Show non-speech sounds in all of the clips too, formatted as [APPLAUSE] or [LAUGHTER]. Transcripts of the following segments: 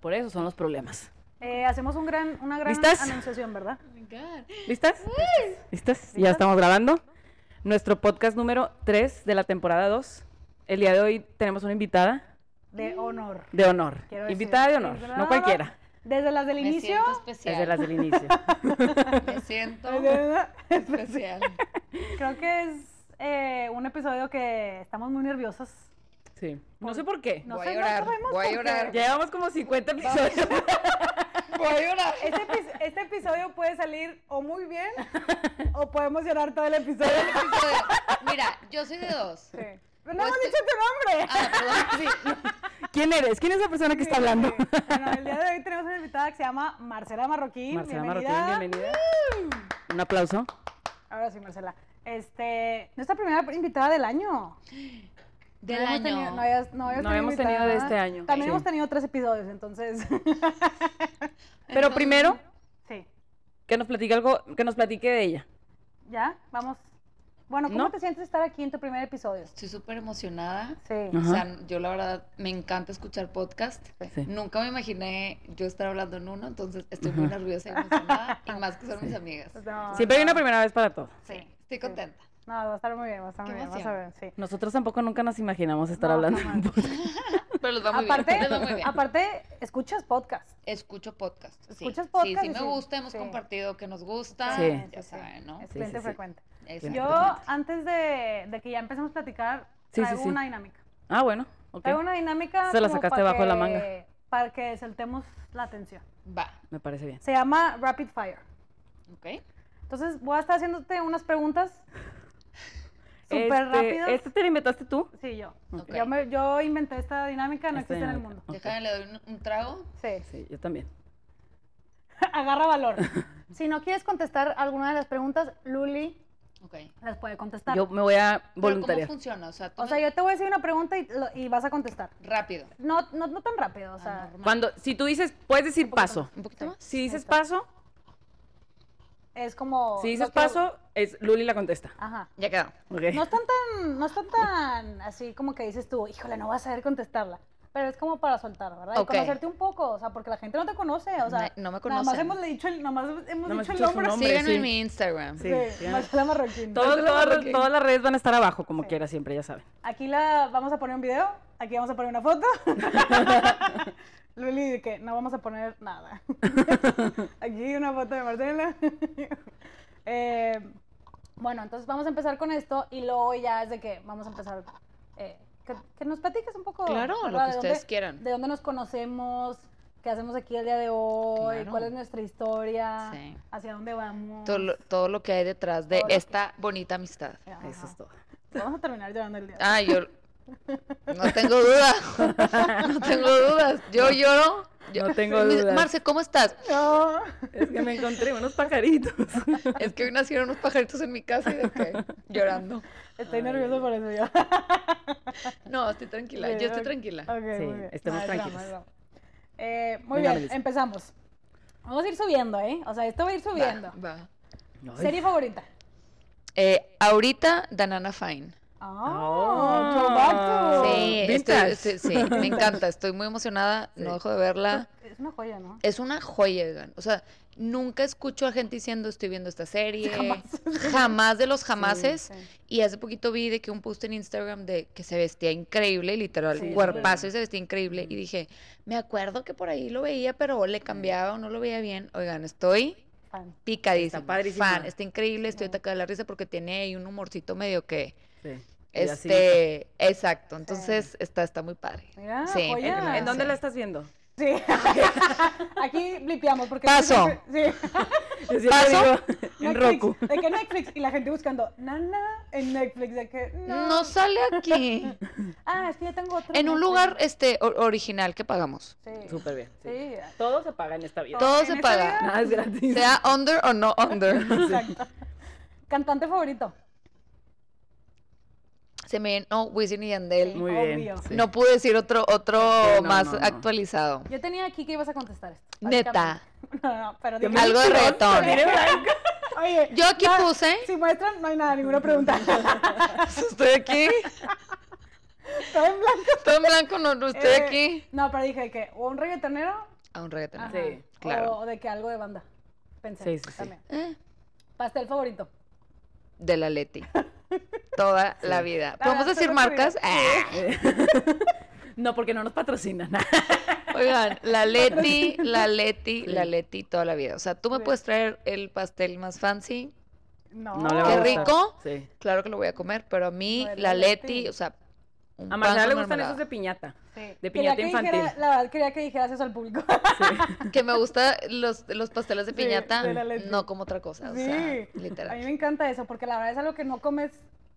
Por eso son los problemas. Eh, hacemos un gran, una gran ¿Listas? anunciación, ¿verdad? ¿Listas? ¿Listas? Ya estamos grabando. Nuestro podcast número 3 de la temporada 2. El día de hoy tenemos una invitada De honor. de honor. quiero decir. Invitada de honor, no cualquiera. Desde las del Me inicio. siento especial. Desde las del [LAUGHS] inicio. Me siento [LAUGHS] especial. Creo que es eh, un episodio que estamos muy nerviosas. Sí. No sé por qué. No Voy sé, a no llorar, sabemos voy a llorar. Llevamos como 50 episodios. [LAUGHS] Voy a llorar. Este, epi- este episodio puede salir o muy bien o podemos llorar todo el episodio. Episodio. Mira, yo soy de dos. Sí. Pero no hemos Pues dicho tu nombre. Ah, perdón. ¿Quién eres? ¿Quién es la persona que está hablando? [LAUGHS] Bueno, el día de hoy tenemos una invitada que se llama Marcela Marroquín. Marcela bienvenida. Marroquín, bienvenida. Un aplauso. Ahora sí, Marcela. Este, nuestra primera invitada del año. Del No año. tenido- no habías- no habías No habíamos invitada. tenido de este año. También Sí. hemos tenido tres episodios, entonces. [LAUGHS] Pero primero, sí. que nos platique algo, que nos platique de ella. ¿Ya? Vamos. Bueno, ¿cómo ¿No? te sientes estar aquí en tu primer episodio? Estoy súper emocionada. Sí. Ajá. O sea, yo la verdad me encanta escuchar podcast. Sí. Nunca me imaginé yo estar hablando en uno, entonces estoy muy nerviosa y emocionada. y más que son mis amigas. No, Siempre hay no. una primera vez para todo. Sí. Estoy contenta. No, va a estar muy bien, va a estar Qué muy bien. Vas a emoción. ver, sí. Nosotros tampoco nunca nos imaginamos estar No, hablando. [LAUGHS] Pero les va muy Aparte, bien. Les va muy bien. aparte, escuchas podcast. Escucho podcast. sí. ¿Escuchas Sí, podcast? sí, y me sí, gusta, hemos sí. compartido que nos gusta. Sí. Ya sí. saben, ¿no? Es Sí, sí, sí. frecuente. Exacto. Yo, antes de, de que ya empecemos a platicar, Sí, traigo sí. una dinámica. Ah, bueno. ok. Traigo una dinámica. Se la sacaste bajo la manga. Para que saltemos la atención. Va. Me parece bien. Se llama Rapid Fire. Ok. Entonces, voy a estar haciéndote unas preguntas [LAUGHS] súper Este, rápidas. ¿Este te lo inventaste tú? Sí, yo. Yo, me- yo inventé esta dinámica, no Esta existe en el mundo. Ok. Déjame, le doy un, un trago. Sí. Sí, yo también. [LAUGHS] Agarra valor. [LAUGHS] si no quieres contestar alguna de las preguntas, Luli Las puede contestar. Yo me voy a Pero ¿cómo voluntariar. funciona? O sea, tú o sea, me- yo te voy a decir una pregunta y, lo- y vas a contestar. rápido. No, no, no tan rápido, o sea. Cuando, si tú dices, puedes decir paso. ¿Un poquito más? Si dices paso, Es como. si dices que- paso, es Luli la contesta. Ajá. Ya quedó. Ok. No están tan, no están tan así como que dices tú, híjole, no vas a saber contestarla. Pero es como para soltar, ¿verdad? Y conocerte un poco, o sea, porque la gente no te conoce, o sea. No- no me Nada más hemos dicho el, nada más hemos dicho el nombre. nombre. Síganme sí. en mi Instagram. Sí. Marcela Marroquín. Todas, Marroquín. todas las redes van a estar abajo, como Sí. quiera, siempre, ya saben. Aquí la vamos a poner un video, aquí vamos a poner una foto. [LAUGHS] Luli, de que no vamos a poner nada. [LAUGHS] aquí una foto de Marcela. [LAUGHS] Eh, bueno, entonces vamos a empezar con esto y luego ya es de que vamos a empezar. eh, que, que nos platiques un poco. Claro, lo que de ustedes dónde- quieran. De dónde nos conocemos, qué hacemos aquí el día de hoy, Claro. cuál es nuestra historia, Sí. hacia dónde vamos. Todo lo, todo lo que hay detrás de Todo lo que- esta bonita amistad. Ajá. Eso es todo. Vamos a terminar llorando el día. Ah, yo [LAUGHS] no tengo duda. [LAUGHS] No tengo dudas. Yo lloro. Yo- No tengo dudas. Marce, ¿cómo estás? No. Es que me encontré unos pajaritos. [LAUGHS] Es que hoy nacieron unos pajaritos en mi casa y de que llorando. Estoy nerviosa por eso yo. No, estoy tranquila. Sí, Yo estoy tranquila. Ok, Sí, muy bien. estemos es broma, tranquilos. es broma. Eh, muy Venga, bien, Melissa. empezamos. Vamos a ir subiendo, ¿eh? O sea, esto va a ir subiendo. Va, va. Serie favorita. Eh, ahorita, Danana Fine. Oh, Oh. to- Sí, estoy- vintage. estoy- sí, me encanta. Estoy muy emocionada. [LAUGHS] Sí. No dejo de verla. Es una joya, ¿no? Es una joya, oigan. O sea, nunca escucho a gente diciendo estoy viendo esta serie. Jamás. [LAUGHS] de los jamases. Sí. Y hace poquito vi de que un post en Instagram de que se vestía increíble, literal, Sí, cuerpazo y se vestía increíble. Y dije, me acuerdo que por ahí lo veía, pero le cambiaba o no lo veía bien. Oigan, estoy Fan. picadísima. Está padrísima. Fan, está increíble, estoy atacada de la risa porque tiene ahí un humorcito medio que. Este, exacto. Entonces está, está muy padre. Mira, Sí, joya. ¿En, en dónde Sí. la estás viendo? Sí. [LAUGHS] [LAUGHS] Aquí blipeamos porque... Paso. Sí. [LAUGHS] ¿Paso? digo, en Netflix, Roku. De que Netflix y la gente buscando nana en Netflix de que no. No sale aquí. Ah, es que yo tengo otro. en un Netflix. lugar este original que pagamos. Sí. Súper bien. sí. Sí. Todo se paga en esta vida. Todo en se paga. vida- Nada es gratis. Sea under o no under. Exacto. Cantante favorito. Se me Wisin y Yandel. Muy bien. Obvio. sí. No pude decir otro, otro Sí, no, más no, no. actualizado. Yo tenía aquí que ibas a contestar esto. Neta. [LAUGHS] No, no, pero dime. Algo de [LAUGHS] reggaetón. Oye, Yo aquí nada, puse. Si muestran, no hay nada, ninguna pregunta. [LAUGHS] Estoy aquí. Todo en blanco. Todo en blanco, no, no estoy Eh, aquí. No, pero dije que o un reggaetonero A un reggaetonero. ajá, Sí, claro. o de que algo de banda. Pensé. Sí, sí, sí. también. Eh, Pastel favorito. De la Leti. Toda [LAUGHS] la vida. La ¿Podemos decir marcas? Ah. [LAUGHS] No, porque no nos patrocinan. [LAUGHS] Oigan, la Leti, la Leti, la Leti toda la vida. O sea, tú me Sí. puedes traer el pastel más fancy. No. No le va Qué a gustar. rico. Sí. Claro que lo voy a comer, pero a mí No, la Leti. Leti, o sea, un A Marcela le gustan mermelada. esos de piñata. Sí. De Quería piñata que infantil. dijera- la verdad, quería que dijeras eso al público. [LAUGHS] Que me gusta los, los pasteles de Sí, piñata, de Leti. no como otra cosa, o Sí. sea, A mí literal. me encanta eso, porque la verdad es algo que no comes.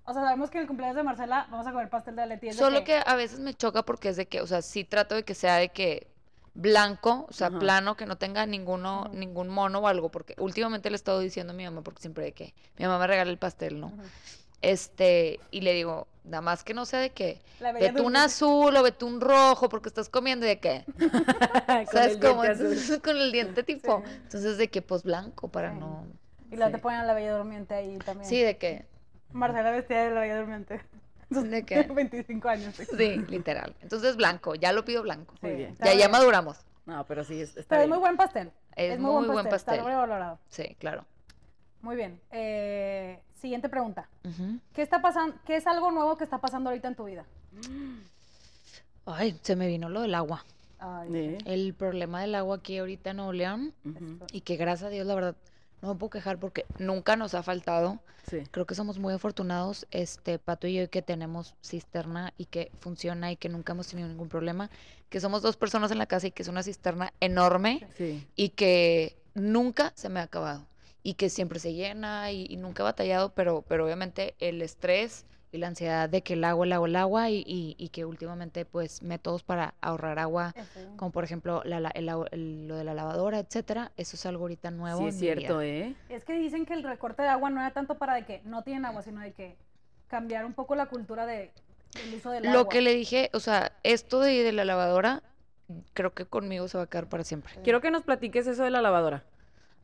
O sea, sabemos que en el cumpleaños de Marcela vamos a comer pastel de Leti. Solo que a veces me choca porque es de que, o sea, sí trato de que sea de que blanco, o sea, Ajá. plano, que no tenga ninguno, ningún mono o algo, porque últimamente le he estado diciendo a mi mamá, porque siempre de que mi mamá me regala el pastel, ¿no? Este, y le digo, nada más que no sea de bella betún durmiente. azul o betún rojo, porque estás comiendo y de qué, [LAUGHS] [LAUGHS] ¿sabes cómo? [LAUGHS] con el diente tipo, Sí. entonces de que pues blanco para Sí. no, Y luego Sí. te ponen a la bella durmiente ahí también. sí, de que, Marcela vestida de la bella durmiente. de que, 25 años. Sí. sí, literal. Entonces blanco, ya lo pido blanco. Muy bien. Ya, ya maduramos. No, pero sí, es- está Pero es bien. muy buen pastel. Es muy buen pastel. Está sobrevalorado. Sí, claro. Muy bien. Eh, siguiente pregunta. ¿Qué está pasando? ¿Qué es algo nuevo que está pasando ahorita en tu vida? Ay, se me vino lo del agua. Ay. El problema del agua aquí ahorita en Nuevo León y que gracias a Dios, la verdad, no me puedo quejar porque nunca nos ha faltado. Sí. Creo que somos muy afortunados, este Pato y yo, que tenemos cisterna y que funciona y que nunca hemos tenido ningún problema. Que somos dos personas en la casa y que es una cisterna enorme Sí. y que nunca se me ha acabado y que siempre se llena y, y nunca he batallado, pero, pero obviamente el estrés y la ansiedad de que el agua, el agua, el agua y, y- y que últimamente pues métodos para ahorrar agua, como por ejemplo la, la- el lo de la lavadora, etcétera, eso es algo ahorita nuevo. Sí, es cierto, vida. ¿eh? Es que dicen que el recorte de agua no era tanto para de que no tienen agua, sino de que cambiar un poco la cultura de, del uso del agua. Lo que le dije, o sea, esto de, de la lavadora, creo que conmigo se va a quedar para siempre. Quiero que nos platiques eso de la lavadora.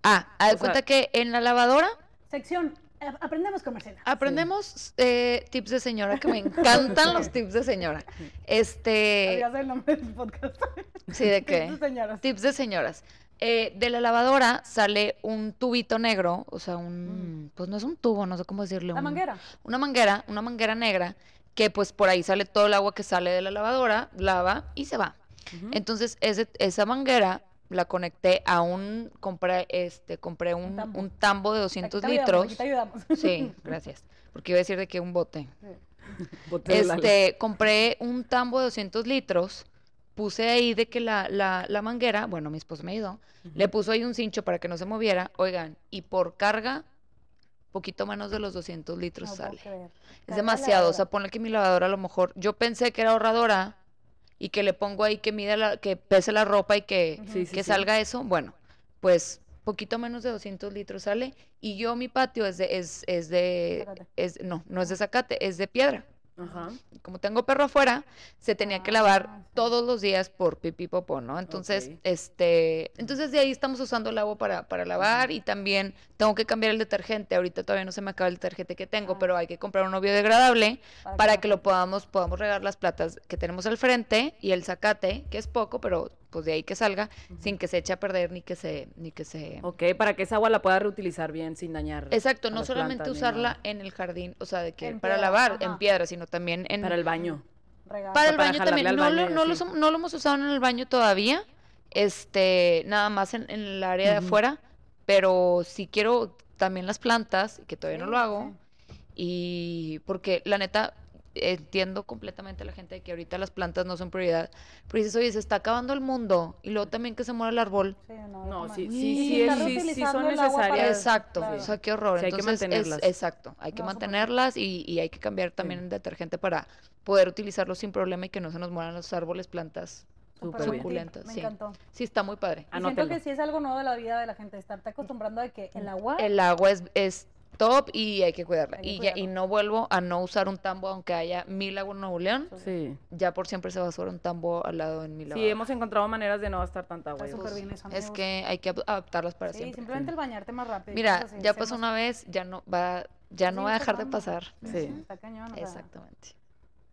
Ah, haz de cuenta sea- que en la lavadora Sección, eh, aprendemos comercial. aprendemos eh, tips de señora, que me [LAUGHS] encantan los tips de señora. Este, el nombre del podcast. [LAUGHS] sí, ¿de qué? Tips de señoras. Tips de señoras. Eh, de la lavadora sale un tubito negro, o sea, un, pues no es un tubo, no sé cómo decirle. La un- manguera. Una manguera, una manguera negra, que pues por ahí sale todo el agua que sale de la lavadora, lava y se va. Entonces, ese- esa manguera la conecté a un, compré, este, compré un, tambo. un tambo de Aquí 200 te ayudamos, aquí litros. te ayudamos. Sí, [LAUGHS] gracias. Porque iba a decir de que un bote. Este, compré un tambo de 200 litros, puse ahí de que la, la, la manguera, bueno, mi esposo me ayudó, le puso ahí un cincho para que no se moviera, oigan, y por carga, poquito menos de los 200 litros No sale. Es demasiado, o sea, ponle que mi lavadora a lo mejor, yo pensé que era ahorradora y que le pongo ahí que mida la, que pese la ropa y que, Sí, sí, que sí. salga eso, bueno, pues poquito menos de 200 litros sale y yo mi patio es de, es, es de, es, no, no es de zacate, es de piedra. Ajá. Como tengo perro afuera, se tenía que lavar Ah, sí. todos los días por pipí popó, ¿no? Entonces, este, entonces de ahí estamos usando el agua para, para lavar y también tengo que cambiar el detergente. Ahorita todavía no se me acaba el detergente que tengo, Ah. pero hay que comprar uno biodegradable Para para que lo podamos, podamos regar las platas que tenemos al frente y el zacate, que es poco, pero pues de ahí que salga, sin que se eche a perder ni que se, ni que se. Ok, para que esa agua la pueda reutilizar bien sin dañar. Exacto, a no las solamente plantas usarla en el jardín, o sea, de que En para piedra, lavar ajá. en piedra, sino también en Para el baño. Regar. Para el para baño también. No, baño lo, no, lo, no hemos usado en el baño todavía. Este, nada más en, en el área de afuera. Pero si quiero también las plantas, que todavía no Sí, lo hago. sí. Y porque la neta, entiendo completamente a la gente de que ahorita las plantas no son prioridad. Pero dices, oye, se está acabando el mundo. Y luego también que se muera el árbol. Sí, no, No, sí, sí, sí, es- sí, sí son necesarias. Exacto, claro. o sea, qué horror. Sí, hay que Entonces, es- mantenerlas. exacto, hay que No, mantenerlas y, y hay que cambiar también el detergente para poder utilizarlo sin problema y que no se nos mueran los árboles, plantas. Súper Suculentas, Me sí. encantó. Sí, está muy padre. Y siento que sí es algo nuevo de la vida de la gente, estarte acostumbrando a que el agua El agua es, es top y hay que cuidarla. Hay que y, ya, y no vuelvo a no usar un tambo aunque haya mil agua en Nuevo León. Sí. Ya por siempre se va a usar un tambo al lado en mi Sí, lavadora. hemos encontrado maneras de no gastar tanta agua. Está yo súper creo. bien Es que hay que ap- adaptarlas para Sí, siempre. simplemente el bañarte más rápido. Mira, así, ya pasó más- una vez, ya no va, ya Sí, no va a dejar de pasar. Sí. Está cañón, o sea. Exactamente.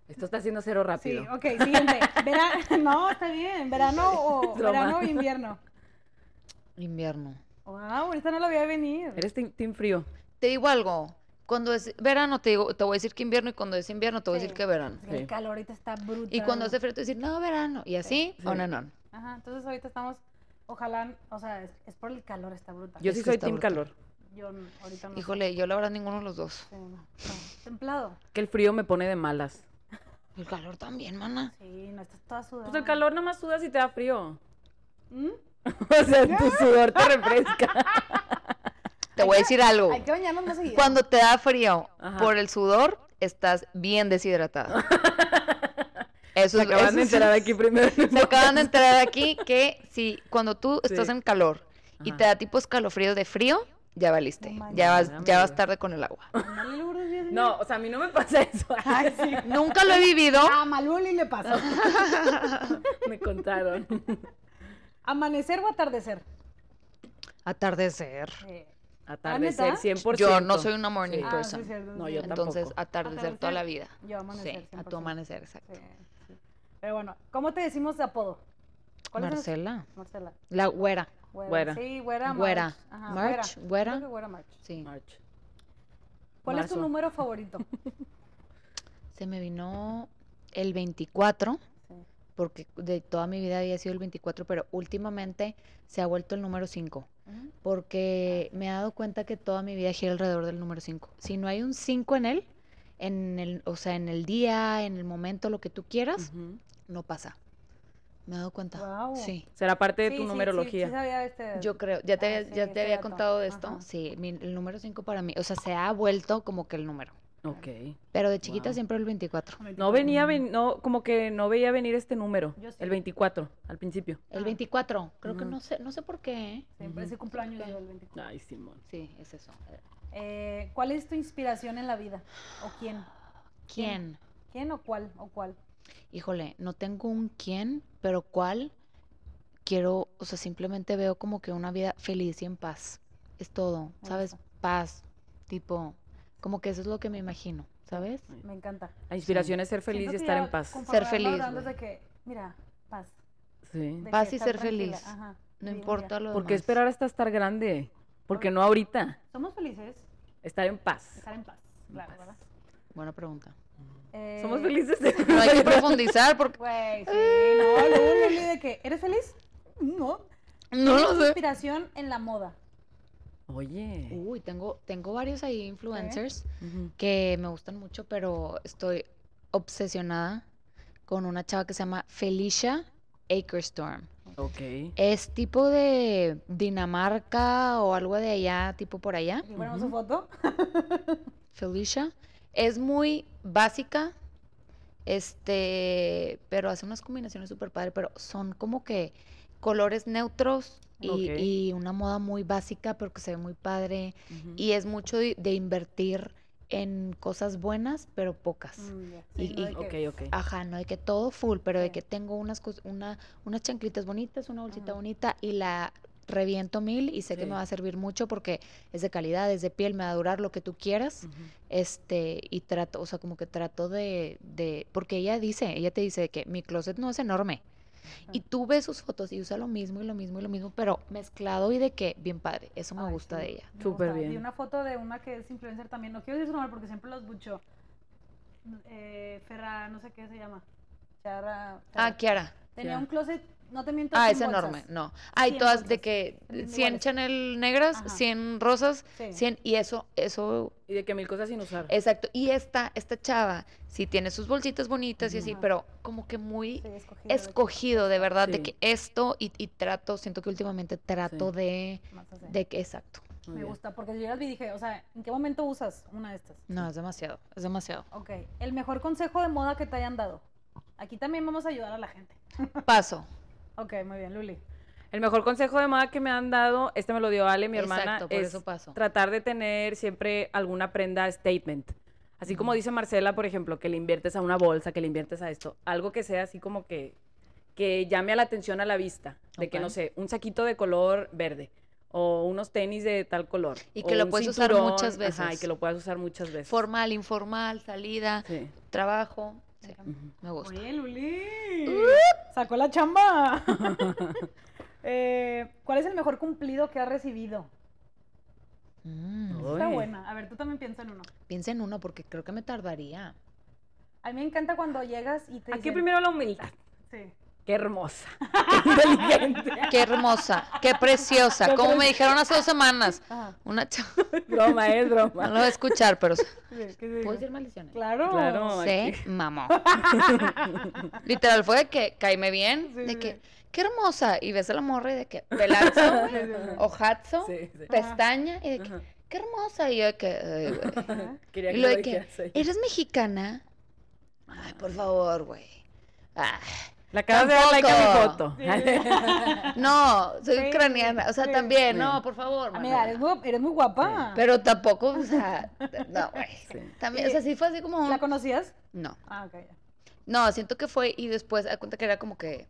Esto está haciendo cero Sí, rápido. ok, siguiente. Vera- [LAUGHS] No, está bien. ¿Verano o, verano o invierno? Invierno. Wow, ahorita no lo voy a venir. Eres team, team frío. Te digo algo. Cuando es verano, te digo, te voy a decir que invierno y cuando es invierno, te voy a Sí. decir que verano. Sí. El calor ahorita está brutal. Y cuando hace frío, te voy a decir, no, verano. Y así, Sí. on and on. Ajá, entonces ahorita estamos, ojalá, o sea, es, es por el calor, está brutal. Yo Es sí que soy team brutal. calor. Yo ahorita no. sé. Híjole, yo la verdad ninguno de los dos. Sí, no, no. Templado. Que el frío me pone de malas. [LAUGHS] El calor también, mana. Sí, no estás toda sudada. Pues el calor nomás sudas y te da frío. ¿Mm? [LAUGHS] o sea, tu sudor te refresca. [LAUGHS] Te voy a decir algo. Hay que bañarnos más seguido. Cuando te da frío Ajá. por el sudor, estás bien deshidratada. [LAUGHS] Eso Se acaban eso de es- enterar aquí primero. [LAUGHS] Se acaban de enterar aquí que si cuando tú estás en calor y te da tipo escalofrío de frío, ya valiste. Ya vas, manches. ya vas tarde con el agua. No, o sea, a mí no me pasa eso. [LAUGHS] Ay, sí. Nunca lo he vivido. A Maluli le pasó. me contaron. ¿Amanecer o atardecer? Atardecer. Eh, Atardecer, neta? 100%. Yo no soy una morning Sí. Ah, person. sí, cierto, No, sí, yo. Entonces, tampoco. atardecer toda la vida. Yo amanecer. Sí, a 100%. tu amanecer, exacto. Sí, sí. Pero bueno, ¿cómo te decimos de apodo? ¿Cuál es el- Marcela. Marcela. La güera. Güera. Güera. Sí, güera. Güera. March. Ajá, March, güera. güera. Güera March. Sí. March. ¿Cuál es tu Marzo. número favorito? [LAUGHS] Se me vino el 24, Sí. porque de toda mi vida había sido el 24, pero últimamente se ha vuelto el número 5. Porque me he dado cuenta que toda mi vida gira alrededor del número 5. Si no hay un 5 en él, en el, o sea, en el día, en el momento, lo que tú quieras, no pasa. Me he dado cuenta. Sí. Será parte de Sí, tu sí, numerología. Sí, sí sabía este... Yo creo, ya te, Ah, había- sí, ya este te había dato. contado de esto. Ajá. Sí, mi- el número 5 para mí, o sea, se ha vuelto como que el número. Ok. Pero de chiquita Wow. siempre el 24. No venía, ven- no, como que no veía venir este número. Yo sí. El 24, al principio. El Ah. 24, creo que no sé, no sé por qué. ¿eh? Siempre ese cumpleaños yo el 24. Ay, Simón. Sí, es eso. Eh, ¿Cuál es tu inspiración en la vida? ¿O quién? ¿Quién? ¿Quién o cuál? ¿O cuál? Híjole, no tengo un quién, pero cuál quiero, o sea, simplemente veo como que una vida feliz y en paz. Es todo, ¿sabes? Paz, tipo, como que eso es lo que me imagino, ¿sabes? Me encanta. La inspiración es ser feliz Siento y estar en paz. Ser feliz, de que, mira, paz. Sí. de Paz y ser tranquila, feliz. ajá, No importa lo ¿Por qué esperar hasta estar grande? Porque no ahorita. Somos felices, Estar en paz. estar en paz, claro, paz. ¿verdad? Buena pregunta. Somos Eh, felices de [LAUGHS] No hay que profundizar porque Güey, sí, no, luego de que, ¿eres feliz? No. no ¿Cuál es lo sé. inspiración en la moda? Oye. Uy, tengo, tengo varios ahí influencers que me gustan mucho, pero estoy obsesionada con una chava que se llama Felicia Akerstorm. Ok. Es tipo de Dinamarca o algo de allá, tipo por allá. Ponemos su foto. [LAUGHS] Felicia. Es muy básica, este, pero hace unas combinaciones súper padres, pero son como que colores neutros y, y una moda muy básica, pero que se ve muy padre. Y es mucho de, de invertir en cosas buenas, pero pocas. Mm. Y- no y-. Ajá, no de que todo full, pero de que tengo unas una, unas chanclitas bonitas, una bolsita bonita y la reviento mil y sé que me va a servir mucho porque es de calidad, es de piel, me va a durar lo que tú quieras. Este, y trato, o sea, como que trato de, de, porque ella dice, ella te dice que mi closet no es enorme. Y tú ves sus fotos y usa lo mismo y lo mismo y lo mismo, pero mezclado y de que bien padre. Eso me Ay, gusta sí, de ella. Súper bien. una foto de una que es influencer también. No quiero decir su nombre porque siempre los bucho. Eh, Ferra, no sé qué se llama. Chara. Ah, Chara. Kiara. Tenía un closet, no te miento. Ah, es enorme. bolsas. No. Hay 100 todas de que también 100 iguales. Chanel negras, Ajá. 100 rosas, Sí. 100 y eso eso Y de que mil cosas sin usar. exacto. Y esta esta chava sí tiene sus bolsitas bonitas y así, pero como que muy Sí, escogido. de que escogido de verdad de que esto y, y trato, siento que últimamente trato Sí. de de que exacto. Muy Me bien. gusta porque yo ya vi y dije, o sea, ¿en qué momento usas una de estas? No, es demasiado, es demasiado. Ok. El mejor consejo de moda que te hayan dado. Aquí también vamos a ayudar a la gente. Paso. Ok, muy bien, Luli. El mejor consejo de moda que me han dado, este me lo dio Ale, mi hermana, Exacto, por es eso paso. tratar de tener siempre alguna prenda statement. Así como dice Marcela, por ejemplo, que le inviertes a una bolsa, que le inviertes a esto. Algo que sea así como que, que llame a la atención a la vista. De que, Ok. no sé, un saquito de color verde. O unos tenis de tal color. Y o que lo un puedes usar cinturón, muchas Ajá, y veces. que lo puedas usar muchas veces. Formal, informal, salida, Sí. trabajo. Sí, me gusta. Oye, Luli. Sacó la chamba. [LAUGHS] Eh, ¿Cuál es el mejor cumplido que has recibido? Mm. Está buena. A ver, tú también piensa en uno. Piensa en uno porque creo que me tardaría. A mí me encanta cuando llegas y te Aquí dicen... primero la humildad. Sí. Qué hermosa. [LAUGHS] Qué inteligente. Qué hermosa, qué preciosa. Qué Como me dijeron hace dos semanas. [LAUGHS] Ajá. Una chava. [LAUGHS] broma, es No broma. lo voy a escuchar, pero. Sí. ¿Puedo decir maldiciones? Claro. Claro. Se aquí. mamó. Literal, fue de que caíme bien, Sí, de sí, que, sí. qué hermosa. Y ves a la morra y de que, pelazo, Sí, sí, sí. ojazo, Sí, sí. pestaña, y de que, Ajá. qué hermosa. Y yo de que, "Ay, güey". Y que lo de que. ¿eres mexicana? Ay, por favor, güey. Ay, La acabas de dar like a mi Tampoco. foto. [LAUGHS] no, soy Sí, ucraniana. O sea, sí. también, Sí. no, por favor. Amiga, Manuela. eres muy, eres muy guapa. Pero tampoco, o sea, no, [LAUGHS] güey. Sí. También, o sea, sí fue así como ¿La conocías? No, Ah, ok. ya. no, siento que fue y después, a cuenta que era como que,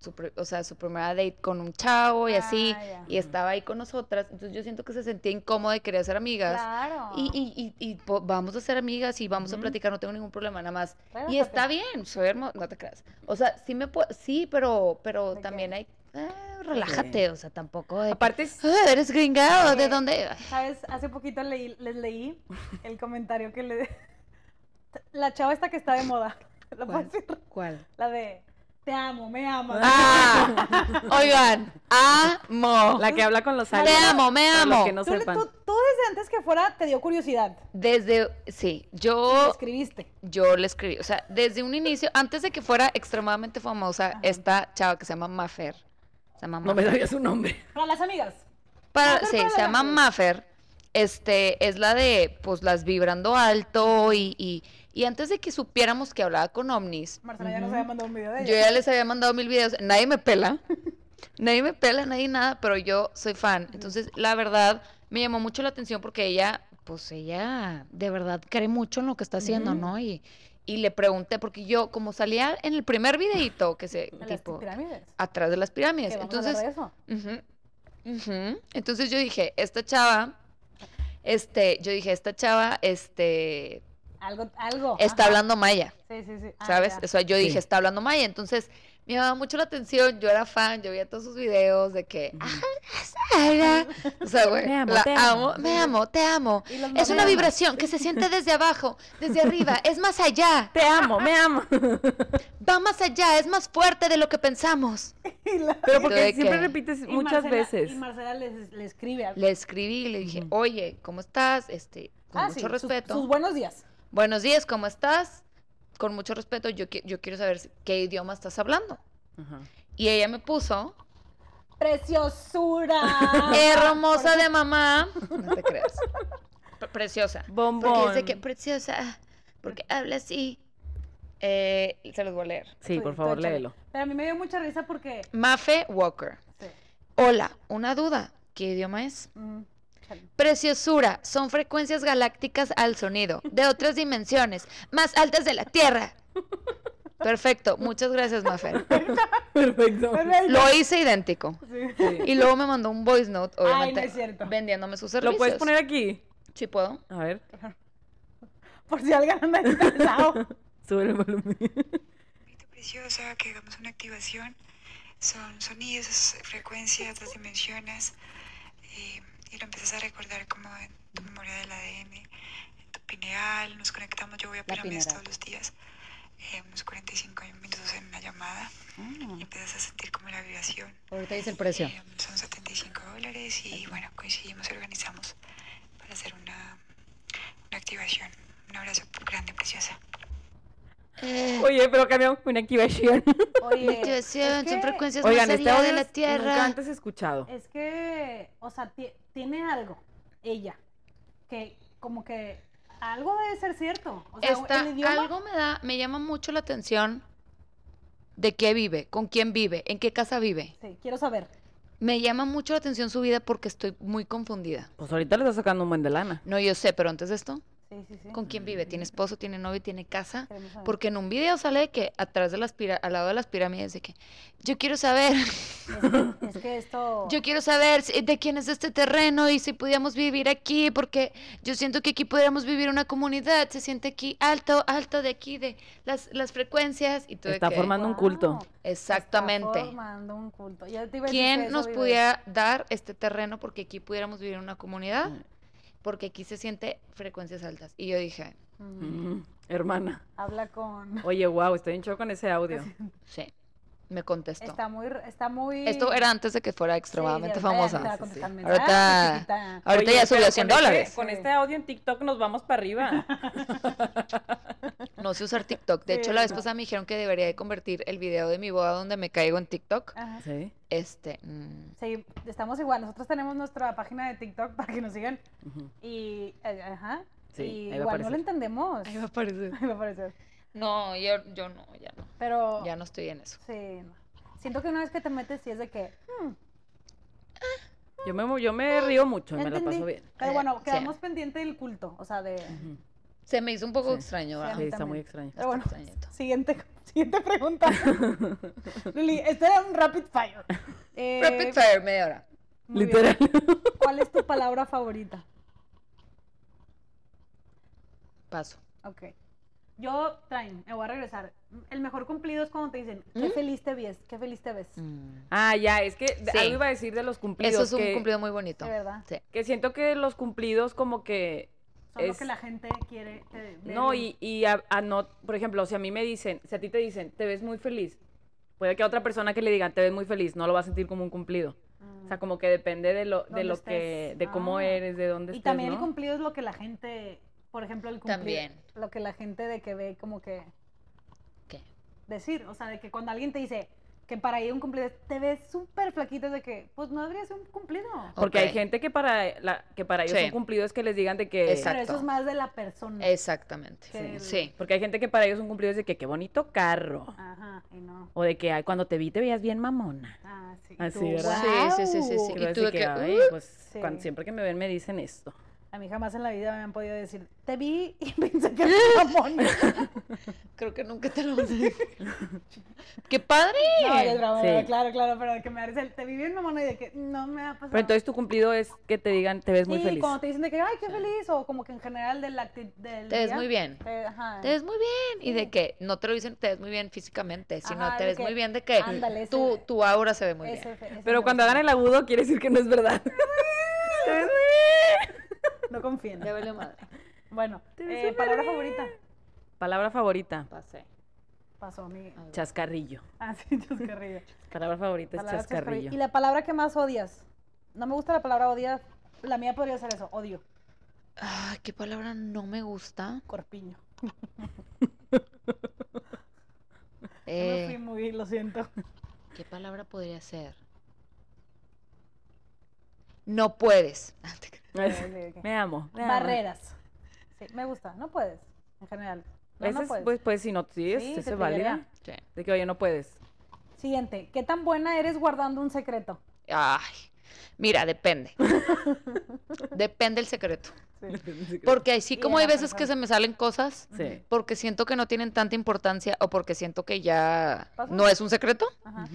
su, o sea, su primera date con un chavo y así, Ah, y estaba ahí con nosotras, entonces yo siento que se sentía incómoda y quería ser amigas. Claro. Y, y, y, y po- vamos a ser amigas y vamos a platicar, no tengo ningún problema, nada más. Y está bien, soy hermosa, no te creas. O sea, sí me puedo, sí, pero, pero también hay, eh, relájate, o sea, tampoco de Aparte, "Ah, eres gringado, ¿de dónde? ¿Sabes? Hace poquito leí, les leí el comentario que le... La chava esta que está de moda. [LAUGHS] ¿Cuál? La de... Te amo, me amas. Ah, [LAUGHS] oigan, amo. la que habla con los Te aliens. amo, me amo. que no Tú, sepan. tú- tú desde antes que fuera te dio curiosidad. Desde, sí, Y le yo, escribiste. yo le escribí, o sea, desde un inicio, antes de que fuera extremadamente famosa, Ajá. esta chava que se llama Mafer, se llama No me sabía su nombre. Para las amigas. Para, sí, para se llama amigas. Mafer, este, es la de, pues, las vibrando alto y, y, y antes de que supiéramos que hablaba con ovnis, Marcela ya nos había mandado un video de yo ella. ya les había mandado mil videos, nadie me pela, [LAUGHS] nadie me pela, nadie nada, pero yo soy fan. Entonces, la verdad, me llamó mucho la atención porque ella, pues ella de verdad cree mucho en lo que está haciendo. ¿no? Y, y le pregunté, porque yo, como salía en el primer videito, que se, tipo, pirámides. atrás de las pirámides, entonces... de eso. Ujú, ujú. Entonces yo dije, esta chava, este, yo dije, esta chava, este, Algo, algo. está ajá. hablando maya. Sí, sí, sí. Ah, ¿sabes? ya. O sea, yo dije, Sí. está hablando maya. Entonces, me llamaba mucho la atención. Yo era fan, yo veía todos sus videos de que. "Ah, O sea, güey. Me amo, la te amo, amo. me amo, te amo. Y Es una vibración que se siente desde abajo, desde arriba, es más allá, [LAUGHS] Te amo, me amo. [LAUGHS] va más allá, es más fuerte de lo que pensamos. [LAUGHS] Y la- Pero ¿De porque siempre repites y muchas Marcela- veces. Y Marcela le, le escribe. a- Le escribí y le dije, oye, ¿cómo estás? Este, con Ah, mucho sí, sus- respeto. Sus, buenos días. Buenos días, ¿cómo estás? Con mucho respeto, yo, qui- yo quiero saber qué idioma estás hablando. Y ella me puso, Preciosura. [LAUGHS] hermosa de mamá. No te creas. Pre- Preciosa. Porque Bombón. dice que preciosa, porque habla así. Eh, se los voy a leer. Sí, por favor, léelo. Pero a mí me dio mucha risa porque. Mafe Walker. Sí. Hola, una duda. ¿Qué idioma es? mm. Preciosura, son frecuencias galácticas al sonido, de otras dimensiones, más altas de la Tierra. Perfecto, muchas gracias, Mafer. Perfecto. Perfecto. Lo hice idéntico. Sí. Sí. Y luego me mandó un voice note, Ay, no es cierto. vendiéndome sus servicios. ¿Lo puedes poner aquí? Sí, puedo. A ver, Por si alguien anda interesado. [LAUGHS] sube el volumen. Preciosa, que hagamos una activación. Son sonidos, frecuencias, otras dimensiones. Y, y lo empiezas a recordar como en tu memoria del ADN, en tu pineal. Nos conectamos, yo voy a pirámides todos los días. eh, unos 45 minutos en una llamada. Y empiezas a sentir como la vibración. Ahorita dice el precio. Eh, son 75 dólares y bueno, coincidimos y organizamos para hacer una, una activación. Un abrazo grande, preciosa. Eh, Oye, pero cambiamos una activación. [LAUGHS] Oye, activación, es son frecuencias Oigan, más este allá de la es- nunca Tierra. antes he escuchado. Es que, o sea, ti- tiene algo, ella, que como que algo debe ser cierto. O sea, Está, el idioma, algo me da, me llama mucho la atención de qué vive, con quién vive, en qué casa vive. Sí, quiero saber. Me llama mucho la atención su vida porque estoy muy confundida. Pues ahorita le está sacando un buen de lana. No, yo sé, pero antes de esto, Sí, sí, sí. ¿con quién vive? ¿Tiene esposo? ¿Tiene novio? ¿Tiene casa? Porque en un video sale de que atrás de las pira- al lado de las pirámides de que yo quiero saber, Es que, es que esto... [LAUGHS] yo quiero saber si- de quién es este terreno y si pudiéramos vivir aquí, porque yo siento que aquí pudiéramos vivir una comunidad, se siente aquí alto, alto de aquí, de las, las frecuencias y todo. Está que- formando un culto. Exactamente. Está formando un culto. Ya te iba a decir que ¿Quién eso nos vive. pudiera dar este terreno porque aquí pudiéramos vivir una comunidad? Mm. Porque aquí se siente frecuencias altas. Y yo dije. Mm, hermana. Habla con... Oye, wow, estoy en shock con ese audio. sí, me contestó. Está muy... Está muy... Esto era antes de que fuera extremadamente sí, ahorita ya famosa. Sí, sí. Ahorita- chiquita. Ahorita Oye, ya subió pero a 100 con este- dólares. con Sí. este audio en TikTok nos vamos para arriba. [LAUGHS] No sé usar TikTok. De Sí, hecho, la vez no. pasada me dijeron que debería de convertir el video de mi boda donde me caigo en TikTok. Ajá. Sí. Este. mm, Sí, estamos igual. Nosotros tenemos nuestra página de TikTok para que nos sigan. Y, eh, ajá. Sí, y igual no lo entendemos. Ahí va a aparecer. [LAUGHS] Ahí va a aparecer. No, yo, yo no, ya no. Pero, Ya no estoy en eso. sí, no. Siento que una vez que te metes, sí es de que. hmm, Yo me, yo me río mucho me la entendí. paso bien. Pero bueno, sí. quedamos pendiente del culto. O sea, de. Se me hizo un poco Sí. extraño, Sí, a ¿verdad? mí Sí, está también. muy extraño. Pero bueno, extrañito. siguiente, siguiente pregunta. [LAUGHS] Lili, este era un rapid fire. Eh, Rapid fire, media hora. muy bien. Literal. ¿Cuál es tu palabra favorita? Paso. Ok. Yo, traen, me voy a regresar. El mejor cumplido es cuando te dicen, qué ¿Mm? feliz te ves, qué feliz te ves. Mm. Ah, ya, es que Sí. algo iba a decir de los cumplidos. Eso es un que, cumplido muy bonito. De verdad. Sí. que siento que los cumplidos como que... Son lo que la gente quiere. te- No, y, y a, a no, por ejemplo, si a mí me dicen, si a ti te dicen, te ves muy feliz, puede que a otra persona que le digan, te ves muy feliz, no lo va a sentir como un cumplido. O sea, como que depende de lo, de lo que, de cómo Ah. eres, de dónde Y estés, también el cumplido es lo que la gente, por ejemplo, el cumplido. También. Lo que la gente de que ve como que ¿Qué? decir. O sea, de que cuando alguien te dice que para ir a un cumplido te ves súper flaquita, de que, pues no debería ser un cumplido. Porque hay gente que para, la, que para ellos Sí. un cumplido es que les digan de que... Exacto. Pero eso es más de la persona. Exactamente. El- Sí. Porque hay gente que para ellos un cumplido es de que qué bonito carro. Ajá, y no. O de que ay, cuando te vi te veías bien mamona. Ah, sí. Así, ¿verdad? Sí, sí, sí, sí, sí. Y tú tú de que, que, ay, "Uh". pues Sí. cuando- siempre que me ven me dicen esto. A mí jamás en la vida me han podido decir, te vi y [LAUGHS] pensé que era mamona. [LAUGHS] Creo que nunca te lo voy a decir. [LAUGHS] ¡Qué padre! No, Sí. claro, claro, pero de que me dice, te vi bien mamona y de que no me ha pasado. Pero entonces tu cumplido es que te digan te ves muy sí, feliz. cuando te dicen de que, ay, qué feliz, o como que en general del, del Te ves día, muy bien. te- ajá. Te ves muy bien. Y de que no te lo dicen, te ves muy bien físicamente, sino Ajá, te ves que, muy bien de que ándale, ese- tu, tu aura se ve muy Ese bien. ese Pero cuando hagan el agudo quiere decir que no es verdad. Te ves muy bien. [LAUGHS] No confíen. Ya valió madre. Bueno, eh, palabra favorita. Palabra favorita. Pasé. Pasó, mi. Chascarrillo. Ah, sí, [LAUGHS] chascarrillo. Palabra favorita es Palabra chascarrillo. ¿Y la palabra que más odias? No me gusta la palabra odiar. La mía podría ser eso, odio. Ay, qué palabra no me gusta. Corpiño. [LAUGHS] Yo me fui Eh, muy, lo siento. ¿Qué palabra podría ser? No puedes. [LAUGHS] Ah. [LAUGHS] Me amo. me amo. Barreras. Sí, me gusta. No puedes, en general. No, Ese no es, puedes. pues, pues si no, sí, es, Sí, válida. llega. Sí. De que, oye, no puedes. Siguiente. ¿Qué tan buena eres guardando un secreto? Ay, mira, depende. [LAUGHS] depende el secreto. Sí. Porque así como hay veces que se me salen cosas, Sí. porque siento que no tienen tanta importancia o porque siento que ya ¿Pasa? no es un secreto, Ajá.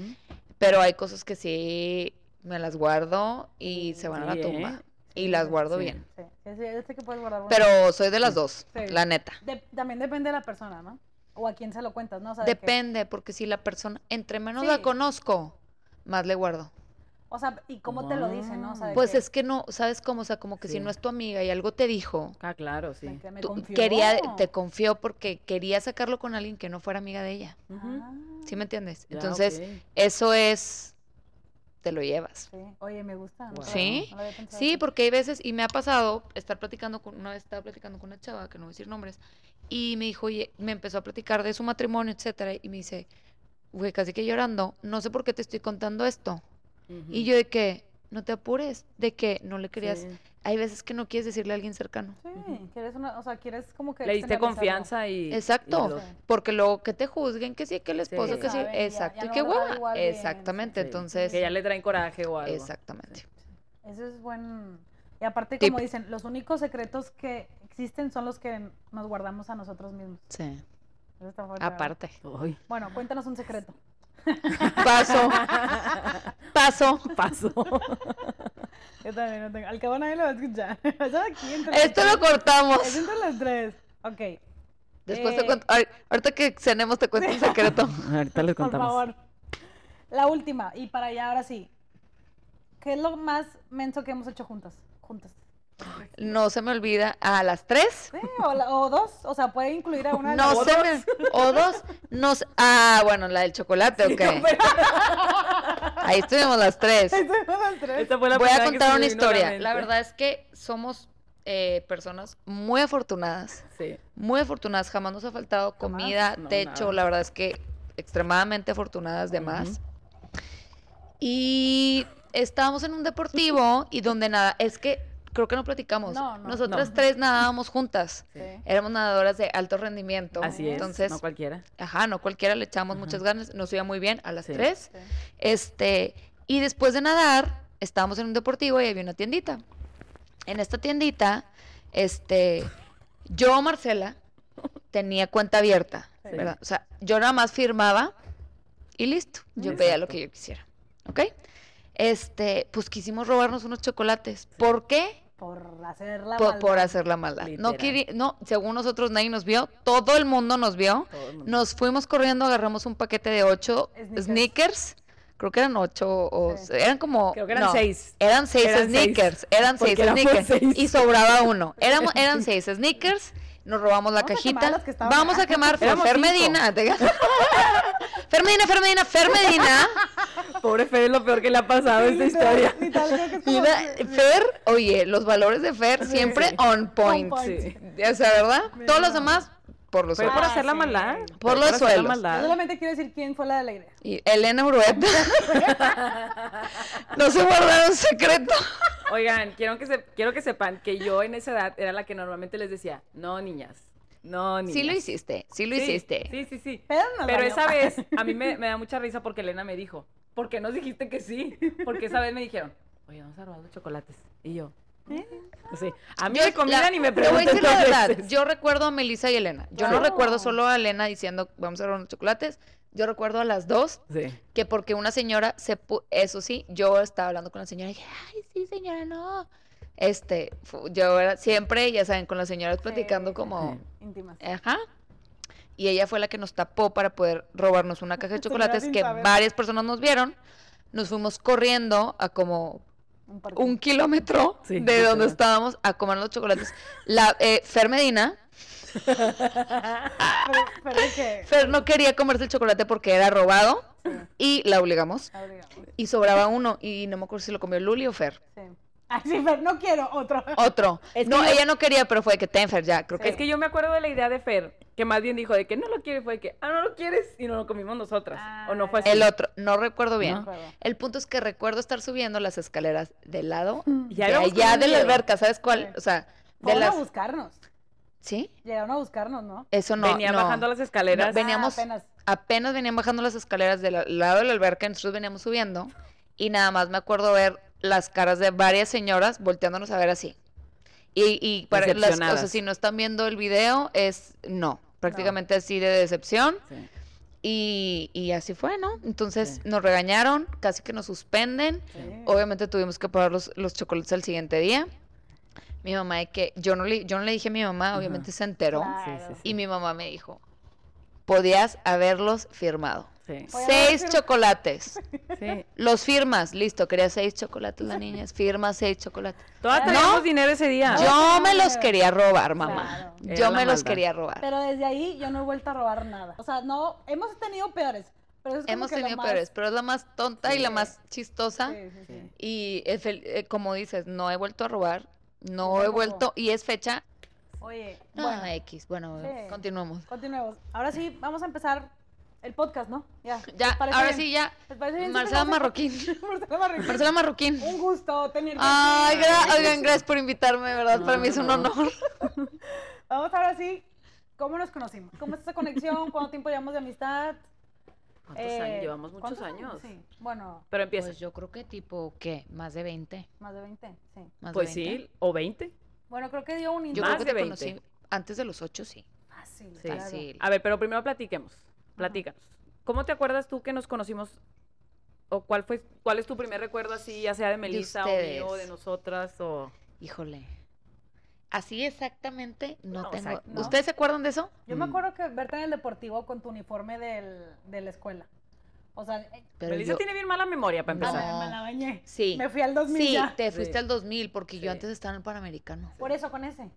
Pero hay cosas que sí me las guardo y se van a la ¿eh? tumba. Sí, Y las guardo sí. bien. Sí, sí, sí, yo sé que puedes guardar una- Pero soy de las dos, Sí. la neta. De- también depende de la persona, ¿no? O a quién se lo cuentas, ¿no? O sea, de que- Depende, porque si la persona, entre menos Sí. la conozco, más le guardo. o sea, y cómo te lo dicen, ¿no? O sea, de Pues que- es que no, ¿sabes cómo? O sea, como que si no es tu amiga y algo te dijo, Ah, claro, sí. me tú- quería, te confió porque quería sacarlo con alguien que no fuera amiga de ella. ¿Sí me entiendes? Ya, Entonces, eso es, te lo llevas. sí. Oye, me gusta. no Wow. ¿Sí? no Sí, porque hay veces, y me ha pasado estar platicando con, una vez estaba platicando con una chava, que no voy a decir nombres, y me dijo, oye, me empezó a platicar de su matrimonio, etcétera, y me dice, güey, casi que llorando, no sé por qué te estoy contando esto. Y yo de que, no te apures, de que no le querías, Sí. Hay veces que no quieres decirle a alguien cercano. Sí, quieres una, o sea, quieres como que Le diste confianza y... Exacto. y lo- Sí. Porque luego que te juzguen, que sí, que el esposo, Sí. que sí. Saben y ya- Exacto. ya y no qué hueva. bien, Exactamente. Sí. Entonces, Que ya le traen coraje o algo. exactamente. Eso es buen... Y aparte, Tip. como dicen, los únicos secretos que existen son los que nos guardamos a nosotros mismos. Sí. Eso está fuerte, ¿verdad? Aparte. Ay, Bueno, cuéntanos un secreto. Paso. [LAUGHS] Paso. paso. Yo también no tengo. Al cabo nadie lo va a escuchar. [LAUGHS] Esto lo tres. cortamos. Es entre las tres. Ok, Después Eh. te cuento. ay, Ahorita que cenemos te cuento un [LAUGHS] secreto. Ahorita les por contamos. favor. La última, y para allá ahora sí. ¿Qué es lo más menso que hemos hecho juntas? Juntas. No se me olvida. A las tres. Sí, o, la- o dos. O sea, puede incluir a una de No las se dos. me. O dos. No se- Ah, bueno, la del chocolate, ok. Ahí estuvimos las tres. Estuvimos las tres. Esta fue la Voy a contar una historia. La verdad es que somos eh, personas muy afortunadas. Sí. Muy afortunadas. Jamás nos ha faltado comida, No, techo. nada. La verdad es que extremadamente afortunadas de más. Y estábamos en un deportivo y donde nada, es que creo que no platicamos. No, no. Nosotras No. tres nadábamos juntas. [LAUGHS] Sí. Éramos nadadoras de alto rendimiento. Así es. Entonces, no cualquiera. ajá, no cualquiera le echamos muchas ganas. Nos iba muy bien a las Sí. tres. Sí. Este, y después de nadar, estábamos en un deportivo y había una tiendita. En esta tiendita, este, yo, Marcela, [LAUGHS] tenía cuenta abierta, Sí. ¿verdad? O sea, yo nada más firmaba y listo. Yo pedía lo que yo quisiera, ¿ok? Este, pues quisimos robarnos unos chocolates. ¿Por qué? Por hacer la Por, por maldad. hacer la maldad. No, querí- no, según nosotros nadie nos vio, todo el mundo nos vio. Mundo. Nos fuimos corriendo, agarramos un paquete de ocho Snickers. sneakers. Creo que eran ocho o Sí. eran como. Creo que eran no, seis. Eran seis Eran seis. sneakers. Eran Porque seis eran por sneakers. seis. Y sobraba uno. Éramos, eran seis sneakers. Nos robamos la Vamos cajita. que Vamos a quemar. Fer cinco. Medina. [LAUGHS] Fer Medina, Fer Medina, Fer Medina. Pobre Fer es lo peor que le ha pasado a esta historia. es como- Mira, Fer, oye, los valores de Fer siempre Sí. on point. On point. Sí. O sea, ¿verdad? Todos los demás por los Fue suelos. por Ah, hacer la sí. maldad. Por Fue los hacer la suelos. Yo solamente quiero decir quién fue la de la idea. Y Elena Urueta. [LAUGHS] no se guardaron secreto. Oigan, quiero que, se, quiero que sepan que yo en esa edad era la que normalmente les decía, no, niñas, no, niñas. Sí lo hiciste, sí lo Sí, hiciste. Sí, sí, sí. Pero, esa vez a mí me, [LAUGHS] me da mucha risa porque Elena me dijo, ¿por qué nos dijiste que sí? Porque esa vez me dijeron, oye, vamos a robar los chocolates. Y yo, "Eh". [LAUGHS] sí. A mí Yo- de comida la- ni me Te voy a pregunten decir la verdad. Yo recuerdo a Melissa y Elena. Yo no recuerdo solo a Elena diciendo vamos a robar unos chocolates. Yo recuerdo a las dos Sí. que porque una señora se eso sí, yo estaba hablando con la señora y dije, ay, sí, señora, no. Este, yo era siempre, ya saben, con las señoras platicando Sí. como, Íntimas. ajá. Y ella fue la que nos tapó para poder robarnos una caja de [LAUGHS] chocolates que varias personas nos vieron. Nos fuimos corriendo a como Un kilómetro Sí, de donde estábamos a comer los chocolates. La eh, Fer Medina, [LAUGHS] que... Fer no quería comerse el chocolate porque era robado y la obligamos. Ah, digamos, Y sobraba uno y no me acuerdo si lo comió Luli o Fer. sí. Pero no quiero otro. Otro. Es no, yo- ella no quería, pero fue de que ten Fer ya, creo que Es que yo me acuerdo de la idea de Fer, que más bien dijo de que no lo quiere, fue de que, ah, no lo quieres, y no lo comimos nosotras. o no fue así. el otro, no recuerdo bien. No. recuerdo. El punto es que recuerdo estar subiendo las escaleras del lado Ya de allá de la alberca, ¿sabes cuál? Sí. O sea, de las a buscarnos. ¿Sí? Llegaron a buscarnos, ¿no? Eso no. Venía no. bajando las escaleras. No, veníamos Ah, apenas. apenas venían bajando las escaleras del lado de la alberca, nosotros veníamos subiendo y nada más me acuerdo ver las caras de varias señoras volteándonos a ver así. Y, y para las, o sea, si no están viendo el video, es no, prácticamente así de decepción. Sí. Y, y así fue, ¿no? Entonces Sí. nos regañaron, casi que nos suspenden. Sí. Obviamente tuvimos que pagar los, los chocolates al siguiente día. Mi mamá de que yo no le, yo no le dije a mi mamá, obviamente se enteró. Claro. Y mi mamá me dijo, podías haberlos firmado. Sí. Seis chocolates. [LAUGHS] sí. Los firmas, listo, quería seis chocolates la niña, firma seis chocolates. Todas No. teníamos dinero ese día. Yo me no, los no. quería robar, mamá. Claro. Yo me los maldad. quería robar. Pero desde ahí yo no he vuelto a robar nada. O sea, no, hemos tenido peores. Pero es Hemos tenido más- peores, pero es la más tonta y la más chistosa. Sí, sí, sí. Y eh, como dices, no he vuelto a robar, no he vuelto, y es fecha, Oye, no, bueno, X, bueno, Sí. continuamos. continuemos. Ahora sí, vamos a empezar el podcast, ¿no? Ya. Ya, ¿les parece ahora bien? sí, ya. ¿Les parece bien si Marcela? Marroquín. [LAUGHS] Marcela Marroquín. Marcela Marroquín. Un gusto tenerte. Ay, gra- oigan, gracias por invitarme, verdad. Para mí es un No. honor. [LAUGHS] Vamos ahora sí. ¿Cómo nos conocimos? ¿Cómo es esa conexión? ¿Cuánto tiempo llevamos de amistad? ¿Cuántos Eh, años? Llevamos muchos ¿cuántos años. Sí. Bueno, Pero empieza. Pues yo creo que tipo, ¿qué? Más de 20. más de 20, sí. Más Pues, de 20. sí, o 20. Bueno, creo que dio un Yo inicio creo Más que de te 20. conocí antes de los 8, sí. fácil. Sí. claro. Fácil. A ver, pero primero platiquemos. Platícanos. ¿Cómo te acuerdas tú que nos conocimos? ¿O cuál fue, cuál es tu primer recuerdo así, ya sea de Melissa o mío, de nosotras o Híjole. Así exactamente no, No, o tengo. sea, no. ¿Ustedes se acuerdan de eso? Yo me Mm. acuerdo que verte en el deportivo con tu uniforme del, de la escuela. O sea, eh, Pero Melissa yo- tiene bien mala memoria para empezar. me, me la bañé. Sí. Me fui al 2000 Sí, ya. te fuiste Sí. al 2000 porque yo antes estaba en el Panamericano. Por eso, con ese.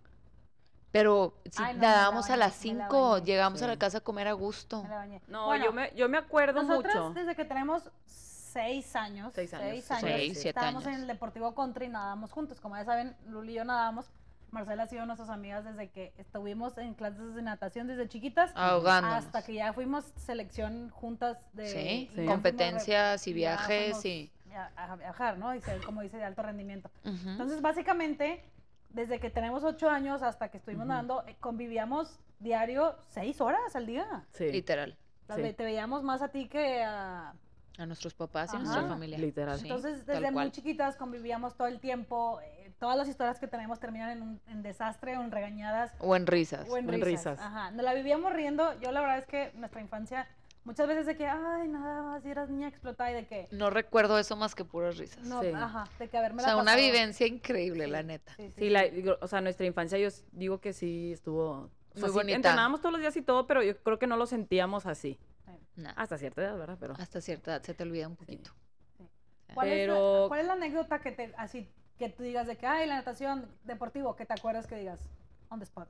Pero si Ay, no, me la nadábamos a las me la 5, bañé. llegamos a la casa a comer a gusto. Me la bañé. No, Bueno, yo, me, yo me acuerdo Nosotras, mucho. desde que tenemos seis años, Seis años, seis años, Seis, siete estábamos años. en el Deportivo Country y nadábamos juntos. Como ya saben, Luli y yo nadábamos. Marcela ha sido nuestras amigas desde que estuvimos en clases de natación desde chiquitas Ahogándonos. hasta que ya fuimos selección juntas de Sí, Sí. competencias y viajes y... a, a viajar, ¿no? Y ser, como dice, de alto rendimiento. Entonces, básicamente, desde que tenemos ocho años hasta que estuvimos Ujú. nadando, eh, convivíamos diario seis horas al día. Sí, Literal. Sí. Te veíamos más a ti que a... A nuestros papás y a nuestra familia. Literal. Sí, Entonces, desde muy chiquitas convivíamos todo el tiempo. eh, todas las historias que tenemos terminan en, un- en desastre o en regañadas O en risas. o en En risas. risas. Ajá. Nos la vivíamos riendo. Yo la verdad es que nuestra infancia, muchas veces de que, ay, nada más, y eras niña explotada y de que, No recuerdo eso más que puras risas. no, Sí. ajá, de que haberme o sea, la una vivencia increíble, Sí, la neta. Sí, sí, Sí, la, digo, o sea, nuestra infancia yo digo que sí estuvo... O sea, Muy sí bonita. entrenábamos todos los días y todo, pero yo creo que no lo sentíamos así. Nah, Hasta cierta edad, ¿verdad? Pero... Hasta cierta edad se te olvida un poquito. ¿Cuál, es la, Pero- ¿Cuál es la anécdota que te, así, que tú digas de que, ay, la natación deportivo, que te acuerdas que digas, on the spot?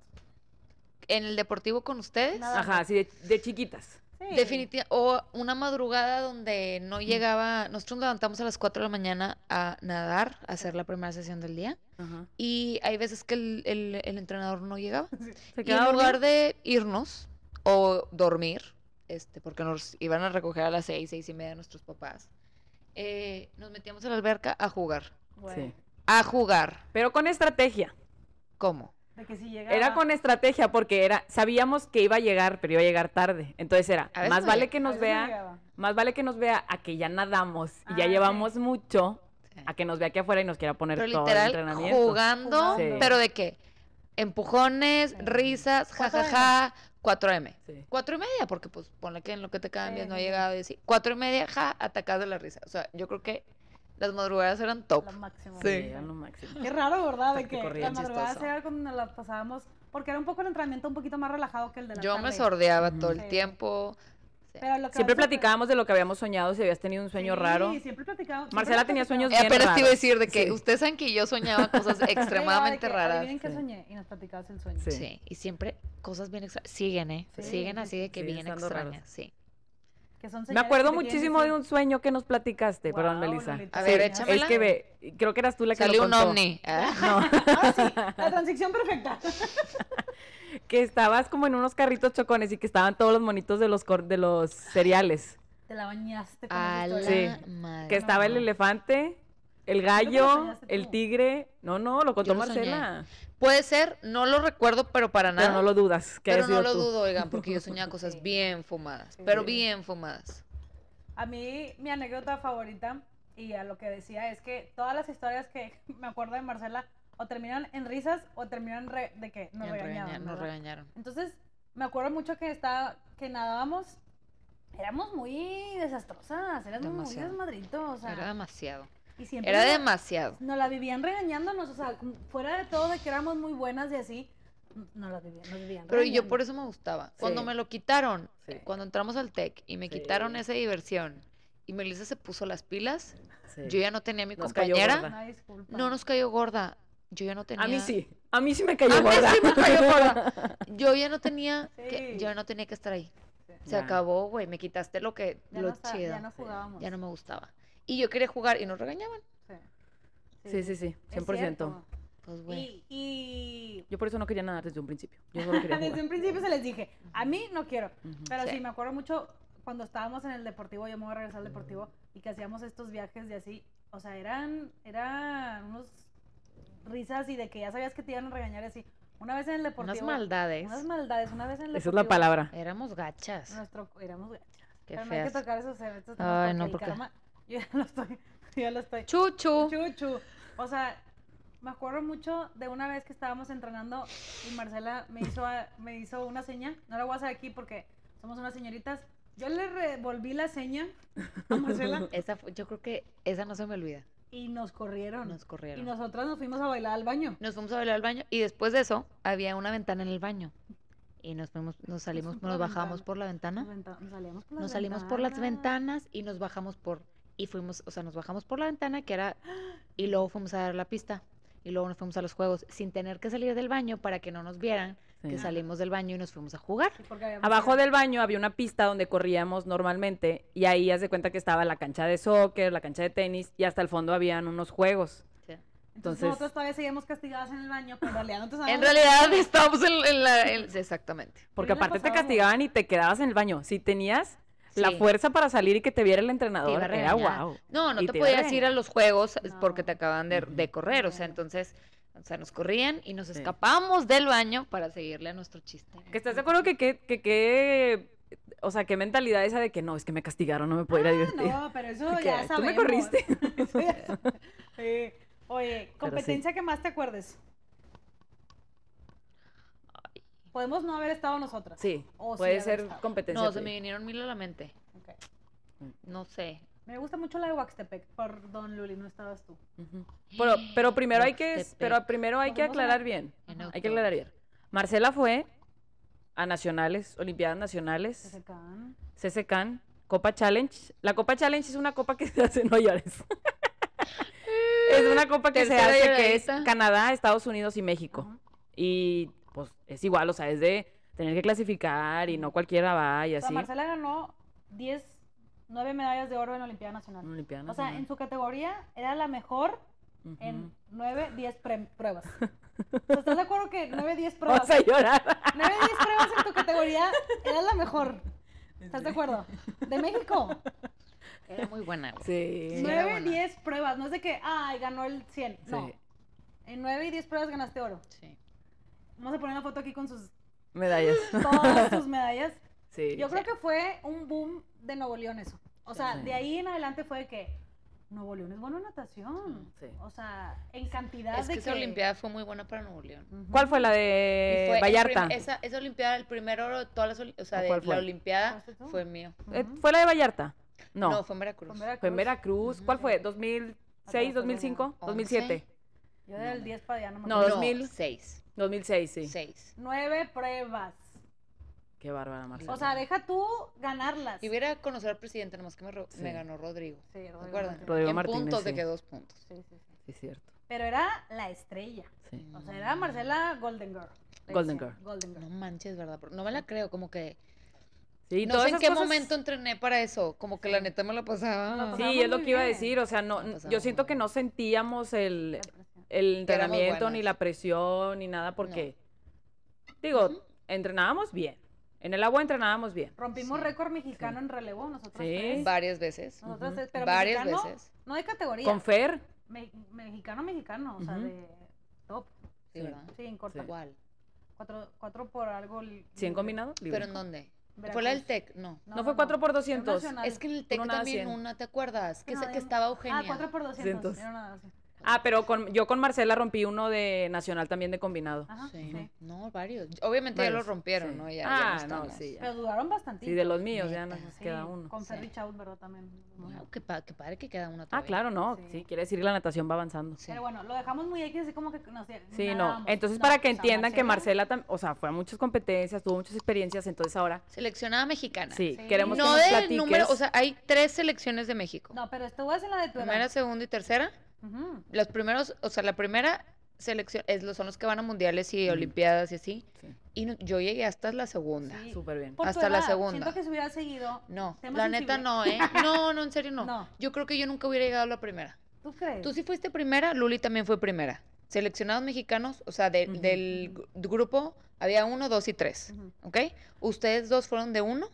En el deportivo con ustedes, Nada. Ajá, sí, de, de chiquitas. Sí. definitivamente, o una madrugada donde no llegaba, nosotros nos levantamos a las 4 de la mañana a nadar, a hacer la primera sesión del día, Ajá. y hay veces que el, el- el entrenador no llegaba. [LAUGHS] Se Y en lugar de irnos o dormir, este, porque nos iban a recoger a las seis, seis y media nuestros papás, eh, nos metíamos a la alberca a jugar. Bueno, Sí. A jugar. Pero con estrategia. ¿Cómo? De que si llegaba... Era con estrategia porque era sabíamos que iba a llegar, pero iba a llegar tarde. Entonces era, A más vale que nos vea, más vale que nos vea a que ya nadamos y ya Ah, llevamos mucho a que nos vea aquí afuera y nos quiera poner Pero todo el entrenamiento. jugando, Jugando. Sí. pero de qué? Empujones, Sí. risas, 4M. jajaja, 4M. Sí. Cuatro y media, porque pues ponle que en lo que te cambias Sí, no ha llegado y así. Cuatro y media, ja, atacado de la risa. O sea, yo creo que las madrugadas eran top. Lo máximo. Sí, era lo máximo. Qué raro, ¿verdad? De Que que las madrugadas era cuando las pasábamos, porque era un poco el entrenamiento un poquito más relajado que el de la Yo tarde. me sordeaba todo el Sí. tiempo. Sí. Pero lo que Siempre platicábamos de lo que habíamos soñado, si habías tenido un sueño Sí, raro. siempre platicábamos. Marcela tenía sueños. Eh, bien apenas te iba a raros. decir de que Sí. ustedes saben que yo soñaba [LAUGHS] cosas extremadamente que, raras. Qué Sí. soñé y nos platicabas el sueño. Sí. Sí, y siempre cosas bien extrañas. Siguen, ¿eh? Sí, Siguen sí, así sí. de que bien estando raros. extrañas, sí. Que son Me acuerdo muchísimo de un sueño que nos platicaste, perdón, "Guau, Melissa. Lolita, A ver, sí, échamela. Es que ve, creo que eras tú la que Salió lo un contó. ovni. [LAUGHS] Ah. No, Ahora sí, la transición perfecta. [LAUGHS] que estabas como en unos carritos chocones y que estaban todos los monitos de los cor- de los cereales. Te la bañaste con A la. Sí. madre. Que estaba el no. elefante, el lo gallo, el tigre. No, no, lo contó lo soñé. Puede ser, no lo recuerdo, pero para nada. Pero no lo dudas. Que Pero no lo tú. dudo, oigan, porque yo [LAUGHS] soñaba cosas bien fumadas. Pero bien fumadas. A mí, mi anécdota favorita, y a lo que decía, es que todas las historias que [LAUGHS] me acuerdo de Marcela, o terminan en risas, o terminan re- de que nos regañaron, nos regañaron. Entonces, me acuerdo mucho que estaba, que nadábamos, éramos muy desastrosas, éramos muy desmadritos, o sea, Era demasiado. Y siempre Era nos- demasiado. nos la vivían regañándonos, o sea, fuera de todo de que éramos muy buenas y así, nos la vivían, nos vivían Pero yo por eso me gustaba. Cuando Sí. me lo quitaron, Sí. cuando entramos al TEC y me Sí. quitaron esa diversión y Melissa se puso las pilas, Sí. yo ya no tenía a mi Nos compañera. No nos cayó gorda. Yo ya no tenía. A mí sí. A mí sí me cayó A mí gorda. sí me cayó gorda. [LAUGHS] Yo ya no tenía que, yo no tenía que estar ahí. Se Ya. acabó, güey. Me quitaste lo que Ya lo no chido. ya no jugábamos. Ya no me gustaba. Y yo quería jugar y nos regañaban. Sí, sí, sí. Es 100%. cierto. Pues güey. Y, y Yo por eso no quería nadar desde un principio. Yo solo quería [LAUGHS] desde jugar. un principio se les dije, a mí no quiero. Pero sí. Sí. me acuerdo mucho cuando estábamos en el deportivo, yo me voy a regresar al deportivo, y que hacíamos estos viajes de así, o sea, eran, eran unos risas y de que ya sabías que te iban a regañar así. Una vez en el deportivo. Unas maldades. Unas maldades, una vez en el Esa es deportivo. la palabra. Éramos gachas. Nuestro, éramos gachas. Qué Pero no hay que tocar esos eventos Ay, no, el porque- karma- yo [LAUGHS] ya lo estoy, ya lo estoy. Chuchu. Chuchu. O sea, me acuerdo mucho de una vez que estábamos entrenando y Marcela me hizo, a- me hizo una seña. No la voy a hacer aquí porque somos unas señoritas. Yo le revolví la seña a Marcela [LAUGHS] Esa fue- yo creo que esa no se me olvida. y nos corrieron. Nos corrieron. Y nosotras nos fuimos a bailar al baño. Nos fuimos a bailar al baño y después de eso había una ventana en el baño. Y nos fuimos, nos salimos, nos la bajamos ventana. por la ventana. Nos, venta- nos salíamos por Nos salimos por las ventanas y nos bajamos por y fuimos, o sea, nos bajamos por la ventana que era y luego fuimos a dar la pista y luego nos fuimos a los juegos sin tener que salir del baño para que no nos vieran Sí. que salimos del baño y nos fuimos a jugar. Sí, Abajo del baño había una pista donde corríamos normalmente y ahí haz de cuenta que estaba la cancha de soccer, la cancha de tenis y hasta el fondo habían unos juegos. Entonces, entonces- nosotros todavía seguíamos castigadas en el baño, pero en realidad no te En realidad estábamos en, en la en- sí, exactamente. Porque Sí, aparte te castigaban y te quedabas en el baño. Si tenías la fuerza para salir y que te viera el entrenador, era wow. No, no Y te, podías ir a los juegos es porque te acaban de, correr, o sea, entonces, o sea, nos corrían y nos Sí. escapamos del baño para seguirle a nuestro chiste. Que estás de acuerdo que que- o sea, qué mentalidad esa de que no, es que me castigaron, no me puedo ir a divertir. Ah, No, pero eso [LAUGHS] Que, ya "Ay, sabemos. tú me corriste. [LAUGHS] Sí. Oye, competencia que más te acuerdes. Podemos no haber estado nosotras. Sí, O puede ser estado. competencia. No, se me vinieron mil a la mente. No sé. Me gusta mucho la de Waxtepec. Perdón, Luli, no estabas tú. Pero, pero primero hay que, pero primero hay que aclarar bien. En Hay que aclarar bien. Marcela fue a nacionales, Olimpiadas Nacionales. CCCAN, Copa Challenge. La Copa Challenge es una copa que [LAUGHS] se hace en Ollares. es una copa que se hace que es. Canadá, Estados Unidos y México. Y pues es igual, o sea, es de tener que clasificar y no cualquiera va y O sea, así. Marcela ganó 10, 9 medallas de oro en la Olimpiada Nacional. Olimpiada O sea, en Nacional. su categoría era la mejor Ujú. en 9, 10 pre- pruebas. [LAUGHS] O sea, ¿Estás de acuerdo que 9, 10 [LAUGHS] pruebas? Vamos a llorar. 9, 10 pruebas en tu categoría era la mejor. [LAUGHS] ¿Estás de acuerdo? De México. Era muy buena. güey. Sí. Sí, era 9, buena. 10 pruebas. No es de que, ay, ganó el 100. No. Sí. En 9 y 10 pruebas ganaste oro. Sí. Vamos a poner una foto aquí con sus Medallas. [LAUGHS] todas sus medallas. [LAUGHS] Sí. Yo creo que fue un boom de Nuevo León eso. O sea, Sí. de ahí en adelante fue de que Nuevo León es bueno en natación. Sí. O sea, en cantidad Es de que esa Olimpiada fue muy buena para Nuevo León. ¿Cuál fue la de fue Vallarta? prim- esa, esa Olimpiada, el primer oro de todas las, oli- o sea, ¿O de cuál fue? la Olimpiada fue mío. Eh. ¿Fue la de Vallarta? No, No, fue en Veracruz. Con Veracruz. fue en Veracruz. ¿Cuál Ujú. fue? ¿2006, Atrás, 2005, once. 2007? Yo del 10 para allá no me No, acuerdo. 2000. seis. 2006, sí. Seis. Nueve pruebas. Qué bárbara, Marcela. O sea, deja tú ganarlas. Y hubiera a conocer al presidente, nomás que me, ro- Sí. me ganó Rodrigo. Sí, ¿Se Rodrigo acuerdan? Martínez. Rodrigo en Martínez, puntos de sí. que dos puntos. Sí, sí, sí. Sí, es cierto. Pero era la estrella. Sí. O sea, era Marcela Golden Girl. le Golden decían, Girl. Golden Girl. No manches, ¿verdad? Pero No me la creo, como que... Sí, no todas sé en esas qué cosas- momento entrené para eso. Como que la neta me la pasaba. La Sí, pasamos es lo muy que iba a bien. decir. O sea, no, pasamos yo siento muy que bien. no sentíamos el. El entrenamiento, ni la presión, ni nada, porque, digo, entrenábamos bien. En el agua entrenábamos bien. Rompimos Sí. récord mexicano en relevo, nosotros Sí. tres. Varias veces. Nosotros tres, pero Varias mexicano, veces. no de categoría. Con Fer, Me- mexicano, mexicano, o sea, de top. Sí, Sí. ¿verdad? Sí, en corta. Igual. Cuatro, cuatro por algo. li- 100 libre. combinado. libre. ¿Pero en dónde? Veracruz. ¿Fue la del TEC? No. No, fue 4 por 200. nacional. Es que en el TEC no también 100. una, ¿te acuerdas? Que, No, se- que estaba Eugenia. Ah, 4 por 200. Cientos. era una. Ah, pero con, yo con Marcela rompí uno de nacional también de combinado. Ajá, Sí. sí. No, varios. Obviamente ya lo rompieron, sí. ¿no? Ya, ya ah, no, sí. ya. Pero duraron bastante. Sí, de los míos ya nos queda uno. Con Sí. Ferry Chaut, ¿verdad? También. Wow, qué, pa- qué padre que queda una Ah, todavía. claro, no. Sí. Sí, quiere decir que la natación va avanzando. Sí. Pero bueno, lo dejamos muy X, así como que no sé. Sí, no. Entonces, No, para que entiendan que Marcela, tam- o sea, fue a muchas competencias, tuvo muchas experiencias, entonces ahora Seleccionada mexicana. sí, Sí. queremos No que nos de platiques. número, o sea, hay tres selecciones de México. No, pero esto es en la de tu edad. Primera, segunda y tercera. Los primeros, o sea, la primera selección es, los- son los que van a mundiales y olimpiadas y así. Sí, Y no- yo llegué hasta la segunda. Sí. súper bien. Por tu Hasta la segunda. Siento que si hubiera seguido. No, la neta no, ¿eh? [LAUGHS] No, no, en serio no. No. Yo creo que yo nunca hubiera llegado a la primera. ¿Tú crees? Tú sí fuiste primera, Luli también fue primera. Seleccionados mexicanos, o sea, de- del gru- grupo Había uno, dos y tres. ¿ok? Ustedes dos fueron de uno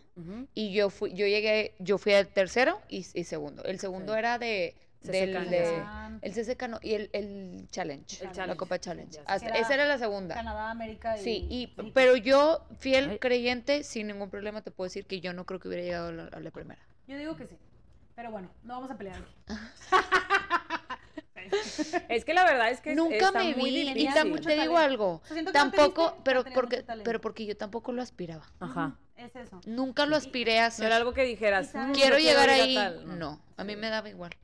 y yo fui, yo llegué, yo fui al tercero y, y segundo. El segundo Sí. era de, del, de- el CCK no, y el, el challenge, El la challenge, Copa Challenge. Hasta- Era esa era la segunda. Canadá, América y... Sí, y, México. pero yo, fiel creyente, sin ningún problema, te puedo decir que yo no creo que hubiera llegado a la, a la primera. Yo digo que sí. Pero bueno, no vamos a pelear aquí. [LAUGHS] Es que la verdad es que Nunca está me muy vi, y difícil. tam- mucho te digo algo, O sea, no tampoco, pero porque, pero porque yo tampoco lo aspiraba. Ajá. Es eso. Nunca lo aspiré a No hacer. era algo que dijeras, "Mm, Quiero llegar ahí. tal". No, a mí me daba igual.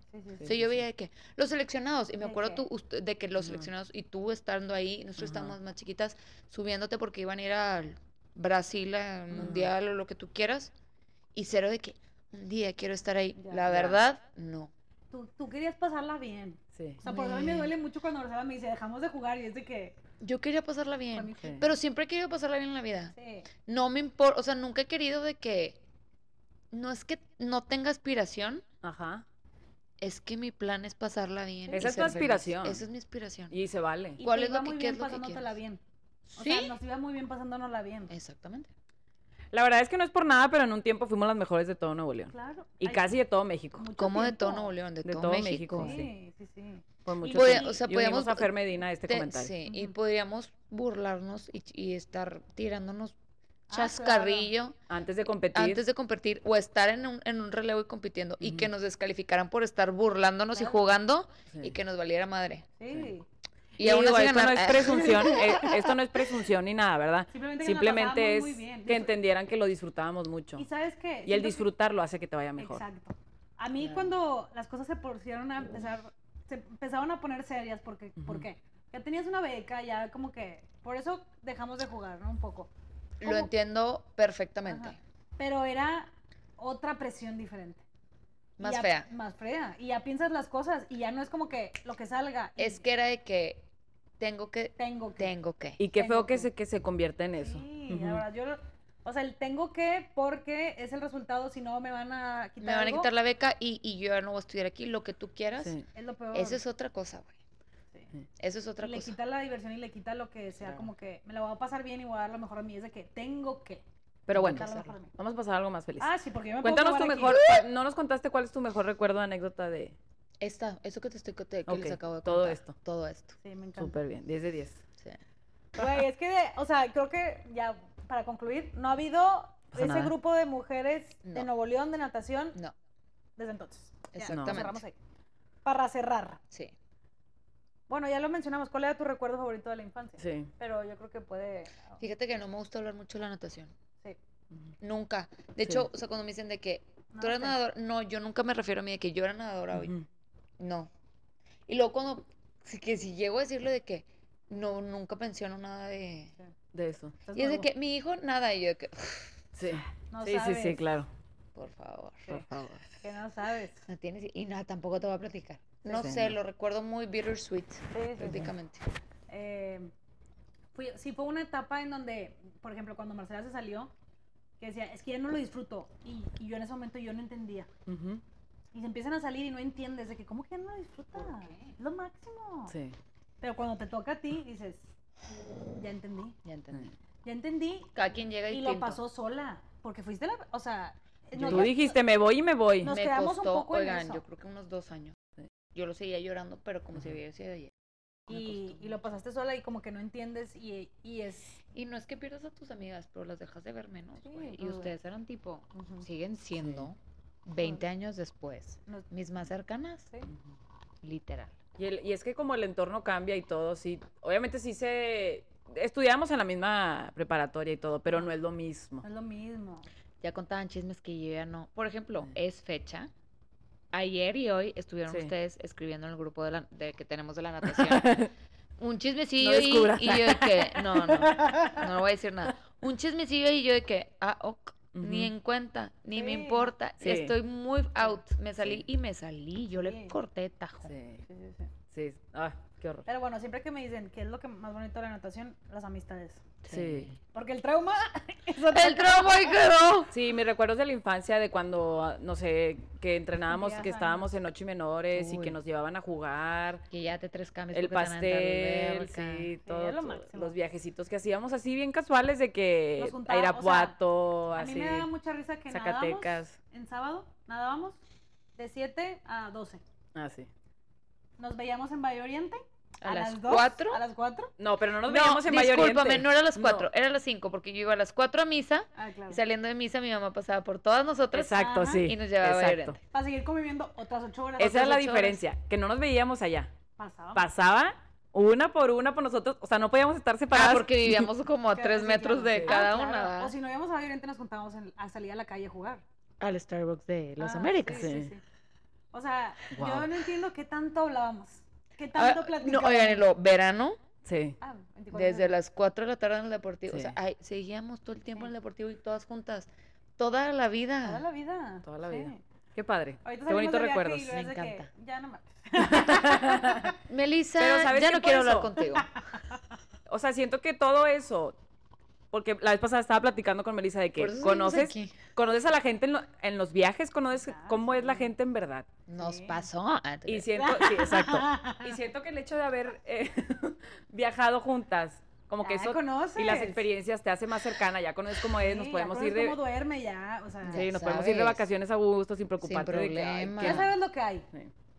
Sí, yo veía de que los seleccionados, y me ¿De acuerdo tú, usted- de que los seleccionados, y tú estando ahí, nosotros Ajá. estábamos más chiquitas, subiéndote porque iban a ir al Brasil, al mundial o lo que tú quieras, y cero de que un día quiero estar ahí. Ya. La Ya. verdad, no. Tú, tú querías pasarla bien. Sí. O sea, por eso a mí me duele mucho cuando Marcela me dice, dejamos de jugar y es de que... Yo quería pasarla bien, Sí. pero siempre he querido pasarla bien en la vida. Sí. No me importa, o sea, nunca he querido de que, no es que no tenga aspiración, Ajá. Es que mi plan es pasarla bien. Esa es tu feliz. aspiración. Esa es mi aspiración. Y se vale. Y ¿Cuál te es lo iba que- muy bien es lo que bien. O ¿Sí? sea, nos iba muy bien pasándonosla bien. Exactamente. La verdad es que no es por nada, pero en un tiempo fuimos las mejores de todo Nuevo León. Claro. Y Ay, casi de todo México. Como de todo Nuevo León, de, De todo, todo México. México, Sí, sí, sí. Por mucho Podía- tiempo. o sea, Y podíamos- a Fer Medina este Te- comentario. sí, y podríamos burlarnos y, y estar tirándonos Ah, claro. chascarrillo Antes de competir. antes de competir o estar en un, en un relevo y compitiendo y que nos descalificaran por estar burlándonos Claro. y jugando Sí. y que nos valiera madre. Sí. Y, Y aún digo, así esto no es presunción, eh, esto no es presunción ni nada, ¿verdad? Simplemente, que es pasábamos muy bien. que entendieran que lo disfrutábamos mucho. ¿Y sabes qué? Y el disfrutarlo hace que te vaya mejor. Exacto. A mí Claro. cuando las cosas se pusieron a empezar, se empezaban a poner serias, porque, ¿por qué? Ya tenías una beca, ya como que, por eso dejamos de jugar, ¿no? Un poco. Lo entiendo perfectamente. Ajá. Pero era otra presión diferente. Más ya- fea. Más fea. Y ya piensas las cosas y ya no es como que lo que salga. y Es que era de que tengo que, tengo que. tengo que. Y qué Tengo feo que que. se, que se convierta en eso. Sí, Ujú. la verdad, yo, lo- o sea, el tengo que porque es el resultado, si no me van a quitar Me van a quitar la beca y, y yo ya no voy a estudiar aquí, lo que tú quieras. Sí. Es lo peor. Eso es otra cosa, güey. Eso es otra y le cosa. quita la diversión y le quita lo que sea Claro. como que me la voy a pasar bien y voy a dar lo mejor a mí. Es de que tengo que. Pero bueno, vamos a pasar a algo más feliz. Ah, sí, porque yo me puedo Cuéntanos tu aquí. mejor, [LAUGHS] no nos contaste cuál es tu mejor recuerdo, anécdota de... Esta, eso que te estoy que te- que les acabo de todo contar. esto. Todo esto. Sí, me encanta. Súper bien, 10 de 10. Sí. Güey, es que, de- o sea, creo que ya para concluir, no ha habido Pasa ese nada. grupo de mujeres de. Nuevo León de natación No, desde entonces. Ya, Exactamente. cerramos ahí. Para cerrar. sí. Bueno, ya lo mencionamos. ¿Cuál era tu recuerdo favorito de la infancia? Sí. Pero yo creo que puede. Fíjate que no me gusta hablar mucho de la natación. Sí. Nunca. De Sí. hecho, o sea, cuando me dicen de que tú eres Nadaste. nadadora, no, yo nunca me refiero a mí de que yo era nadadora hoy. No. Y luego cuando, si- que si llego a decirle de que no, nunca menciono nada de... De eso. Y es de que mi hijo nada, y yo de que, Sí. No sí, sí, sí, claro. Por favor. Por favor. Que no sabes. No tienes, y nada, tampoco te voy a platicar. No Sí, sé, no. lo recuerdo muy bittersweet, Sí, sí, sí. prácticamente. Eh, fui- sí fue una etapa en donde, por ejemplo, cuando Marcela se salió, que decía, es que ya no lo disfruto. Y, y yo en ese momento yo no entendía. Ujú. Y se empiezan a salir y no entiendes de que, ¿cómo que ya no lo disfrutas? Es lo máximo. Sí. Pero cuando te toca a ti, dices, ya entendí. Ya entendí. Ya entendí. Cada quien llega Y distinto. lo pasó sola. Porque fuiste la. O sea. Tú nos- dijiste, me voy y me voy. Nos me quedamos un costó, poco en oigan, eso. yo creo que unos dos años. Sí. Yo lo seguía llorando, pero como si hubiera sido ayer. Y, y lo pasaste sola y como que no entiendes. Y, y es. Y no es que pierdas a tus amigas, pero las dejas de ver menos, Sí, güey. y ustedes eran tipo, siguen siendo 20 años después, no- mis más cercanas, sí. literal. Y, el- y es que como el entorno cambia y todo, sí, obviamente sí se... Estudiamos en la misma preparatoria y todo, pero no es lo mismo. No es lo mismo. Ya contaban chismes que yo ya no. Por ejemplo, Sí. es fecha. Ayer y hoy estuvieron Sí. ustedes escribiendo en el grupo de, la, de que tenemos de la natación. [LAUGHS] un chismecillo No y, y yo de que, no, no, [LAUGHS] no voy a decir nada. Un chismecillo y yo de que, ah, ok, ni en cuenta, ni me importa. Sí. Estoy muy out. Me salí Sí. y me salí. Yo Sí. le corté tajo. Sí, Sí, sí, sí. sí. Ah, Qué horror. Pero bueno, siempre que me dicen qué es lo que más bonito de la natación, las amistades. Sí. Porque el trauma [LAUGHS] El trauma ahí quedó. Sí, mis recuerdos de la infancia, de cuando, ah, no sé, que entrenábamos, que estábamos en ocho y menores y que nos llevaban a jugar. Que ya te tres cambios. El a pastel, sí, todo, es lo todo, máximo. los viajecitos que hacíamos así bien casuales de que a Irapuato, A mí así, me da mucha risa que Zacatecas. en sábado, nadábamos de 7 a 12. así. Nos veíamos en Valle Oriente. ¿A las dos, cuatro? A las 4. No, pero no nos No, veíamos en Valle discúlpame, no era a las No. cuatro, era a las cinco, porque yo iba a las cuatro a misa Ah, claro. y saliendo de misa mi mamá pasaba por todas nosotras Exacto, sí. y nos llevaba a Valle exacto. Oriente. Para seguir conviviendo otras 8 horas. Esa es la horas. diferencia, que no nos veíamos allá. Pasaba. Pasaba una por una por nosotros, o sea, no podíamos estar separadas. Ah, porque vivíamos [LAUGHS] como a tres sí, metros claro, de sí. cada Ah, una. O si no íbamos a Valle Oriente, nos juntábamos en- a salir a la calle a jugar. Al Starbucks de las Ah, Américas. Sí, sí, Sí. sí. O sea, yo no entiendo qué tanto hablábamos. ¿Qué Ah, tanto no, platicábamos? oigan, lo, verano, Sí. Ah, 24 desde las 4 de la tarde en el deportivo. O sea, ay, seguíamos todo el tiempo Sí. en el deportivo y todas juntas. Toda la vida. Toda la vida. Toda la sí. vida. Qué padre. Ahorita Qué bonitos recuerdos. Me encanta. Ya no mames. [LAUGHS] Melissa, Pero ¿sabes ya no quiero hablar contigo. [LAUGHS] O sea, siento que todo eso, porque la vez pasada estaba platicando con Melissa de que conoces, conoces a la gente en, lo- en los viajes, conoces Ah, cómo es la gente en verdad. Nos Sí. pasó. Y siento, sí, exacto. [LAUGHS] Y siento que el hecho de haber eh, [LAUGHS] viajado juntas, como que Ya eso conoces. y las experiencias te hace más cercana, ya conoces cómo es, nos podemos ir de cómo duerme ya, o sea, Ya sí, nos podemos ir de vacaciones a gusto sin preocuparte de que ay, ya sabes lo que hay.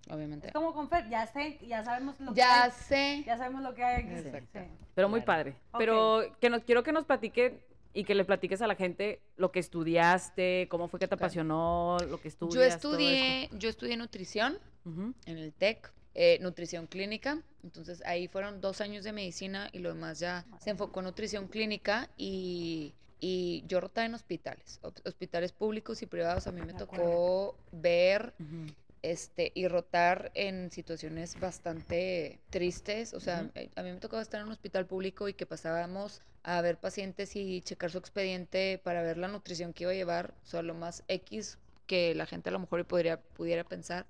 Obviamente. Es como con Fer, ya sé, ya sabemos lo que Ya hay. sé. Ya sabemos lo que hay aquí. Exacto. Sí. Pero muy padre. Pero que nos quiero que nos platique y que le platiques a la gente lo que estudiaste, cómo fue que te apasionó, lo que estudias. Yo estudié, yo estudié nutrición en el TEC, eh, nutrición clínica. Entonces ahí fueron dos años de medicina y lo demás ya se enfocó en nutrición clínica y, y yo rotaba en hospitales, hos- hospitales públicos y privados. A mí me tocó ver. Este, y rotar en situaciones bastante tristes. O sea, eh, a mí me tocaba estar en un hospital público y que pasábamos a ver pacientes y checar su expediente para ver la nutrición que iba a llevar. O sea, lo más X que la gente a lo mejor podría, pudiera pensar.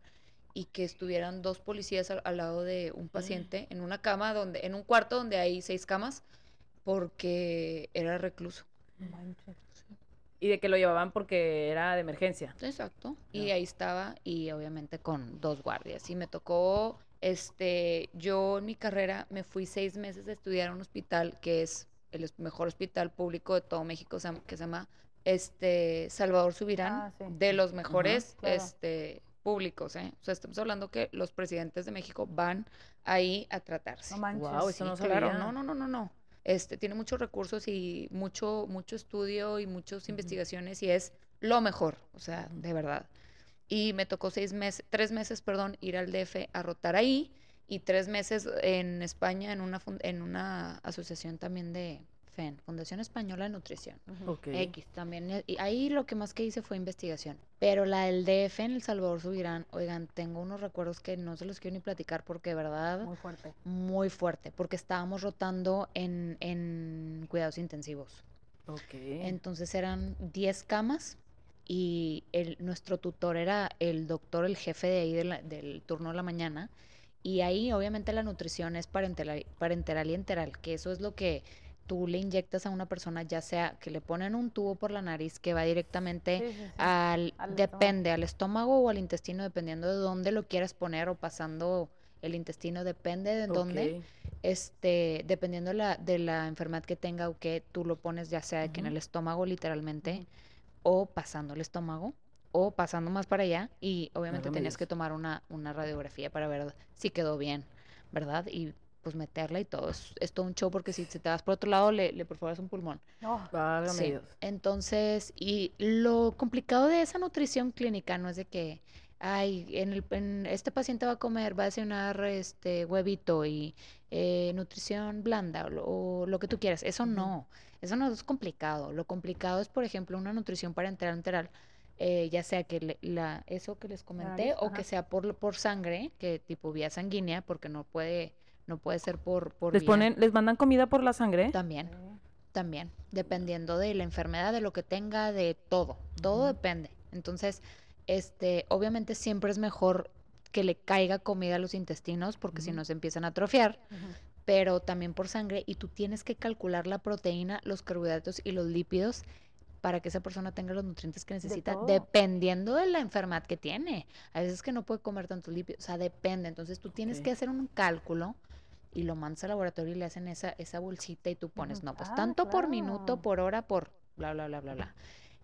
Y que estuvieran dos policías al, al lado de un paciente en una cama, donde, en un cuarto donde hay seis camas, porque era recluso. Y de que lo llevaban porque era de emergencia. Exacto. Y Ya. ahí estaba, y obviamente con dos guardias. Y me tocó, este, yo en mi carrera me fui seis meses a estudiar a un hospital que es el mejor hospital público de todo México, se llama- que se llama este Salvador Subirán, Ah, sí. de los mejores claro. este, públicos. ¿eh? O sea, estamos hablando que los presidentes de México van ahí a tratarse. No manches. Guau, eso no Sí, claro, sabía. no, no, no, no, no. Este, tiene muchos recursos y mucho, mucho estudio y muchas investigaciones y es lo mejor, o sea, de verdad. Y me tocó seis meses, tres meses, perdón, ir al DF a rotar ahí y tres meses en España en una, en una asociación también de FEN, Fundación Española de Nutrición. Ok. X también. eh, Y ahí lo que más que hice fue investigación. Pero la del DF en El Salvador Subirán, oigan, tengo unos recuerdos que no se los quiero ni platicar porque de verdad Muy fuerte. muy fuerte, porque estábamos rotando en, en cuidados intensivos. Ok. Entonces eran 10 camas y el, nuestro tutor era el doctor, el jefe de ahí de la- del turno de la mañana. Y ahí obviamente la nutrición es parenteral, parenteral y enteral, que eso es lo que tú le inyectas a una persona, ya sea que le ponen un tubo por la nariz que va directamente Sí, sí, sí. al, Al depende, al estómago o al intestino, dependiendo de dónde lo quieras poner o pasando el intestino, depende de dónde. Este, dependiendo la, de la enfermedad que tenga o que tú lo pones ya sea que en el estómago literalmente o pasando el estómago o pasando más para allá y obviamente tenías que tomar una, una radiografía para ver si quedó bien, ¿verdad? Y pues meterla y todo. Es, es todo un show porque si, te vas por otro lado le, le perforas un pulmón. No. Válgame Sí. Dios. Entonces, y lo complicado de esa nutrición clínica no es de que, ay, en, el, en este paciente va a comer, va a desayunar este huevito y eh, nutrición blanda o lo, o lo que tú quieras. Eso no, eso no es complicado. Lo complicado es, por ejemplo, una nutrición parenteral enteral, eh, ya sea que le- la, eso que les comenté o ajá. que sea por, por sangre, que tipo vía sanguínea, porque no puede, no puede ser por, por ¿Les vía- ponen, les mandan comida por la sangre? También. También, dependiendo de la enfermedad, de lo que tenga, de todo, todo depende. Entonces, este, obviamente siempre es mejor que le caiga comida a los intestinos, porque si no se empiezan a atrofiar, pero también por sangre, y tú tienes que calcular la proteína, los carbohidratos y los lípidos para que esa persona tenga los nutrientes que necesita, dependiendo de la enfermedad que tiene. A veces que no puede comer tantos lípidos, o sea, depende. Entonces tú tienes que hacer un cálculo y lo mandas al laboratorio y le hacen esa, esa bolsita y tú pones, no, pues Ah, tanto por minuto, por hora, por bla, bla, bla, bla, bla.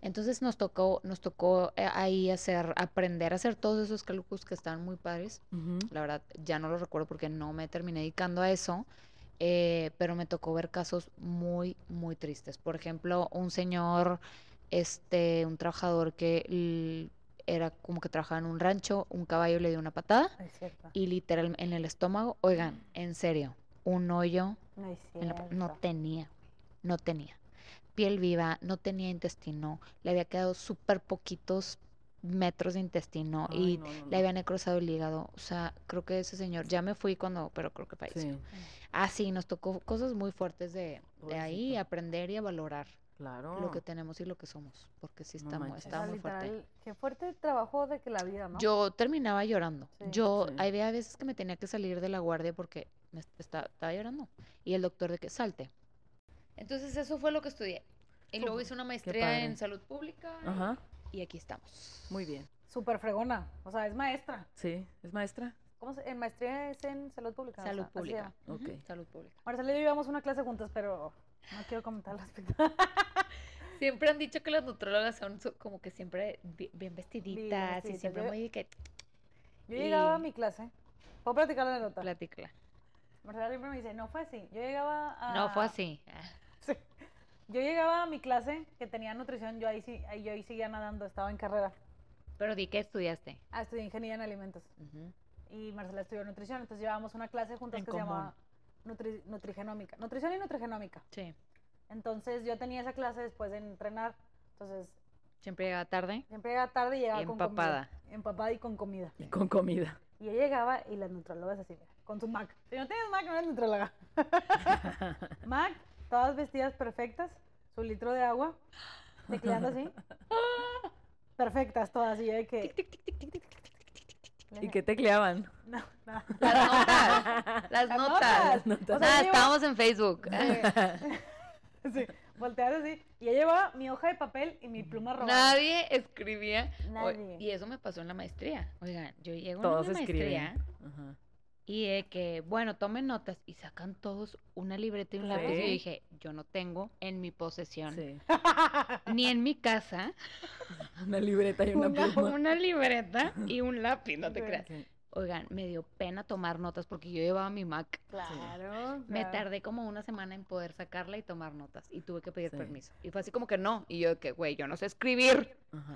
Entonces nos tocó, nos tocó eh, ahí hacer, aprender a hacer todos esos cálculos que estaban muy padres. La verdad, ya no lo recuerdo porque no me terminé dedicando a eso. eh, pero me tocó ver casos muy, muy tristes. Por ejemplo, un señor, este, un trabajador que era como que trabajaba en un rancho, un caballo le dio una patada y literal en el estómago, oigan, en serio, un hoyo No en la tenía, no tenía. Piel viva, no tenía intestino, le había quedado súper poquitos metros de intestino Ay, y no, no, le no. había necrosado el hígado. O sea, creo que ese señor, ya me fui cuando, pero creo que falleció. Sí, Ah, sí, nos tocó cosas muy fuertes de, de ahí, aprender y a valorar claro. lo que tenemos y lo que somos, porque sí No está. O sea, muy fuerte. qué fuerte trabajo de que la vida, ¿no? Yo terminaba llorando. Sí. Yo, Sí. había veces que me tenía que salir de la guardia porque me est- estaba, estaba llorando. Y el doctor de que salte. Entonces eso fue lo que estudié. Y luego hice una maestría en salud pública Ajá, y aquí estamos. muy bien. Súper fregona. O sea, es maestra. Sí, ¿es maestra? ¿Cómo se, en maestría es en salud pública? o Salud sea, así se pública. llama. Ujú, Ok. Salud pública. Marcela y yo llevamos una clase juntas, pero no quiero comentar al respecto. [LAUGHS] Siempre han dicho que las nutrólogas son como que siempre bi- bien vestiditas y siempre Yo- muy que Yo llegaba a mi clase. ¿Puedo platicar la anécdota? platícala. Marcela siempre me dice, no fue así. Yo llegaba a... No fue así. [LAUGHS] Sí. Yo llegaba a mi clase que tenía nutrición, yo ahí, sí, ahí yo ahí seguía nadando, estaba en carrera. Pero di que estudiaste. Ah, estudié ingeniería en alimentos. Y Marcela estudió nutrición, entonces llevábamos una clase juntas En que común. se llamaba nutri- nutrigenómica. Nutrición y nutrigenómica. Sí. Entonces yo tenía esa clase después de entrenar. Entonces Siempre llegaba tarde. siempre llegaba tarde y llegaba con Empapada. comida. Empapada y con comida. Y con comida. Y yo llegaba y las nutrólogas así, mira, con su Mac. Si no tienes Mac, no eres nutróloga. [LAUGHS] Mac, todas vestidas perfectas, su litro de agua, tecleando así. [LAUGHS] Perfectas todas, y yo de que... ¿Y qué tecleaban? [LAUGHS] No, no. Las notas. [LAUGHS] Las Las notas. notas. O sea, Nada, estábamos en Facebook. Sí, [LAUGHS] volteas así. Y yo llevaba mi hoja de papel y mi pluma robada. Nadie escribía. O- Nadie. y eso me pasó en la maestría. Oigan, yo llego a la escriben. maestría Ajá. Y de que, bueno, tomen notas y sacan todos una libreta y un lápiz. Y yo dije, yo no tengo en mi posesión, Sí. ni en mi casa, [LAUGHS] Una libreta y una, Una- pluma. una libreta y un lápiz, no te Sí. creas. Sí. Oigan, me dio pena tomar notas porque yo llevaba mi Mac. Claro. Me claro. tardé como una semana en poder sacarla y tomar notas y tuve que pedir Sí. permiso. Y fue así como que no. Y yo de que, güey, yo no sé escribir. Ajá.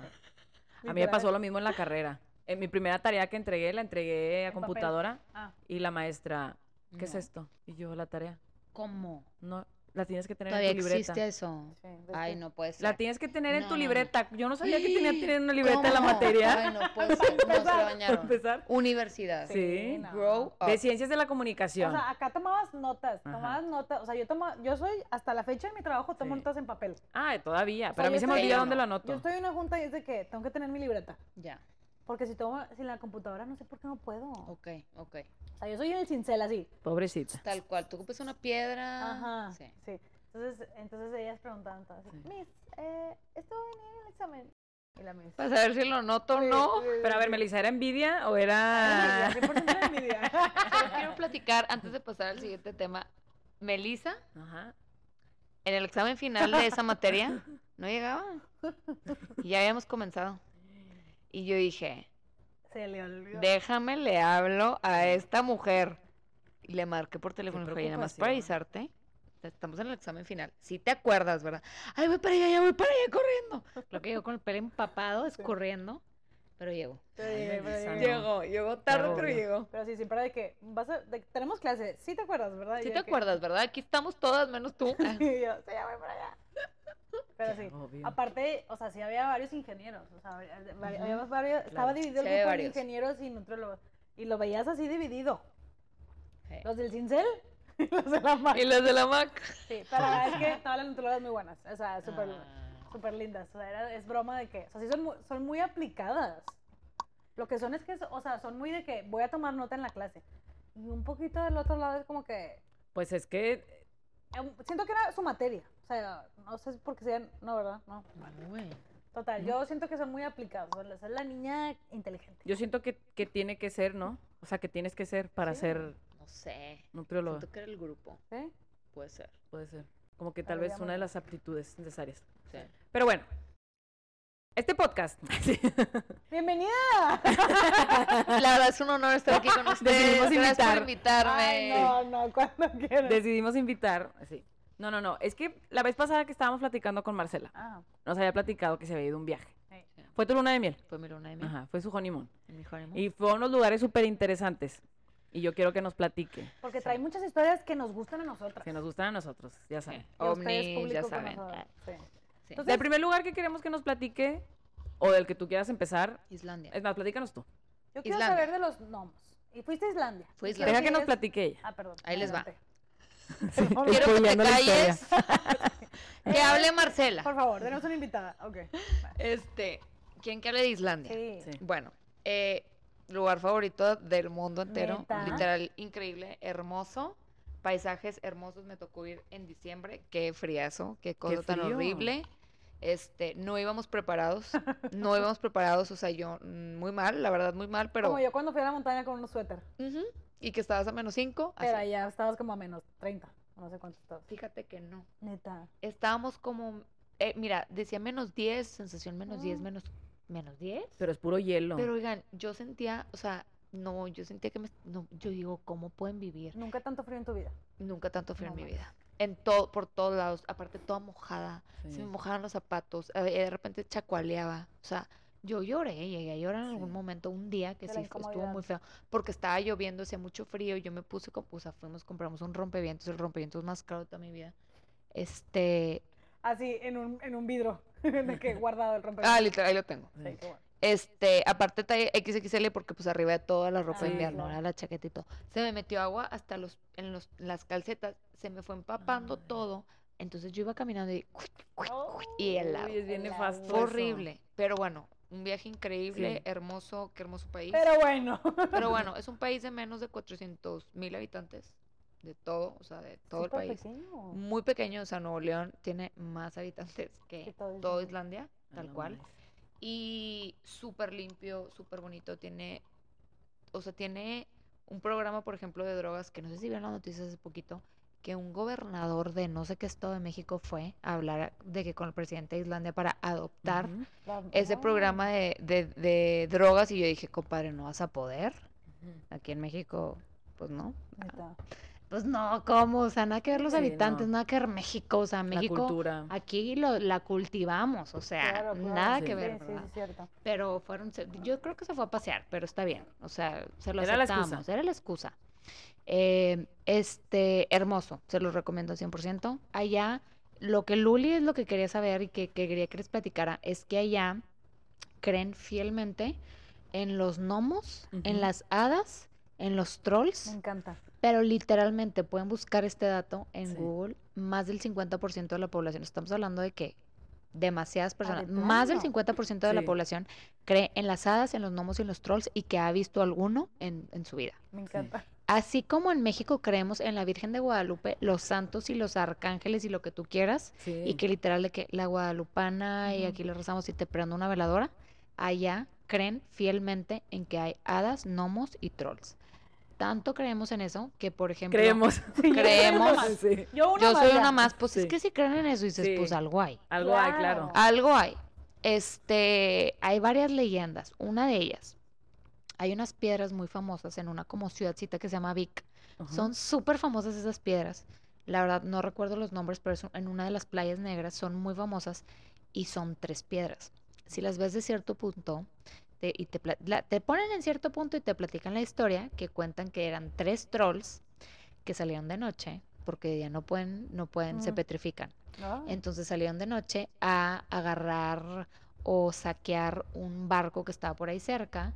A mí me pasó lo mismo en la carrera. En mi primera tarea que entregué, la entregué a computadora Ah, y la maestra, ¿qué es esto? Y yo, la tarea. ¿Cómo? No, la tienes que tener Todavía en tu libreta. existe eso. sí. Ay, no puede ser. La tienes que tener en tu libreta. Yo no sabía que tenía que tener una libreta en la materia. Ay, no puede ser. [LAUGHS] No, se bañaron. empezar. Universidad. Sí. no. Grow up. De ciencias de la O comunicación. sea, acá tomabas notas, Ajá. tomabas notas, o sea, yo tomo, yo soy, hasta la fecha de mi trabajo, tomo Sí. notas en papel. ah, todavía. O sea, pero a mí se me olvida dónde lo anoto. Yo estoy en una junta y es de que tengo que tener mi libreta, Ya. Porque si tomo, sin la computadora no sé por qué no puedo. Ok, ok. O sea, yo soy en el cincel así. Pobrecita. Tal cual. Tú ocupes una piedra. Ajá, Sí. sí. Entonces, entonces ellas preguntaban todas, así, Sí. Miss, eh, ¿esto va a venir en el examen? Y la Miss. Para saber si lo noto o no. Pero a ver, Melissa, ¿era envidia o era...? 100% era envidia. [LAUGHS] Solo quiero platicar antes de pasar al siguiente tema. Melissa, Ajá. en el examen final de esa materia, no llegaba. Y ya habíamos comenzado. Y yo dije, Se le olvidó. déjame, le hablo a esta mujer. Y le marqué por teléfono y le dije, "Oye, nada más para avisarte. Estamos en el examen final. Si te acuerdas, ¿verdad? Ay, voy para allá, ya voy para allá corriendo. Lo que llegó con el pelo empapado, escurriendo. Pero llegó. Pero pero llegué. no. Llegó, llegó tarde, pero obvio. llegó. Pero sí, siempre de que, vas a, de- tenemos clase, sí te acuerdas, ¿verdad? Sí te que- acuerdas, ¿verdad? Aquí estamos todas menos tú. [LAUGHS] Y yo, sí, ya voy para allá. Pero sí, Obvio. aparte, o sea, sí había varios ingenieros, o sea, había- varios, estaba Claro. dividido Sí, el grupo de varios. ingenieros y nutriólogos, y lo veías así dividido, Sí. los del cincel [LAUGHS] y los de la Mac. Y los de la Mac. Sí, pero la verdad es que [LAUGHS] todas las nutriólogas muy buenas, o sea, súper Ah. súper lindas, o sea, era- es broma de que, o sea, sí son muy, son muy aplicadas. Lo que son es que, o sea, son muy de que voy a tomar nota en la clase. Y un poquito del otro lado es como que... Pues es que eh, Siento que era su materia. Sea, no sé por qué sean... No, ¿verdad? No. Total, yo siento que son muy aplicados. O sea, es la niña inteligente. yo siento que, que tiene que ser, ¿no? O sea, que tienes que ser para Sí. ser No sé. nutrióloga. Siento que era el grupo. ¿Sí? Puede ser. Puede ser. Como que tal Pero vez una de las aptitudes necesarias. Sí. Pero bueno. Este podcast. [LAUGHS] sí, ¡Bienvenida! La verdad es un honor estar aquí con [LAUGHS] ustedes. Decidimos Gracias por invitar. invitarme. Ay, no, no, cuando quieras. Decidimos invitar. Sí. No, no, no. Es que la vez pasada que estábamos platicando con Marcela, Ah, nos había platicado que se había ido a un viaje. sí. Fue tu luna de miel. Fue mi luna de miel. Ajá, fue su honeymoon. en mi honeymoon. Y fue a unos lugares súper interesantes. Y yo quiero que nos platique. Porque trae muchas historias que nos gustan a nosotras. Que nos gustan a nosotros, ya saben. Sí. Y a ustedes, Ovnis, público, ya saben. Sí. Sí. Entonces- Del primer lugar que queremos que nos platique, o del que tú quieras empezar, Islandia. es más, platícanos tú. Yo quiero Islandia. saber de los gnomos. Y fuiste a Islandia. Fui a Islandia. Deja que nos es- platique ella. Ah, perdón. Ahí les va. [LAUGHS] Quiero que te calles. [LAUGHS] que hable Marcela. Por favor, tenemos una invitada. Ok. Este, ¿quién que hable de Islandia? Sí. Sí. Bueno, eh, lugar favorito del mundo entero. ¿Neta? Literal, increíble, hermoso. Paisajes hermosos. Me tocó ir en diciembre. Qué friazo, qué cosa tan horrible. Este, no íbamos preparados. [LAUGHS] No íbamos preparados. O sea, yo mm, muy mal, la verdad, muy mal, pero. Como yo cuando fui a la montaña con un suéter. Ujú, Y que estabas a menos 5. Pero allá estabas como a menos 30. No sé cuánto estabas. Fíjate que no. Neta. Estábamos como. eh, mira, decía menos 10, sensación menos 10, Ah. menos. ¿Menos 10? Pero es puro hielo. Pero oigan, yo sentía, o sea, no, yo sentía que me, no, yo digo, ¿cómo pueden vivir? Nunca tanto frío en tu vida. Nunca tanto frío No en mi vida. En todo, por todos lados, aparte toda mojada, se me mojaban los zapatos, eh, de repente chacualeaba, o sea, yo lloré, llegué a llorar en algún momento, un día que De sí estuvo muy feo, porque estaba lloviendo, hacía mucho frío, y yo me puse, como, o sea, fuimos, compramos un rompevientos, el rompevientos más caro de toda mi vida. Este, Así, en un, en un vidrio. [LAUGHS] de que [LAUGHS] guardado el romper. ah, literal, ahí lo tengo. Sí, qué bueno. Este, aparte talla XXL porque pues arriba de toda la ropa de Ah, invierno, claro. era la chaqueta y todo. Se me metió agua hasta los, en los, las calcetas, se me fue empapando Ay. todo. Entonces yo iba caminando y, Oh, y helado. Uy, es bien nefasto. Eso. horrible. Pero bueno, un viaje increíble, Sí. hermoso, qué hermoso país. Pero bueno. Pero bueno, es un país de menos de 400 mil habitantes, de todo, o sea, de todo el país. pequeño. Muy pequeño, o sea, Nuevo León tiene más habitantes que Que todo todo Islandia. Islandia, Ah, tal no cual. Y súper limpio, súper bonito. Tiene, o sea, tiene un programa, por ejemplo, de drogas, que no sé si vieron las noticias hace poquito, que un gobernador de no sé qué estado de México fue a hablar de que con el presidente de Islandia para adoptar ese programa de, de, de drogas. Y yo dije, compadre, ¿no vas a poder? Aquí en México, pues no. Pues no, ¿cómo? O sea, nada que ver los Sí, habitantes, no. nada que ver México. O sea, La México, cultura. aquí lo, la cultivamos, o sea, Claro, claro. nada Sí. que ver, sí, sí, cierto. Pero fueron, yo creo que se fue a pasear, pero está bien, o sea, se lo Era la excusa. aceptamos, era la excusa. Eh, este, hermoso, se los recomiendo 100%. Allá, lo que Luli es lo que quería saber y que, que quería que les platicara, es que allá creen fielmente en los gnomos, en las hadas, en los Me trolls, encanta. pero literalmente pueden buscar este dato en Sí. Google, más del 50% de la población, estamos hablando de que demasiadas personas, de más del plano? 50% de la población cree en las hadas, en los gnomos y en los trolls y que ha visto alguno en, en su vida. Me encanta. Así como en México creemos en la Virgen de Guadalupe, los santos y los arcángeles y lo que tú quieras, y que literal de que la guadalupana y aquí le rezamos y te prendo una veladora, allá creen fielmente en que hay hadas, gnomos y trolls. Tanto creemos en eso que, por ejemplo, Creemos. [LAUGHS] Creemos. una más. [LAUGHS] Sí. Yo una yo soy una más, pues es que si creen en eso, dices, Sí. pues algo hay. Algo hay, claro. Claro. Algo hay. Este, hay varias leyendas. Una de ellas, hay unas piedras muy famosas en una como ciudadcita que se llama Vic. Son súper famosas esas piedras. La verdad no recuerdo los nombres, pero en una de las playas negras son muy famosas y son tres piedras. Si las ves de cierto punto te, y te, la- te ponen en cierto punto y te platican la historia que cuentan que eran tres trolls que salieron de noche porque de día no pueden, no pueden, se Mm. petrifican. Ah, Entonces salieron de noche a agarrar o saquear un barco que estaba por ahí cerca.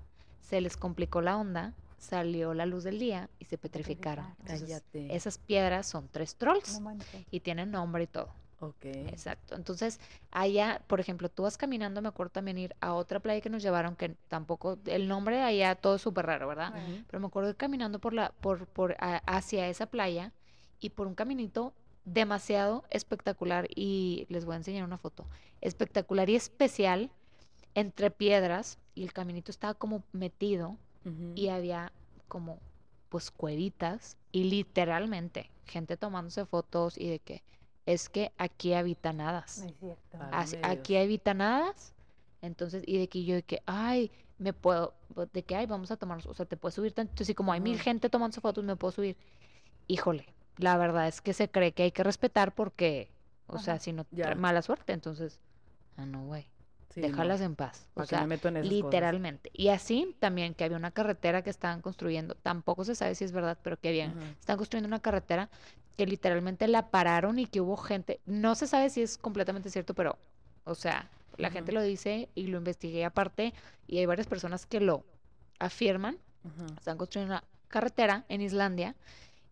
Se les complicó la onda, salió la luz del día y se petrificaron. Entonces, esas piedras son tres trolls no y tienen nombre y todo. Ok. Exacto. Entonces, allá, por ejemplo, tú vas caminando, me acuerdo también ir a otra playa que nos llevaron, que tampoco, el nombre de allá todo es súper raro, ¿verdad? Pero me acuerdo ir caminando por la, por, por, a- hacia esa playa y por un caminito demasiado espectacular y les voy a enseñar una foto. Espectacular y especial entre piedras y el caminito estaba como metido y había como pues cuevitas y literalmente gente tomándose fotos y de que es que aquí habitan hadas. No es cierto. Así- Válgame aquí habitan hadas. Entonces, y de que yo de que, ay, me puedo, pues, de que, ay, vamos a tomarnos, o sea, te puedes subir tanto, así como hay mil gente tomándose fotos, me puedo subir. Híjole, la verdad es que se cree que hay que respetar porque, o sea, si no, mala suerte, entonces, ah, no, güey, Sí, no. déjalas en paz. O ¿Para qué me sea, meto en cosas? literalmente. Y así también que había una carretera que estaban construyendo, tampoco se sabe si es verdad, pero que Ajá. están construyendo una carretera que literalmente la pararon y que hubo gente, no se sabe si es completamente cierto, pero, o sea, la gente lo dice y lo investigué aparte y hay varias personas que lo afirman, están construyendo una carretera en Islandia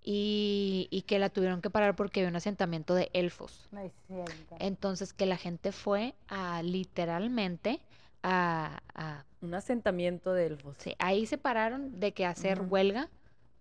y, y que la tuvieron que parar porque había un asentamiento de elfos. No es cierto. Entonces que la gente fue a literalmente a, a Un asentamiento de elfos. Sí, ahí se pararon de que hacer huelga,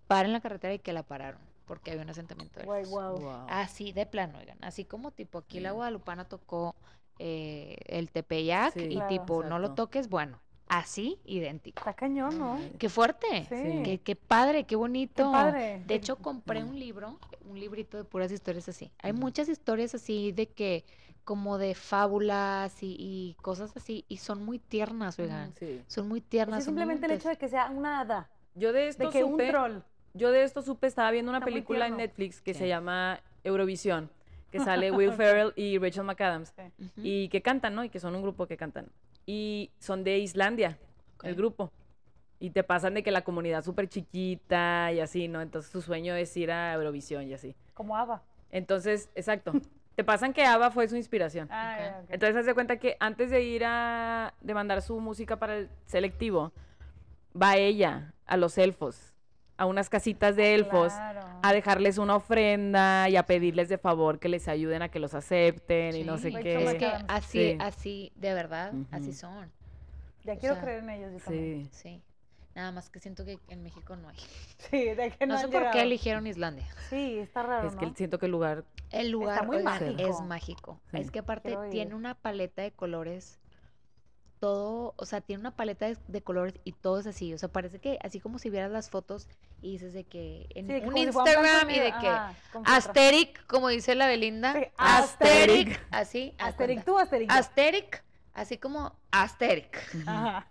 paren la carretera y que la pararon, porque había un asentamiento de elfos. wow. Así de plano, oigan, así como tipo aquí la. Guadalupana tocó eh, el Tepeyac Sí, y Claro. tipo no lo toques, bueno, así idéntico. Está cañón, ¿no? Qué fuerte, Sí. qué, qué padre, qué bonito. padre. De hecho, compré Mm. un libro, un librito de puras historias así. Hay Ujú. muchas historias así de que, como de fábulas y, y cosas así, y son muy tiernas, oigan. Sí. Son muy Es tiernas. muy simplemente el hecho de que sea una hada, Yo de de esto un supe, troll. yo de esto supe, estaba viendo una Está película en. Netflix que Sí. se llama Eurovisión, que [LAUGHS] sale Will Ferrell y Rachel McAdams y que cantan, ¿no? Y que son un grupo que cantan. Y son de Islandia, el grupo. Y te pasan de que la comunidad súper chiquita y así, ¿no? Entonces su sueño es ir a Eurovisión y así. Como Ava. Entonces, exacto. Te pasan que ABBA fue su inspiración. Ah. Entonces, haz de cuenta que antes de ir a. de mandar su música para el selectivo, va ella a los elfos, a unas casitas de elfos, Claro. a dejarles una ofrenda y a pedirles de favor que les ayuden a que los acepten y no sé qué. Es que así, Sí. así, de verdad, así son. Ya o quiero sea, creer en ellos yo también. Sí. Sí. Nada más que siento que en México no hay. [LAUGHS] Sí, de que no, No sé por qué eligieron Islandia. Sí, está raro, Es que siento que el lugar. El lugar muy oigan, mágico. es mágico. Sí. Es que aparte tiene una paleta de colores. Todo, o sea, tiene una paleta de, de colores y todo es así. O sea, parece que así como si vieras las fotos y dices de que en Sí, un Instagram y de que Ajá. Asteric, como dice la Belinda. Sí, Asteric. Asteric. Así. cuenta. tú Asterix. yo. Asteric, así como Asteric. Ajá.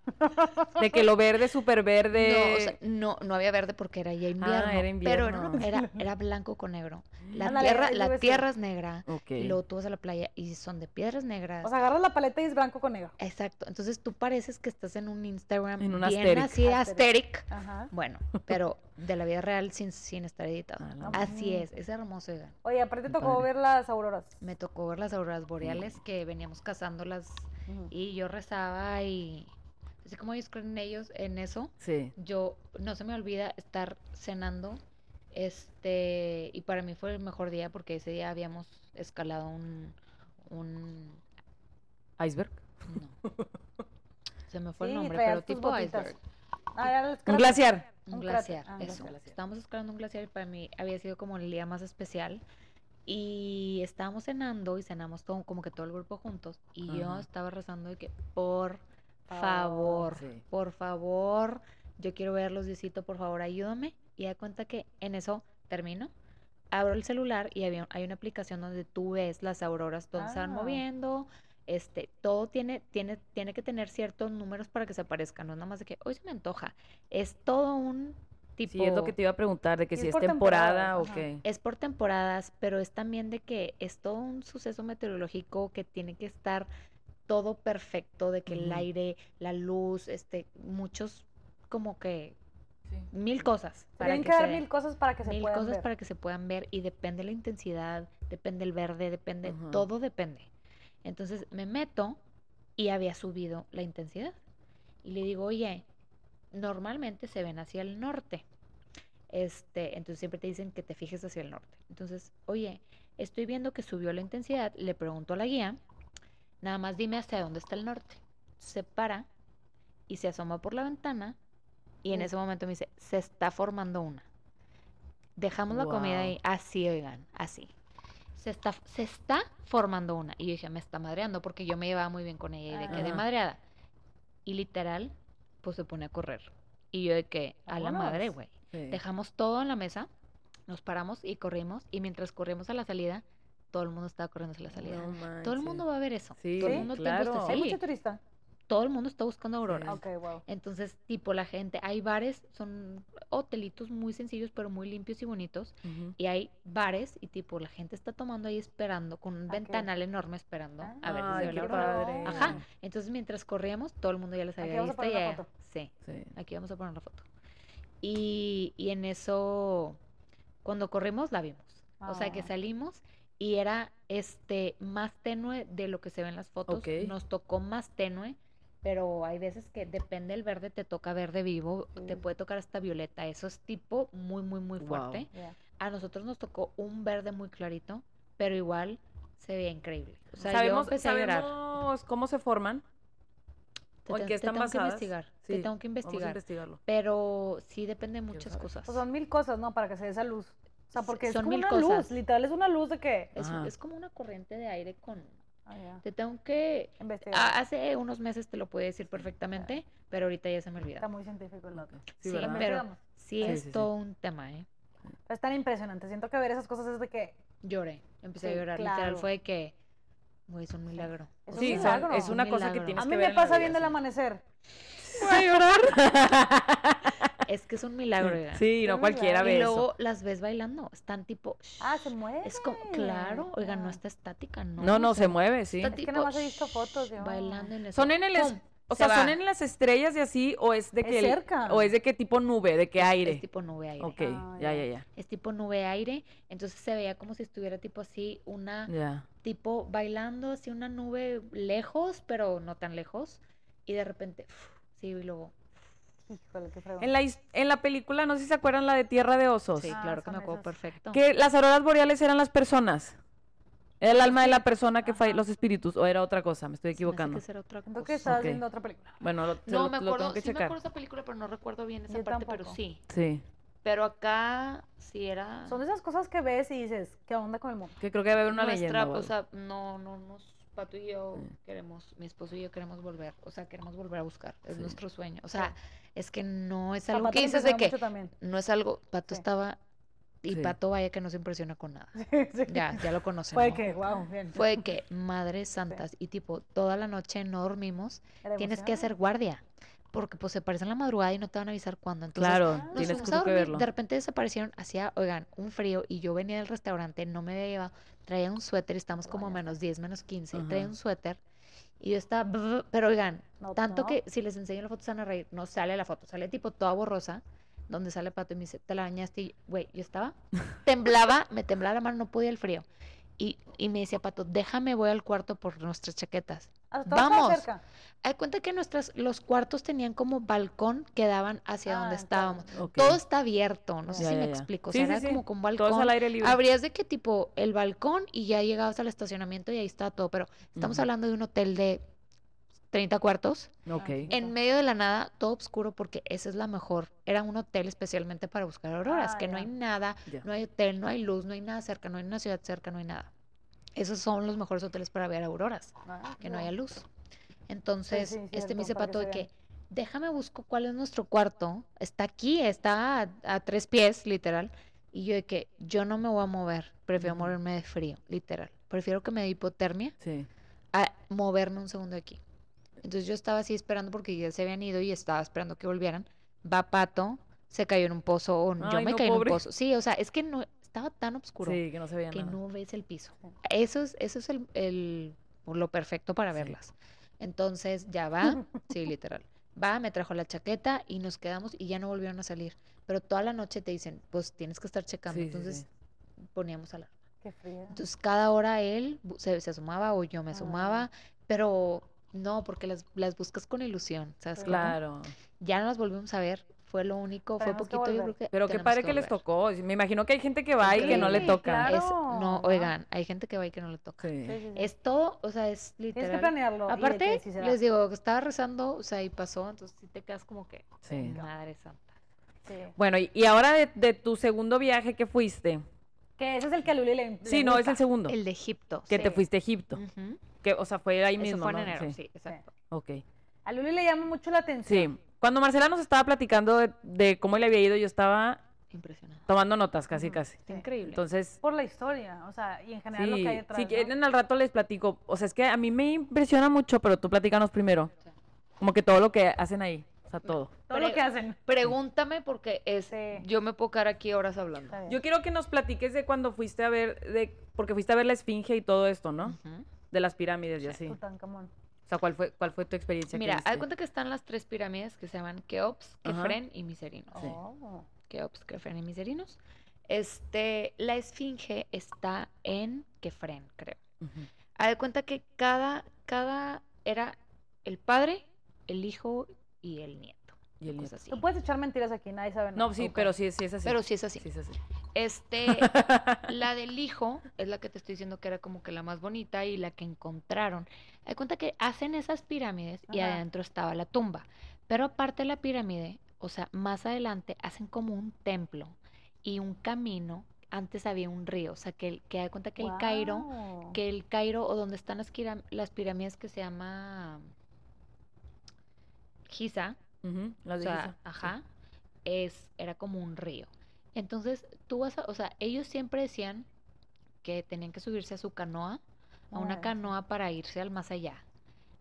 De que lo verde, súper No, verde. o sea, no, no había verde porque era ya invierno. era Pero era, invierno. era, [LAUGHS] era blanco con negro. La Ándale, tierra, la tierra es negra. ok. Y luego tú vas a la playa y son de piedras negras. O sea, agarras la paleta y es blanco con negro. Exacto. Entonces tú pareces que estás en un Instagram En un bien Asteric. así Asteric. asteric. Ajá. Bueno, pero de la vida real sin, sin estar editado. Ah, Así es, es hermoso, oigan. Oye, aparte Qué tocó padre. ver las auroras. Me tocó ver las auroras boreales que veníamos cazándolas Y yo rezaba y así como ellos creen ellos en eso, Sí. yo no se me olvida estar cenando este y para mí fue el mejor día porque ese día habíamos escalado un un Iceberg. no. [LAUGHS] se me fue Sí, el nombre pero tipo botitas. iceberg Ah, Un glaciar. un Un glaciar, ah, eso glaciar. estábamos escalando un glaciar y para mí había sido como el día más especial y estábamos cenando y cenamos todo como que todo el grupo juntos y yo estaba rezando de que por Favor. Sí. por favor, yo quiero verlos, Diosito, por favor, ayúdame. Y da cuenta que en eso termino, abro el celular y había, hay una aplicación donde tú ves las auroras, donde se van Ah. moviendo, este, todo tiene, tiene, tiene que tener ciertos números para que se aparezcan, no es nada más de que hoy se me antoja, es todo un tipo... Sí, es lo que te iba a preguntar, de que si es es por temporada o temporadas, qué. Es por temporadas, pero es también de que es todo un suceso meteorológico que tiene que estar todo perfecto, de que el aire, la luz, este, muchos como que Sí. mil cosas para tienen que que dar se- mil cosas para que se mil puedan cosas ver. para que se puedan ver y depende la intensidad, depende el verde, depende, todo depende. Entonces me meto y había subido la intensidad. Y le digo, oye, normalmente se ven hacia el norte. Este, entonces siempre te dicen que te fijes hacia el norte. Entonces, oye, estoy viendo que subió la intensidad, le pregunto a la guía, nada más dime hacia dónde está el norte. Se para y se asoma por la ventana y en ese momento me dice, se está formando una. Dejamos la comida ahí, así, oigan, así. Se está, se está formando una. Y yo dije, me está madreando porque yo me llevaba muy bien con ella y de que de Ajá. madreada. Y literal, pues se pone a correr. Y yo de que, a la madre, güey. Sí. Dejamos todo en la mesa, nos paramos y corrimos. Y mientras corrimos a la salida, todo el mundo estaba corriendo hacia la salida. No todo el mundo va a ver eso. Sí, todo el mundo claro. ¿Hay mucho turista? Todo el mundo está buscando auroras. Wow. Entonces, tipo, la gente, hay bares, son hotelitos muy sencillos, pero muy limpios y bonitos. Y hay bares y tipo, la gente está tomando ahí esperando, con un ¿A qué? ventanal enorme esperando Ah. a ver si se Ay, ve qué la aurora. padre. Ajá. Entonces, mientras corríamos, todo el mundo ya les Aquí había vamos a visto. poner y la ya- foto. Sí, Sí. aquí vamos a poner la foto. Y, y en eso, cuando corrimos, la vimos. O sea, que Ah. salimos y era este más tenue de lo que se ve en las fotos. Ok. Nos tocó más tenue, pero hay veces que depende del verde, te toca verde vivo, te Sí. puede tocar hasta violeta. Eso es tipo muy, muy, muy fuerte. A nosotros nos tocó un verde muy clarito, pero igual se veía increíble. O sea, yo ¿Sabemos, cómo se forman? Te, ¿O en te- qué te están tengo que investigar. Sí, Te tengo que Vamos a investigar. investigarlo. Pero sí depende de muchas cosas. Pues son mil cosas, ¿no? Para que se dé esa luz. O sea, porque es Son como mil una cosas. luz, literal, es una luz de que... Es, es como una corriente de aire con... Ah. Te tengo que... Investigar. a- hace unos meses te lo puedo decir perfectamente, pero ahorita ya se me olvida. Está muy científico el dato. Sí, Sí, pero sí Sí, es sí, sí. todo un tema, ¿eh? Pero es tan impresionante. Siento que ver esas cosas es de que... Lloré, empecé Sí, a llorar. Literal fue de que, güey, es un milagro. Es un Sí, milagro. es una Un cosa que tienes A que mí ver me en la pasa viendo el amanecer. [LAUGHS] Voy a llorar. [LAUGHS] Es que es un milagro. Sí, no cualquiera ve Y eso. luego las ves bailando, están tipo... Ah, se mueve. Es como, claro, oigan, no está estática, ¿no? No, no, o se mueve, sí. está Es que nada más he visto fotos, yo. Bailando en eso. ¿Son en el o se sea, son en las estrellas y así o es de Es que el- cerca. o es de qué tipo nube, de qué aire? Es tipo nube aire. Ok, Ah, ya, ya. ya, ya. Es tipo nube aire. Entonces se veía como si estuviera tipo así, una Ya. tipo bailando así una nube lejos, pero no tan lejos. Y de repente, sí, y luego. Híjole, qué fregón. En la, en la película, no sé si se acuerdan la de Tierra de Osos, Sí, Ah, claro que me son acuerdo esas. perfecto. que las auroras boreales eran las personas. Era el alma de la persona que fue los espíritus, o era otra cosa, me estoy me equivocando. será otra Siento que cosa. estabas Ok. viendo otra película. Bueno, lo, No, lo- me lo acuerdo, tengo que sí me acuerdo esa película, pero no recuerdo bien esa Yo parte, pero tampoco. sí. Sí, Pero acá sí era. Son esas cosas que ves y dices, ¿qué onda con el mundo? que creo que debe haber una nuestra, leyenda. o sea, no, no nos. Pato y yo Sí. queremos, mi esposo y yo queremos volver, o sea, queremos volver a buscar, es Sí. nuestro sueño. O sea, es que no es algo que dices de que también. no es algo, Pato Sí. estaba, y Sí. Pato vaya que no se impresiona con nada. [LAUGHS] Sí. Ya, ya lo conocemos. Fue que, wow, bien. Fue de que, madres santas, y tipo, toda la noche no dormimos, Era tienes que hacer guardia, porque pues se aparecen la madrugada y no te van a avisar cuándo. Entonces, claro, nos tienes fuimos a tú que dormir, verlo. de repente desaparecieron, hacía, oigan, un frío, y yo venía del restaurante, no me había llevado, traía un suéter, estamos como a menos 10, menos 15, Ajá. traía un suéter, y yo estaba, pero oigan, No, tanto no. que si les enseño la foto se van a reír, no sale la foto, sale tipo toda borrosa, donde sale Pato y me dice, te la bañaste, y güey, yo estaba, [LAUGHS] temblaba, me temblaba la mano, no podía el frío, y, y me decía Pato, déjame, voy al cuarto por nuestras chaquetas. Vamos. cerca. Hay cuenta que nuestras, los cuartos tenían como balcón que daban hacia Ah, donde estábamos. Todo está abierto, no sé Ya, si ya, me ya. explico. O Sí, sea, sí, era sí. como con Todo balcón. al aire libre. Abrías de que tipo el balcón y ya llegabas al estacionamiento y ahí estaba todo. Pero estamos hablando de un hotel de 30 cuartos. Ok. Ah, En medio de la nada, todo oscuro porque esa es la mejor. Era un hotel especialmente para buscar auroras, Ah, que no hay nada, Ya. no hay hotel, no hay luz, no hay nada cerca, no hay una ciudad cerca, no hay nada. Esos son los mejores hoteles para ver auroras Ah, que no wow. haya luz. Entonces, sí, este cierto, me dice Pato de que, déjame busco cuál es nuestro cuarto. Está aquí, está a, a tres pies, literal. Y yo de que yo no me voy a mover, prefiero morirme de frío, literal. Prefiero que me dé hipotermia Sí. a moverme un segundo aquí. Entonces yo estaba así esperando porque ya se habían ido y estaba esperando que volvieran. Va Pato, se cayó en un pozo, o yo me no, caí en un pozo. Sí, o sea, es que no estaba tan oscuro Sí, que no se veía que nada. no ves el piso. Eso es, eso es el, el- lo perfecto para Sí. verlas. Entonces ya va, [LAUGHS] sí, literal. Va, me trajo la chaqueta y nos quedamos y ya no volvieron a salir. Pero toda la noche te dicen, pues tienes que estar checando. Sí, Entonces sí. poníamos alarma. Qué fría. Entonces cada hora él se, se asomaba o yo me Ah. asomaba, pero no, porque las, las buscas con ilusión, ¿sabes? Sí. cómo? Claro. Ya no las volvimos a ver. Fue lo único, fue poquito, yo creo que Pero qué padre que les tocó. Me imagino que hay gente que va y que no le toca. claro. Es- no, oigan, hay gente que va y que no le toca. Sí. Sí. Es todo, o sea, es Tienes que literal. planearlo. que Aparte, les digo, que estaba rezando, o sea, y pasó, entonces sí te quedas como que, Sí. madre santa. Sí. Bueno, y, y ahora de, de tu segundo viaje que fuiste. Que ese es el que a Luli le, le Sí, no, es el segundo. El de Egipto. que te fuiste a Egipto. Que, o sea, fue ahí Eso mismo, fue en ¿no? enero, Sí. sí, exacto. Ok. A Luli le llama mucho la atención. Sí. Cuando Marcela nos estaba platicando de, de cómo le había ido, yo estaba Impresionante. tomando notas casi, casi. Increíble. Entonces, Por la historia, o sea, y en general lo sí, que hay detrás. si ¿no? quieren al rato les platico. O sea, es que a mí me impresiona mucho, pero tú platícanos primero. Como que todo lo que hacen ahí. O sea, todo. [LAUGHS] Todo lo que hacen. Pregúntame porque es, Sí. yo me puedo quedar aquí horas hablando. Yo quiero que nos platiques de cuando fuiste a ver, de porque fuiste a ver la esfinge y todo esto, ¿no? De las pirámides y así. Tutankamón. O sea, ¿cuál fue, cuál fue tu experiencia? Mira, haz cuenta que están las tres pirámides que se llaman Keops. Kefren y Miserinos. Sí. Oh. Keops, Kefren y Miserinos. Este, la esfinge está en Kefren, creo. Haz de cuenta que cada, cada era el padre, el hijo y el nieto. Y el nieto. así. Tú puedes echar mentiras aquí, nadie sabe nada. No, sí, pero sí, sí es así. Pero sí es así. Sí es así. Este, [LAUGHS] la del hijo es la que te estoy diciendo que era como que la más bonita y la que encontraron. De cuenta que hacen esas pirámides y adentro estaba la tumba. Pero aparte de la pirámide, o sea, más adelante hacen como un templo y un camino. Antes había un río, o sea, que, el- que da cuenta que el Cairo, que el Cairo o donde están las, las pirámides que se llama Giza, O sea, ajá, es, era como un río. Entonces, tú vas a, o sea, ellos siempre decían que tenían que subirse a su canoa, a una canoa para irse al más allá.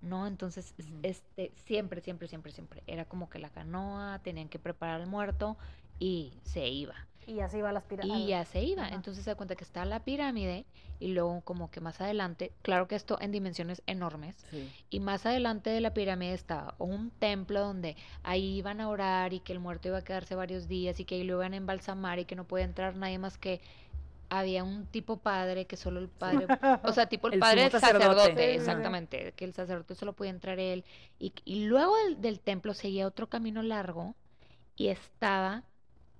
¿No? Entonces, este, siempre, siempre, siempre, siempre. Era como que la canoa, tenían que preparar al muerto y se iba. Y así va las pirámides. Y ya se iba. Ajá. Entonces se da cuenta que está la pirámide y luego como que más adelante, claro que esto en dimensiones enormes, Sí. y más adelante de la pirámide estaba un templo donde ahí iban a orar y que el muerto iba a quedarse varios días y que ahí lo iban a embalsamar y que no podía entrar nadie más que había un tipo padre que solo el padre, o sea, tipo el, [LAUGHS] El padre sumo sacerdote, exactamente, que el sacerdote solo podía entrar él y, y luego del, del templo seguía otro camino largo y estaba,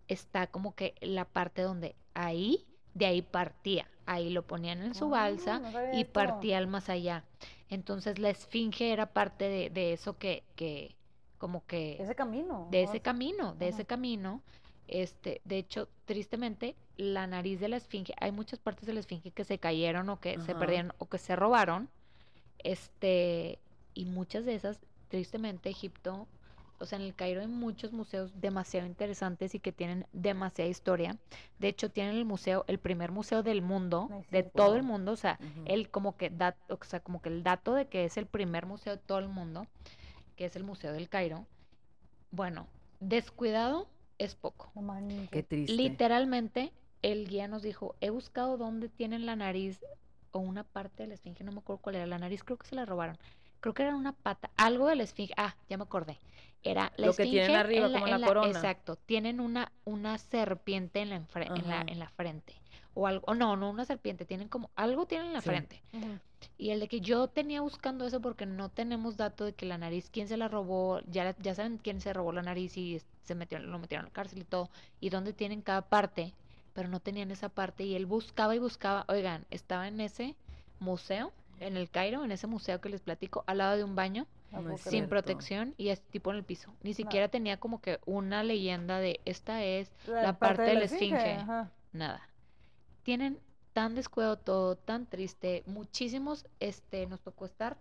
está como que la parte donde ahí, de ahí partía, ahí lo ponían en su Ah, balsa no sabía y partía al más allá. Entonces la esfinge era parte de, de eso que, que como que Ese camino. de ese camino, de Ajá. ese camino. Este, de hecho, tristemente, la nariz de la esfinge, hay muchas partes de la esfinge que se cayeron o que se perdieron o que se robaron. Este, y muchas de esas, tristemente, Egipto, o sea, en el Cairo hay muchos museos demasiado interesantes y que tienen demasiada historia. De hecho, tienen el museo, el primer museo del mundo, sí, de todo el mundo, o sea, el como que dat, o sea, como que el dato de que es el primer museo de todo el mundo, que es el Museo del Cairo. Bueno, descuidado es poco. No manches. Qué triste. Literalmente, el guía nos dijo, he buscado dónde tienen la nariz o una parte de la esfinge, no me acuerdo cuál era la nariz, creo que se la robaron. Creo que era una pata, algo de la esfinge. Ah, ya me acordé. Era la Lo que tienen esfinge arriba, en la- como en la corona. Exacto, tienen una, una serpiente en la, en, la, en la frente. O algo, o no, no una serpiente, tienen como, algo tienen en la Sí. frente. Y el de que yo tenía buscando eso porque no tenemos dato de que la nariz, quién se la robó, ya, la- ya saben quién se robó la nariz y se metió, lo metieron a la cárcel y todo, y dónde tienen cada parte, pero no tenían esa parte y él buscaba y buscaba, oigan, estaba en ese museo, en el Cairo, en ese museo que les platico, al lado de un baño, No es sin cierto. protección y es tipo en el piso. Ni siquiera tenía como que una leyenda de esta es la, parte parte de la esfinge. ajá. Nada. Tienen tan descuidado todo, tan triste. Muchísimos, este, nos tocó estar.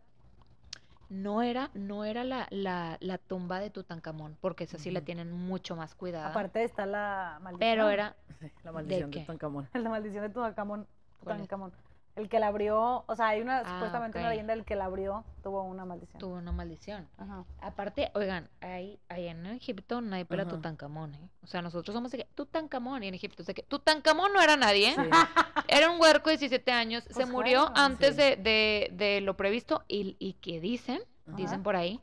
No era, no era la, la, la tumba de Tutankamón, porque esa sí la tienen mucho más cuidada. Aparte está la maldición. pero era, [LAUGHS] Sí, la maldición de, qué? Tutankamón. [LAUGHS] La maldición de Tutankamón. ¿Cuál es? Tutankamón. El que la abrió, o sea, hay una, Ah, supuestamente una leyenda, el que la abrió tuvo una maldición. tuvo una maldición. Ajá. Aparte, oigan, ahí, ahí en Egipto nadie pela Ajá. Tutankamón, ¿eh? O sea, nosotros somos de que Tutankamón y en Egipto, o sea que Tutankamón no era nadie. Sí. [LAUGHS] Era un huerco de 17 años, se Pues murió claro. antes Sí. de, de- de lo previsto y, y que dicen, dicen por ahí,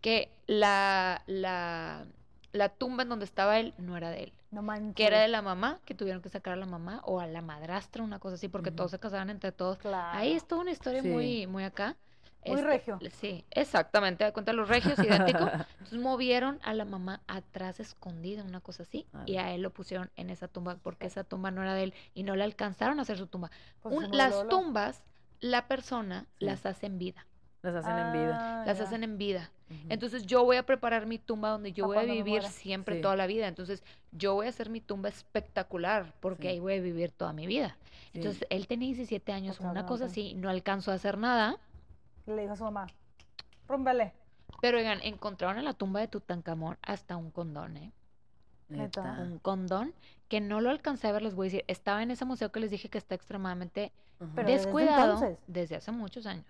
que la, la, la tumba en donde estaba él no era de él, No manches. que era de la mamá, que tuvieron que sacar a la mamá o a la madrastra, una cosa así, porque todos se casaban entre todos. Claro. Ahí es toda una historia Sí. muy, muy acá. Muy este, regio. Sí, exactamente, da cuenta los regios, idéntico. [LAUGHS] Entonces movieron a la mamá atrás escondida, una cosa así, y a él lo pusieron en esa tumba porque esa tumba no era de él y no le alcanzaron a hacer su tumba. Pues Un- las tumbas, la persona Sí. las hace en vida, Las hacen en vida. Ah, las ya. hacen en vida. Entonces yo voy a preparar mi tumba donde yo voy a vivir siempre Sí. toda la vida. Entonces yo voy a hacer mi tumba espectacular porque Sí. ahí voy a vivir toda mi vida. Sí. Entonces él tenía 17 años, una cosa así, no alcanzó a hacer nada. Le dijo a su mamá, rúmbale. Pero oigan, encontraron en la tumba de Tutankamón hasta un condón, ¿eh? Neta. Un condón que no lo alcancé a ver, les voy a decir. Estaba en ese museo que les dije que está extremadamente. Pero desde descuidado entonces. desde hace muchos años.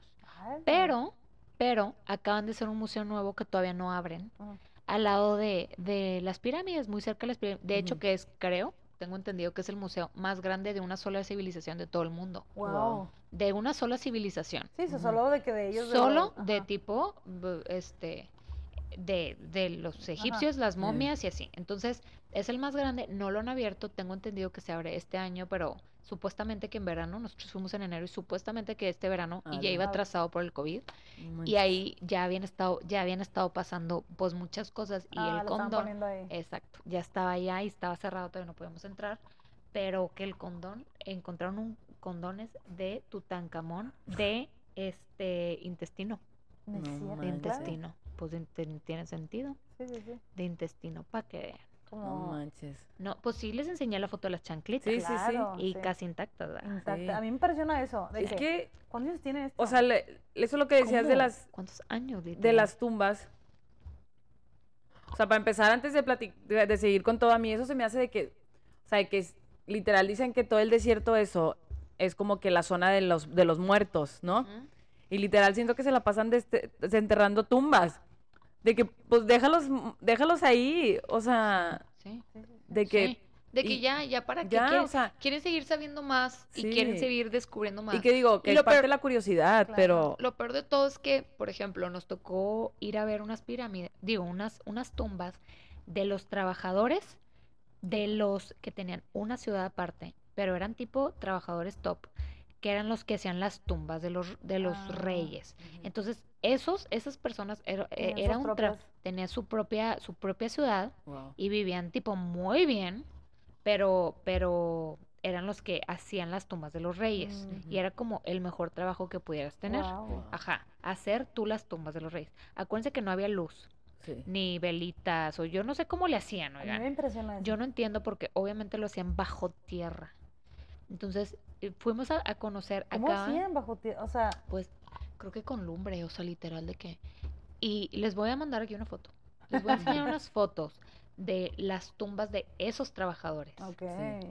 Pero, pero, acaban de hacer un museo nuevo que todavía no abren. Ah. Al lado de, de las pirámides, muy cerca de las pirámides. De hecho, que es, creo, tengo entendido que es el museo más grande de una sola civilización de todo el mundo. Wow. De una sola civilización. Sí, eso Ujú. solo de que de ellos. Solo de tipo, este, de, de los egipcios, las Sí. momias y así. Entonces, es el más grande, no lo han abierto, tengo entendido que se abre este año, pero supuestamente que en verano, nosotros fuimos en enero y supuestamente que este verano, y ya iba atrasado por el COVID, y ahí ya habían estado, ya habían estado pasando pues muchas cosas y Ah, el condón, poniendo ahí. exacto, ya estaba allá y estaba cerrado, todavía no podíamos entrar, pero que el condón, encontraron un condones de Tutankamón de este intestino, de intestino, pues tiene sentido, Sí, sí, sí. de intestino, para que vean. No manches. No, pues sí les enseñé la foto de las chanclitas Sí, sí, sí. Y sí. casi intactas, ¿verdad? Exacto. Sí. A mí me impresiona eso. De Es que, que, ¿Cuántos años tiene esto? o sea, le- eso es lo que decías de las ¿Cuántos años? de las tumbas. O sea, para empezar, antes de, de, de seguir con todo, a mí eso se me hace de que, o sea, de que es- literal dicen que todo el desierto eso es como que la zona de los, de los muertos, ¿no? Y literal siento que se la pasan desenterrando tumbas. De que, pues déjalos, déjalos ahí, o sea, Sí. Sí, sí. de que, Sí, De que y- ya, ya para qué ya, quieren, o sea, quieren seguir sabiendo más y quieren seguir descubriendo más. y que digo, que es lo parte de la curiosidad, Claro. pero, Lo peor de todo es que, por ejemplo, nos tocó ir a ver unas pirámides, digo, unas, unas tumbas de los trabajadores de los que tenían una ciudad aparte, pero eran tipo trabajadores top, que eran los que hacían las tumbas de los, de los Ah. reyes. Entonces, esos, esas personas era, eh, Tenían era un tra- propias- tenía su propia, su propia ciudad wow. y vivían tipo muy bien, pero, pero eran los que hacían las tumbas de los reyes. Y era como el mejor trabajo que pudieras tener. Ajá, hacer tú las tumbas de los reyes. Acuérdense que no había luz, Sí. ni velitas, o yo no sé cómo le hacían, A mí me oigan. impresiona eso. Yo no entiendo porque obviamente lo hacían bajo tierra. Entonces, eh, fuimos a, a conocer ¿Cómo acá, hacían bajo tierra? O sea, pues, creo que con lumbre, o sea, literal de que... Y les voy a mandar aquí una foto. Les voy a enseñar [LAUGHS] unas fotos de las tumbas de esos trabajadores. ok.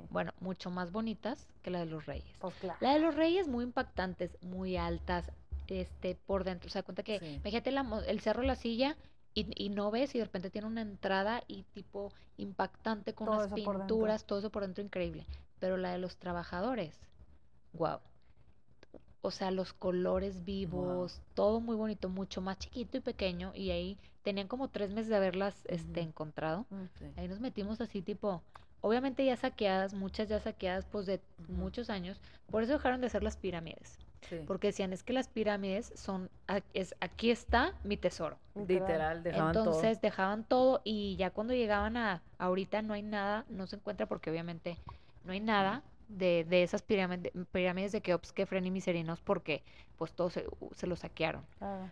Bueno, mucho más bonitas que la de los reyes. Pues claro. La de los reyes muy impactantes, muy altas, este, por dentro. O sea, cuenta que, Sí. imagínate la mo- el cerro de la silla y, y no ves y de repente tiene una entrada y tipo impactante con Todo unas pinturas, todo eso por dentro increíble. Pero la de los trabajadores, wow. O sea, los colores vivos, todo muy bonito, mucho más chiquito y pequeño. Y ahí tenían como tres meses de haberlas este, encontrado. Sí. Ahí nos metimos así tipo, obviamente ya saqueadas, muchas ya saqueadas pues de muchos años, por eso dejaron de hacer las pirámides, Sí. porque decían es que las pirámides son, es, aquí está mi tesoro. Literal, dejaban todo. Entonces dejaban todo y ya cuando llegaban a, ahorita no hay nada, no se encuentra porque obviamente no hay nada de, de esas pirámides, pirámides de Keops, Kefren y Miserinos porque pues todo se, se lo saquearon.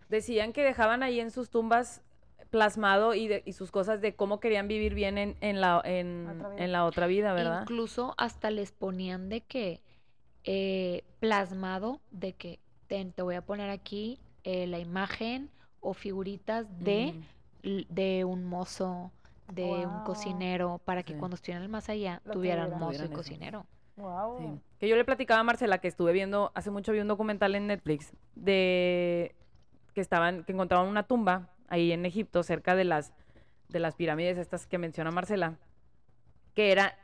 Decían que dejaban ahí en sus tumbas plasmado y, de- y sus cosas de cómo querían vivir bien en, en la, en, Otra en la otra vida, ¿verdad? Incluso hasta les ponían de que eh, plasmado de que ten, te voy a poner aquí eh, la imagen o figuritas de, l- de un mozo, de un cocinero, para que Sí. cuando estuvieran el más allá Lo tuvieran mozo Tuvieran cocinero. Wow. Sí. Que yo le platicaba a Marcela que estuve viendo, hace mucho vi un documental en Netflix de que estaban, que encontraban una tumba ahí en Egipto, cerca de las, de las pirámides estas que menciona Marcela, que era,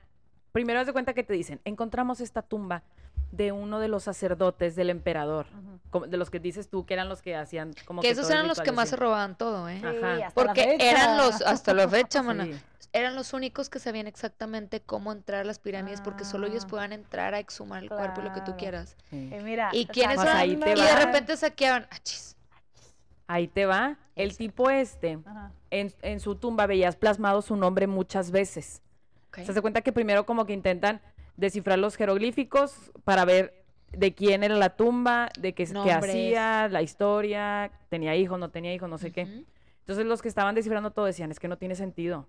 primero haz de cuenta que te dicen, encontramos esta tumba de uno de los sacerdotes del emperador, de los que dices tú que eran los que hacían como Que que esos eran los que más se robaban todo, ¿eh? Sí, Ajá. hasta la Porque fecha. eran los, hasta la fecha, [LAUGHS] mana, Sí. eran los únicos que sabían exactamente cómo entrar a las pirámides porque solo ellos Ah. podían entrar a exhumar el cuerpo y lo que tú quieras. Sí. Y mira, ¿Y quiénes Pues eran? ahí te Y de repente saqueaban, achis, Ahí te va. El tipo este, en, en su tumba veías plasmado su nombre muchas veces. Se hace cuenta que primero como que intentan descifrar los jeroglíficos para ver de quién era la tumba, de qué, qué hacía, la historia, tenía hijos, no tenía hijos, no sé qué. Entonces los que estaban descifrando todo decían, es que no tiene sentido.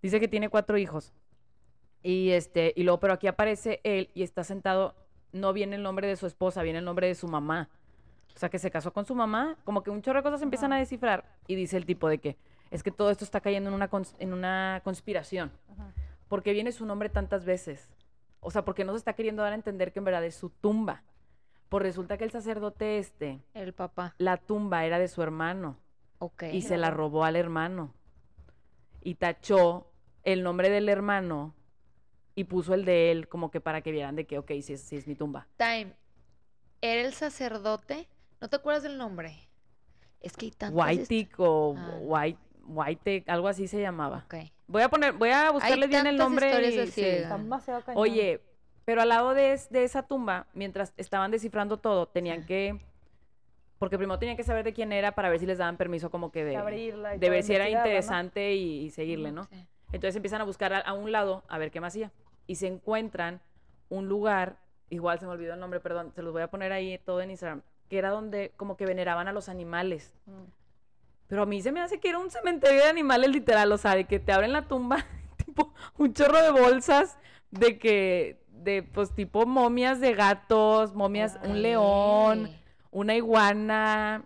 Dice que tiene cuatro hijos. Y este, y luego, pero aquí aparece él y está sentado, no viene el nombre de su esposa, viene el nombre de su mamá. O sea, que se casó con su mamá, como que un chorro de cosas empiezan a descifrar. Y dice el tipo de que es que todo esto está cayendo en una, cons- en una conspiración. Ajá. porque viene su nombre tantas veces? O sea, porque no se está queriendo dar a entender que en verdad es su tumba. Pues resulta que el sacerdote este, El papá. la tumba era de su hermano Ok. y se la robó al hermano. Y tachó el nombre del hermano y puso el de él como que para que vieran de que, ok, sí es, sí es mi tumba. Time. Era el sacerdote. ¿No te acuerdas del nombre? Es que hay tantas. hist- White o Ah. White, White, algo así se llamaba. Ok. Voy a poner, voy a buscarle bien el nombre. historias y- así, sí. Oye, pero al lado de, es- de esa tumba, mientras estaban descifrando todo, tenían Sí. que. Porque primero tenían que saber de quién era para ver si les daban permiso, como que de, De abrirla y de ver si era interesante y, y seguirle, ¿no? Sí. Entonces empiezan a buscar a, a un lado a ver qué más hacía. Y se encuentran un lugar, igual se me olvidó el nombre, perdón, se los voy a poner ahí todo en Instagram, que era donde como que veneraban a los animales. Mm. Pero a mí se me hace que era un cementerio de animales literal, o sea, de que te abren la tumba, [LAUGHS] tipo un chorro de bolsas, de que, de pues tipo momias de gatos, momias, un león, una iguana,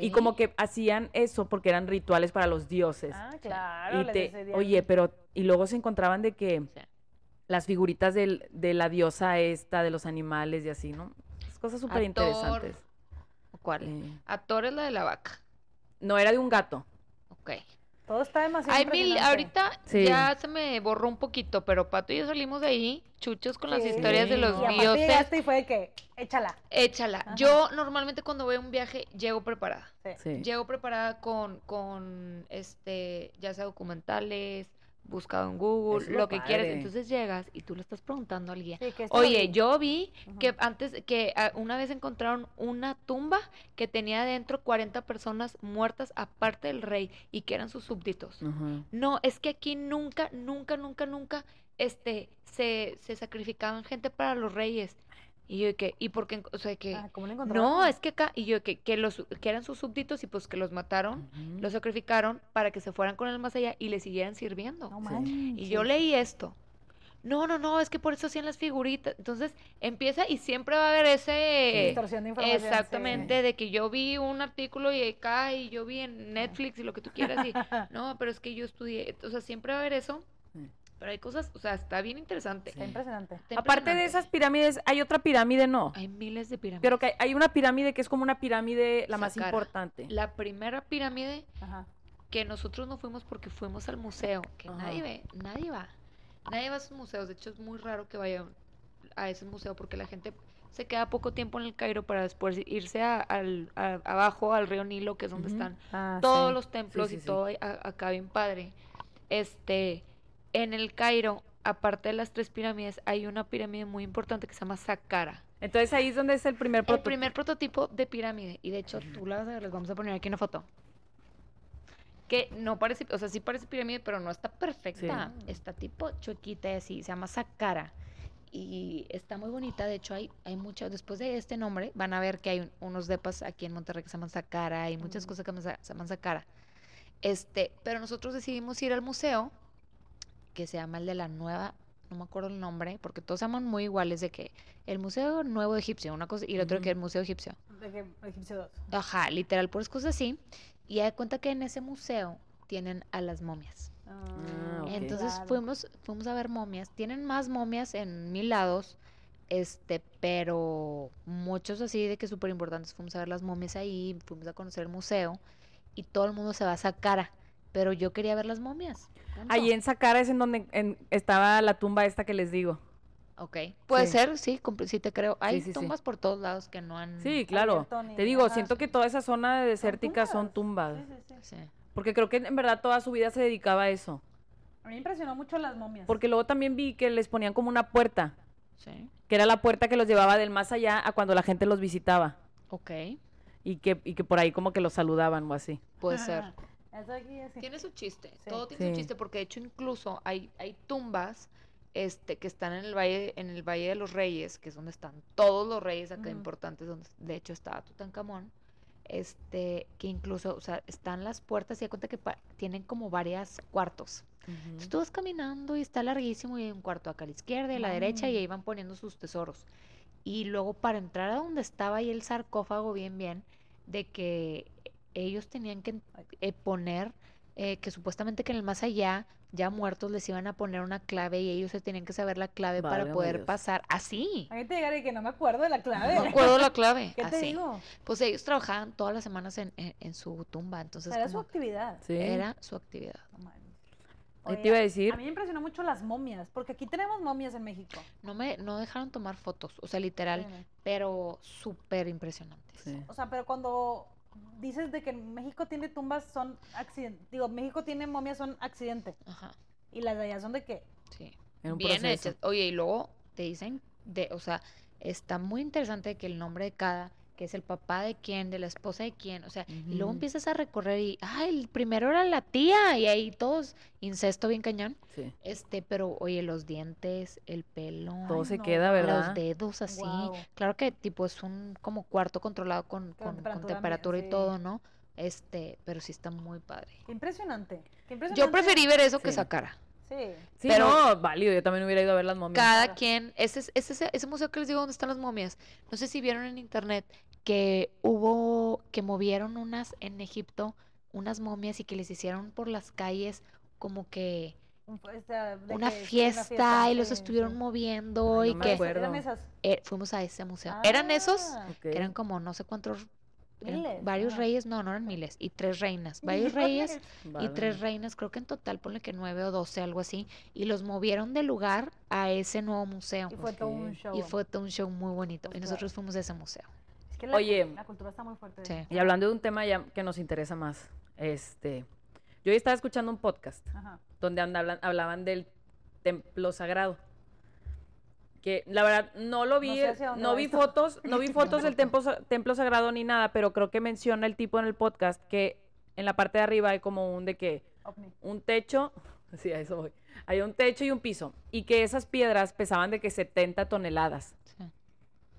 y como que hacían eso porque eran rituales para los dioses. Ah, claro. y te, oye, pero, y luego se encontraban de que Sí. las figuritas del- de la diosa esta, de los animales y así, ¿no? Es cosas súper interesantes. ¿Cuál? Eh, A Thor es la de la vaca. No, era de un gato. Ok. Todo está demasiado Hay mil, ahorita Sí. ya se me borró un poquito, pero Pato y yo salimos de ahí chuchos con las Sí, historias de los. Y dioses. y fue de que, échala. Échala. Ajá. Yo normalmente cuando voy a un viaje llego preparada. Sí. Sí. Llego preparada con, con este, ya sea documentales, buscado en Google, lo lo que quieras. padre. Entonces llegas y tú le estás preguntando al guía. Sí, Oye, yo vi que antes, que ah, una vez encontraron una tumba que tenía adentro 40 personas muertas aparte del rey y que eran sus súbditos. No, es que aquí nunca, nunca, nunca, nunca, este, se, se sacrificaban gente para los reyes. Y yo que, ¿y por qué? O sea, que, Ah, ¿Cómo lo encontraron? no, es que acá, y yo que, que los, que eran sus súbditos y pues que los mataron, los sacrificaron para que se fueran con él más allá y le siguieran sirviendo. No Sí. Y yo leí esto. No, no, no, es que por eso hacían las figuritas. Entonces empieza y siempre va a haber ese... Distorsión de información. sí. Exactamente, de que yo vi un artículo y acá y yo vi en Netflix y lo que tú quieras y [LAUGHS] no, pero es que yo estudié, o sea, siempre va a haber eso. Pero hay cosas, o sea, está bien interesante. Está impresionante. Está Aparte de esas pirámides, hay otra pirámide, ¿no. hay miles de pirámides. Pero que hay- hay una pirámide que es como una pirámide la más importante. La primera pirámide Ajá. que nosotros no fuimos porque fuimos al museo, que Ajá. nadie ve, nadie va. Nadie va a esos museos, de hecho es muy raro que vayan a ese museo porque la gente se queda poco tiempo en el Cairo para después irse a- al, a- abajo al río Nilo, que es donde están Ah, todos sí. los templos sí, y sí. todo a- acá bien padre. Este, en el Cairo, aparte de las tres pirámides, hay una pirámide muy importante que se llama Saqqara. Entonces ahí es donde es el primer El prototipo. primer prototipo de pirámide. Y de hecho, tú la vas a ver, les vamos a poner aquí una foto. Que no parece, o sea, sí parece pirámide, pero no está perfecta. Sí. Está tipo chuequita y así, se llama Saqqara. Y está muy bonita, de hecho hay, hay muchas, después de este nombre, van a ver que hay un- unos depas aquí en Monterrey que se llaman Saqqara, hay muchas Mm. cosas que se llaman- se llaman Saqqara. Este, pero nosotros decidimos ir al museo, que se llama el de la nueva, no me acuerdo el nombre, porque todos se llaman muy iguales, de que el Museo Nuevo Egipcio, una cosa, y el otro que Ujú. el Museo Egipcio. De que Egipcio 2. Ajá, literal, puras cosas así. Y hay cuenta que en ese museo tienen a las momias. Ah. Entonces claro. fuimos, fuimos a ver momias. Tienen más momias en mil lados, este, pero muchos así de que súper importantes. Fuimos a ver las momias ahí, fuimos a conocer el museo y todo el mundo se va a Saqqara. Pero yo quería ver las momias. Ahí en Saqqara es en donde en- estaba la tumba esta que les digo. Ok. Puede Sí. ser, sí, sí te creo. Hay sí, sí. tumbas por todos lados que no han... Sí, claro. Te digo, siento que toda esa zona desértica son tumbas. Sí, sí, sí. Sí, Porque creo que en verdad toda su vida se dedicaba a eso. A mí me impresionó mucho las momias. Porque luego también vi que les ponían como una puerta, sí. que era la puerta que los llevaba del más allá a cuando la gente los visitaba. Ok. Y que, y que por ahí como que los saludaban o así. Puede ser. Eso aquí así. Tiene su chiste, Sí. todo tiene su chiste, porque de hecho incluso hay, hay tumbas este, que están en el valle, en el Valle de los Reyes, que es donde están todos los reyes acá importantes, donde de hecho está Tutankamón, este, que incluso, o sea, están las puertas y da cuenta que tienen como varias cuartos. Entonces tú vas caminando y está larguísimo y hay un cuarto acá a la izquierda y a la derecha y ahí van poniendo sus tesoros. Y luego para entrar a donde estaba ahí el sarcófago bien bien, de que ellos tenían que eh, poner, eh, que supuestamente que en el más allá, ya muertos, les iban a poner una clave y ellos se tenían que saber la clave para poder Dios. pasar. Así. A mí te llegaré que no me acuerdo de la clave. No me acuerdo la clave. [LAUGHS] ¿Qué te así. digo? Pues ellos trabajaban todas las semanas en, en- en su tumba, entonces Era su actividad. Sí. era su actividad. No Oye, te iba a decir. A mí me impresionó mucho las momias, porque aquí tenemos momias en México. No me, no dejaron tomar fotos, o sea, literal, pero súper impresionantes. Sí. O sea, pero cuando dices de que México tiene tumbas son accidente, digo, México tiene momias son accidente Ajá, y las de allá son de que sí. En un Bien proceso. hechas. Oye, y luego te dicen, de, o sea, está muy interesante que el nombre de cada, que es el papá de quién, de la esposa de quién, o sea, y luego empiezas a recorrer y, ah, el primero era la tía, y ahí todos, incesto bien cañón. Sí. Este, pero oye, los dientes, el pelo, Todo Ay, se no, queda, ¿verdad? los dedos así. Claro que tipo es un como cuarto controlado con, Con con, con temperatura temperatura, y todo. ¿no? Este, pero sí está muy padre. Qué impresionante. qué Yo impresionante. preferí ver eso que esa cara. Sí. Sí, Pero- no, válido. Yo también hubiera ido a ver las momias. Cada Claro. quien, ese, es- ese, ese, ese museo que les digo donde están las momias, no sé si vieron en internet que hubo, que movieron unas en Egipto, unas momias y que les hicieron por las calles como que de una que- fiesta, y los sí, estuvieron sí. moviendo Ay, y no me que. Eran eh, fuimos a ese museo. ¿Eran esos? Ah, Ok. que eran como no sé cuántos, eran Miles, varios reyes, no, no eran miles, y tres reinas, [LAUGHS] varios reyes y tres reinas, creo que en total ponle que nueve o doce, algo así, y los movieron de lugar a ese nuevo museo. Y fue todo un show. Y fue todo un show muy bonito. Y nosotros fuimos a ese museo. Es que la, Oye. la cultura está muy fuerte. Sí. Y hablando de un tema ya que nos interesa más, este, yo hoy estaba escuchando un podcast Ajá. donde hablan- hablaban del templo sagrado. Que la verdad no lo vi, sé no, vi esto. fotos, no vi [LAUGHS] fotos del [LAUGHS] templo, templo sagrado ni nada, pero creo que menciona el tipo en el podcast que en la parte de arriba hay como un de que un techo, [LAUGHS] sí, a eso voy. Hay un techo y un piso y que esas piedras pesaban de que 70 toneladas. Sí.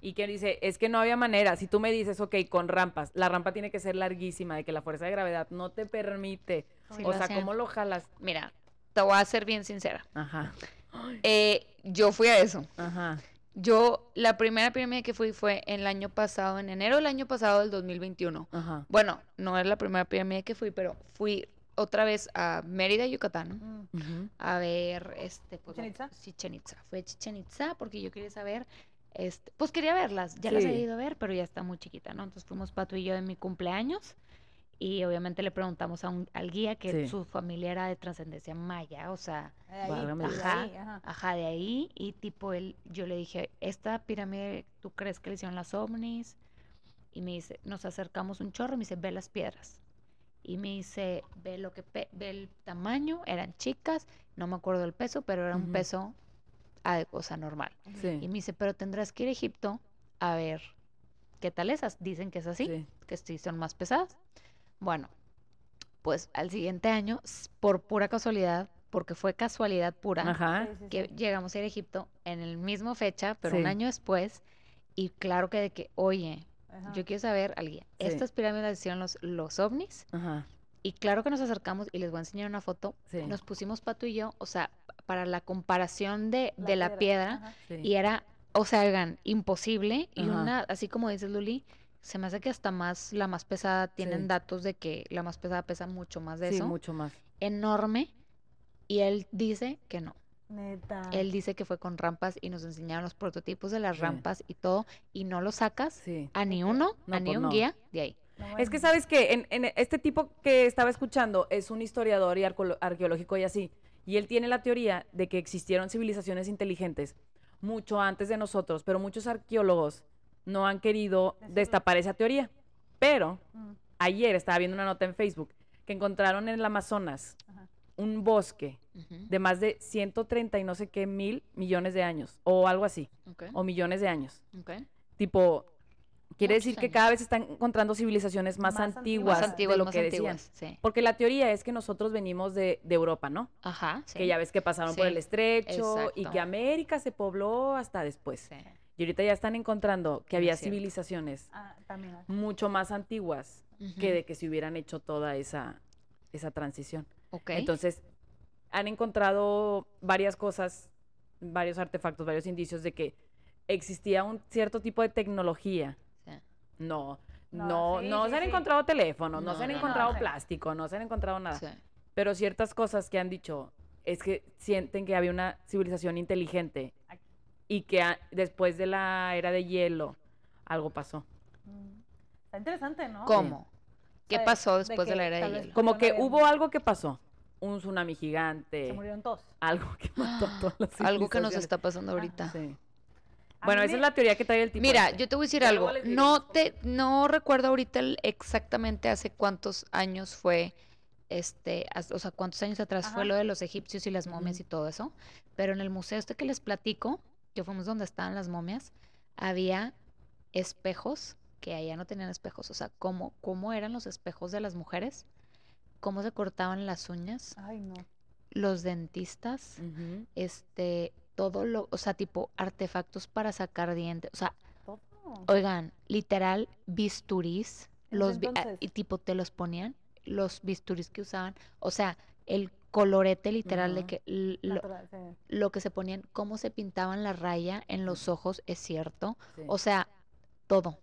Y que dice, es que no había manera. Si tú me dices, ok, con rampas, la rampa tiene que ser larguísima, de que la fuerza de gravedad no te permite. Sí o sea, hacían. ¿cómo lo jalas? Mira, te voy a ser bien sincera. Ajá, Eh, yo fui a eso. ajá. Yo, la primera pirámide que fui fue el año pasado, en enero del año pasado, del 2021. Ajá. Bueno, no es la primera pirámide que fui, pero fui otra vez a Mérida, Yucatán, a ver, este, pues, ¿Chichén Itzá? Chichén Itzá. Fue a Chichén Itzá porque yo quería saber, este, pues quería verlas. Ya las he ido a ver, pero ya está muy chiquita, ¿no? Entonces fuimos Pato y yo en mi cumpleaños y obviamente le preguntamos a un- al guía que Sí. su familia era de trascendencia maya, o sea, De ahí, Válgame de ahí, ajá. ajá, de ahí y tipo él, yo le dije, esta pirámide, ¿tú crees que le hicieron las ovnis? Y me dice, nos acercamos un chorro y me dice, ve las piedras. Y me dice, ve lo que pe- ve el tamaño, eran chicas, no me acuerdo el peso, pero era un Ujú. peso, ade- o sea, normal. Y Sí. me dice, pero tendrás que ir a Egipto a ver qué tal esas. Dicen que es así, sí. que sí son más pesadas. Bueno, pues al siguiente año, por pura casualidad, porque fue casualidad pura, Ajá. Sí, sí, que sí. llegamos a ir a Egipto en el mismo fecha, pero un año después, y claro que de que, oye, Ajá. yo quiero saber, alguien, Sí. estas pirámides las hicieron los, los ovnis, Ajá. y claro que nos acercamos y les voy a enseñar una foto, Sí. nos pusimos Pato y yo, o sea, para la comparación de, La de la piedra, ajá. sí. y era, o sea, oigan, imposible, y una, así como dices Luli, se me hace que hasta más, la más pesada, tienen Sí. datos de que la más pesada pesa mucho más de Sí, eso, mucho más. enorme, y él dice que no. Neta. Él dice que fue con rampas y nos enseñaron los prototipos de las Sí. rampas y todo, y no lo sacas Sí. a ni uno, No, a ni pues un no. guía de ahí. No Es que sabes que en, en este tipo que estaba escuchando es un historiador y arqueológico y así, y él tiene la teoría de que existieron civilizaciones inteligentes mucho antes de nosotros, pero muchos arqueólogos no han querido destapar esa teoría. Pero Mm, ayer estaba viendo una nota en Facebook que encontraron en el Amazonas ajá. un bosque de más de 130 y no sé qué mil millones de años, o algo así, o millones de años. Tipo, Quiere Muchos decir que años. cada vez están encontrando civilizaciones más, Más antiguas. antiguas, Más antiguas, de lo más que decían. antiguas. Sí. Porque la teoría es que nosotros venimos de, de Europa, ¿no? Ajá, sí. Que ya ves que pasaron por el estrecho y que América se pobló hasta después. Y ahorita ya están encontrando que Es había civilizaciones Ah, mucho más antiguas que de que se hubieran hecho toda esa, esa transición. Entonces, han encontrado varias cosas, varios artefactos, varios indicios de que existía un cierto tipo de tecnología. Sí. No, No, no, sí, no sí, se han encontrado teléfonos, no, No, se han no, encontrado plástico, no se han encontrado nada. Pero ciertas cosas que han dicho es que sienten que había una civilización inteligente. Y que a- después de la era de hielo algo pasó. Mm. Está interesante, ¿no? ¿Cómo? ¿Qué O sea, pasó de después de, la era de hielo? Como que hubo algo que pasó, un tsunami gigante, Se murieron todos. algo que mató a todas las Algo que nos está pasando ahorita. Sí. Bueno, esa es la teoría que trae el tipo. Mira, este. yo te voy a decir algo. No te, no recuerdo ahorita el- exactamente hace cuántos años fue, este, as- o sea, cuántos años atrás fue lo de los egipcios y las momias y todo eso. Pero en el museo este que les platico, que fuimos donde estaban las momias, había espejos que allá no tenían espejos. O sea, cómo, cómo eran los espejos de las mujeres, cómo se cortaban las uñas, Ay, no. los dentistas, este, todo lo, o sea, tipo artefactos para sacar dientes, o sea, Todo. oigan, literal bisturís, los ah, entonces. y tipo te los ponían, los bisturís que usaban, o sea, el colorete literal de que lo, Natural, sí. lo que se ponían, cómo se pintaban la raya en los ojos, es cierto, Sí. o sea, todo.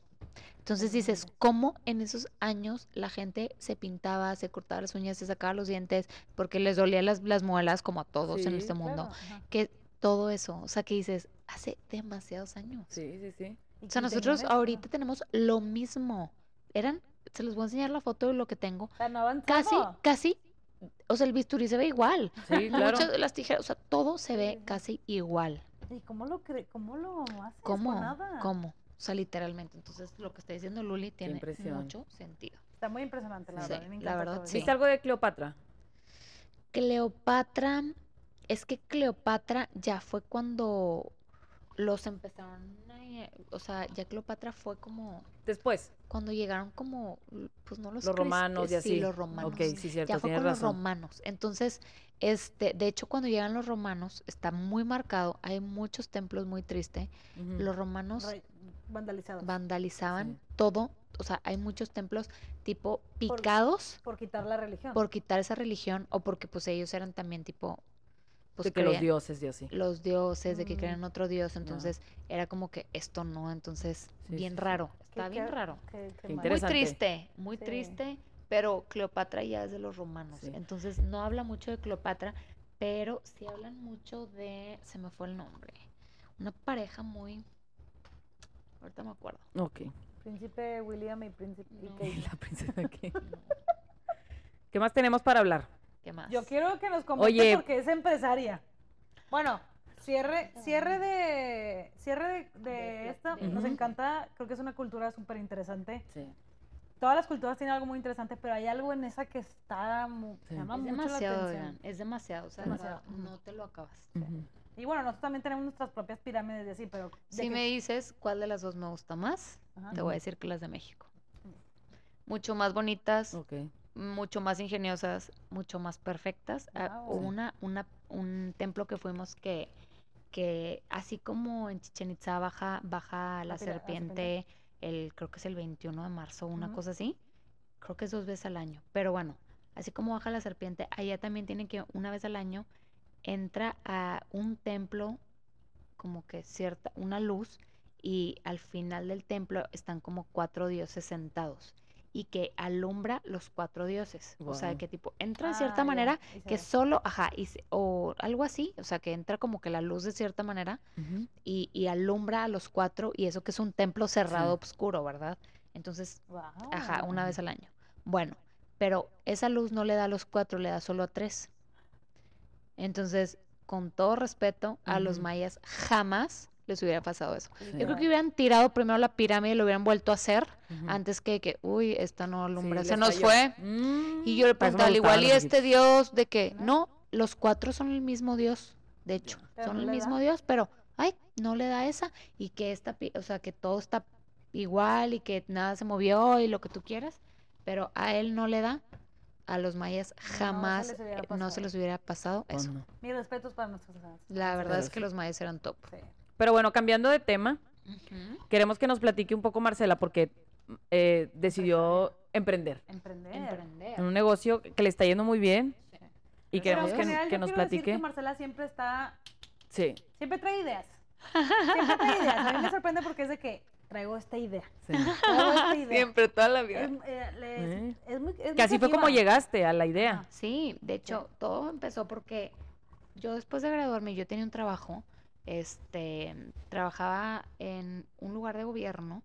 Entonces dices. ¿cómo en esos años la gente se pintaba, se cortaba las uñas, se sacaba los dientes, porque les dolían las, las muelas como a todos en este mundo? Claro. Que todo eso, o sea, que dices, hace demasiados años. Sí, sí, sí. O sea, nosotros ahorita tenemos lo mismo. Eran, se los voy a enseñar la foto de lo que tengo. O sea, no avanzado. Casi, casi, o sea, el bisturí se ve igual. Sí, claro. Muchas de las tijeras, o sea, todo se ve Sí. casi igual. ¿Y cómo lo, cre cómo lo haces? ¿Cómo? Nada. ¿Cómo? O sea, literalmente. Entonces, lo que está diciendo Luli tiene mucho sentido. Está muy impresionante, la Sí, verdad. me la verdad, sí. ¿Viste algo de Cleopatra? Cleopatra, es que Cleopatra ya fue cuando los empezaron, a- o sea, ya Cleopatra fue como Después, cuando llegaron como, pues no los los romanos y cristi- sí, así. los romanos. Ok, sí, cierto, ya fue con los romanos. Entonces, este, de hecho, cuando llegan los romanos, está muy marcado, hay muchos templos muy tristes. Los romanos Re- vandalizaban Sí. todo, o sea, hay muchos templos tipo picados por quitar la religión. por quitar esa religión o porque pues ellos eran también tipo pues de que los dioses y así. los dioses, de que Mm. creían en otro dios, entonces era como que esto no, entonces Sí, bien sí, sí. raro, Qué- está bien qué- raro. qué- qué. Muy triste, muy Sí. triste, pero Cleopatra ya es de los romanos. Sí. Entonces no habla mucho de Cleopatra, pero sí hablan mucho de, se me fue el nombre, una pareja muy, ahorita me acuerdo. Ok. Príncipe William y príncipe y No. Kate. [LAUGHS] La princesa [LAUGHS] aquí. No, ¿Qué más tenemos para hablar? ¿Qué más? Yo quiero que nos comente Oye. porque es empresaria. Bueno, cierre, cierre de, cierre de, de De- esta. de- Nos encanta, creo que es una cultura súper interesante. Sí. Todas las culturas tienen algo muy interesante, pero hay algo en esa que está, Sí. llama es mucho la demasiado, atención. oigan, es demasiado, o sea, Demasiado, no- te lo acabas. Y bueno, nosotros también tenemos nuestras propias pirámides y así, pero... de Si que- me dices cuál de las dos me gusta más, Ajá. te voy a decir que las de México. Mucho más bonitas, Ok. Mucho más ingeniosas, mucho más perfectas. Ah, una, una, un templo que fuimos que, que así como en Chichen Itza baja, baja la, La pira- la serpiente, el, creo que es el 21 de marzo, una cosa así. Creo que es dos veces al año. Pero bueno, así como baja la serpiente, allá también tienen que una vez al año entra a un templo como que cierta, una luz y al final del templo están como cuatro dioses sentados y que alumbra los cuatro dioses. O sea, que tipo entra de Ah, cierta ya, manera que solo, ajá, y se- o algo así, o sea, que entra como que la luz de cierta manera y, y alumbra a los cuatro y eso que es un templo cerrado, Sí. oscuro, ¿verdad? Entonces, ajá, una vez al año. Bueno, pero esa luz no le da a los cuatro, le da solo a tres. Entonces, con todo respeto, a los mayas jamás les hubiera pasado eso. Sí. Yo creo que hubieran tirado primero la pirámide y lo hubieran vuelto a hacer antes que que, uy, esta no alumbra, Sí, se nos falló. fue. Mm, Y yo le preguntaba, al igual y este. Dios, de que, ¿No? los cuatro son el mismo Dios, de hecho, Pero son no el mismo da. Dios, pero, ay, no le da esa, y que esta, pi- o sea, que todo está igual y que nada se movió y lo que tú quieras, pero a él no le da. A los mayas jamás les hubiera eh, no se pasado. les hubiera pasado eso. no. Mis respetos para nuestros. La verdad es que los mayas eran top. Sí. Pero bueno, cambiando de tema, queremos que nos platique un poco Marcela porque eh, decidió emprender Emprender. Emprender. en un negocio que le está yendo muy bien y Pero queremos que, general, que nos decir platique. que Marcela siempre está, Sí, siempre trae ideas. [LAUGHS] Siempre trae ideas. A mí me sorprende porque es de que traigo esta idea. sí. Traigo esta idea. [LAUGHS] Siempre, toda la vida. Es, eh, le- Eh. es muy, es Que muy así fue como llegaste a la idea. Sí, de hecho, todo empezó porque yo después de graduarme, yo tenía un trabajo, este, trabajaba en un lugar de gobierno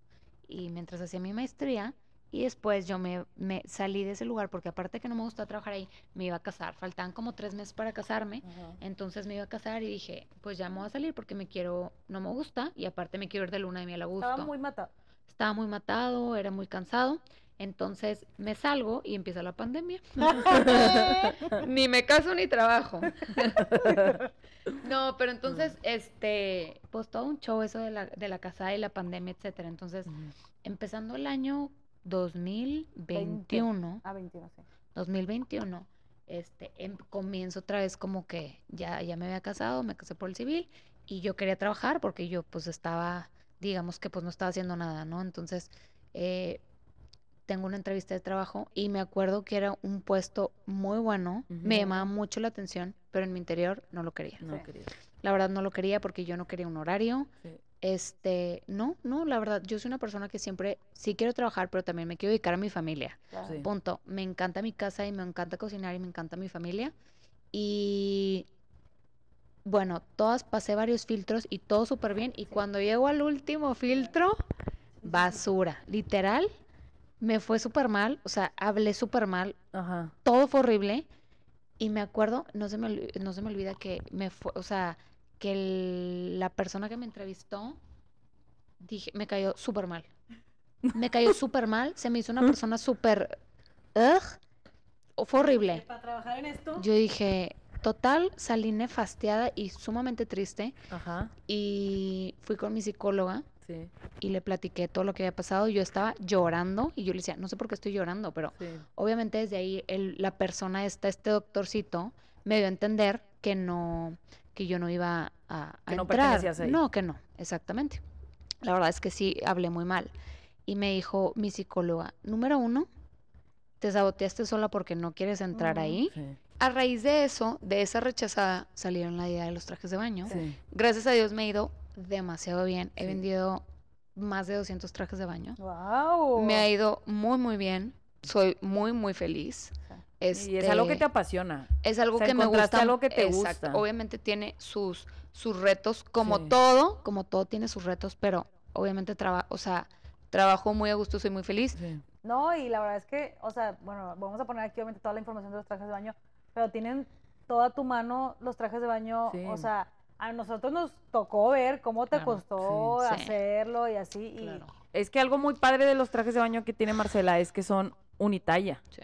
y mientras hacía mi maestría y después yo me, me salí de ese lugar porque aparte que no me gustaba trabajar ahí, me iba a casar, faltaban como tres meses para casarme, entonces me iba a casar y dije, pues ya me voy a salir porque me quiero, no me gusta y aparte me quiero ir de luna de miel a gusto Estaba muy matado. estaba muy matado, era muy cansado. Entonces me salgo y empieza la pandemia. [LAUGHS] ni me caso ni trabajo. [LAUGHS] no, pero entonces, este, pues todo un show eso de la, de la casada y la pandemia, etcétera. Entonces, empezando el año 2021, A 21, sí. 2021, este, em- comienzo otra vez como que ya, ya me había casado, me casé por el civil y yo quería trabajar porque yo pues estaba, digamos que pues no estaba haciendo nada, ¿no? Entonces, eh, tengo una entrevista de trabajo y me acuerdo que era un puesto muy bueno, me llamaba mucho la atención, pero en mi interior no lo quería. No, Sí. querida. La verdad no lo quería porque yo no quería un horario, Sí. este, no, no, la verdad, yo soy una persona que siempre sí quiero trabajar, pero también me quiero dedicar a mi familia. claro. Sí. Punto. Me encanta mi casa y me encanta cocinar y me encanta mi familia. Y bueno, todas pasé varios filtros y todo súper bien. Y cuando llego al último filtro, basura. Literal, me fue súper mal. O sea, hablé súper mal. Ajá. Todo fue horrible. Y me acuerdo, no se me, no se me olvida que me fue, o sea, que el- la persona que me entrevistó, dije, me cayó súper mal. Me cayó súper mal. Se me hizo una persona súper... ugh, o Fue horrible. Para trabajar en esto, Yo dije, total, salí nefastiada y sumamente triste. Ajá. Y fui con mi psicóloga Sí. y le platiqué todo lo que había pasado. Yo estaba llorando y yo le decía, no sé por qué estoy llorando, pero Sí. obviamente desde ahí el- la persona esta, este doctorcito, me dio a entender que no, que yo no iba a, a Que no entrar. ahí. No, que no, exactamente. La verdad es que sí, hablé muy mal. Y me dijo mi psicóloga, número uno, te saboteaste sola porque no quieres entrar Ujú. ahí. Sí. A raíz de eso, de esa rechazada, salieron la idea de los trajes de baño. Sí. Gracias a Dios me ha ido demasiado bien. He Sí. vendido más de 200 trajes de baño. wow. Me ha ido muy, muy bien. Soy muy, muy feliz. Y es algo que te apasiona. es algo o sea, que me gusta. algo que te exacto. gusta. Obviamente tiene sus, sus retos, como Sí. todo, como todo tiene sus retos, pero obviamente trabajo, o sea, trabajo muy a gusto, soy muy feliz. Sí. No, y la verdad es que, o sea, bueno, vamos a poner aquí obviamente toda la información de los trajes de baño, pero tienen toda tu mano los trajes de baño, Sí. o sea, a nosotros nos tocó ver cómo te Claro, costó sí. Sí. hacerlo y así, y Claro. Es que algo muy padre de los trajes de baño que tiene Marcela es que son unitalla. Sí.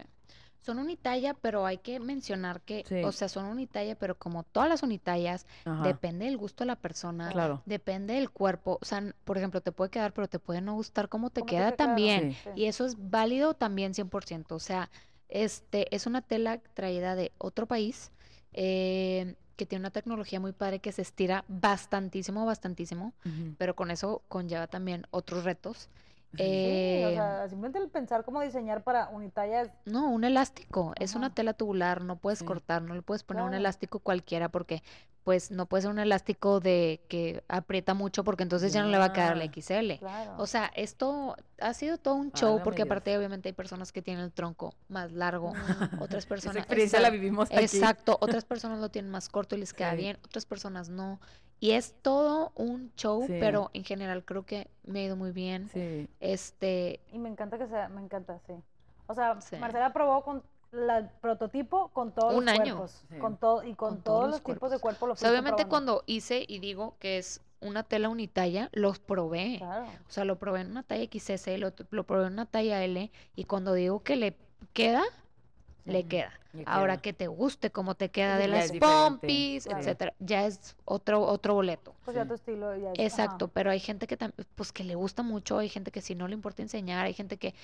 Son unitalla, pero hay que mencionar que, Sí. o sea, son unitalla, pero como todas las unitallas, Ajá. depende del gusto de la persona, Claro. depende del cuerpo. O sea, por ejemplo, te puede quedar, pero te puede no gustar cómo te Cómo queda también. Y eso es válido también 100%. O sea, este es una tela traída de otro país eh, que tiene una tecnología muy padre que se estira bastantísimo, bastantísimo, pero con eso conlleva también otros retos. Sí, o Eh, sea, simplemente el pensar cómo diseñar para unitalla es no, un elástico, es una tela tubular, no puedes Sí. cortar, no le puedes poner un elástico cualquiera porque pues no puede ser un elástico de que aprieta mucho porque entonces ya no le va a quedar la. XL. claro. O sea, esto ha sido todo un show porque aparte obviamente hay personas que tienen el tronco más largo, Mm. otras Esa personas experiencia la exact- vivimos aquí. Exacto, otras personas lo tienen más corto y les queda Sí. bien, otras personas no. Y es todo un show, Sí. pero en general creo que me ha ido muy bien. Sí. Este, Y me encanta que sea, me encanta, sí. O sea, Sí. Marcela probó con la- el prototipo con todos Un los año. cuerpos, Sí. con todo y con, Con todos todos los los tipos de cuerpo lo o sea, obviamente probando. cuando hice y digo que es una tela unitalla, los probé. Claro. O sea, lo probé en una talla XS, lo, lo probé en una talla L y cuando digo que le queda, le queda. Le Ahora queda. que te guste cómo te queda de las pompis, sí. etcétera, ya es otro otro boleto. Pues ya tu estilo ya es- Exacto, ajá. pero hay gente que pues que le gusta mucho, hay gente que si no le importa enseñar, hay gente que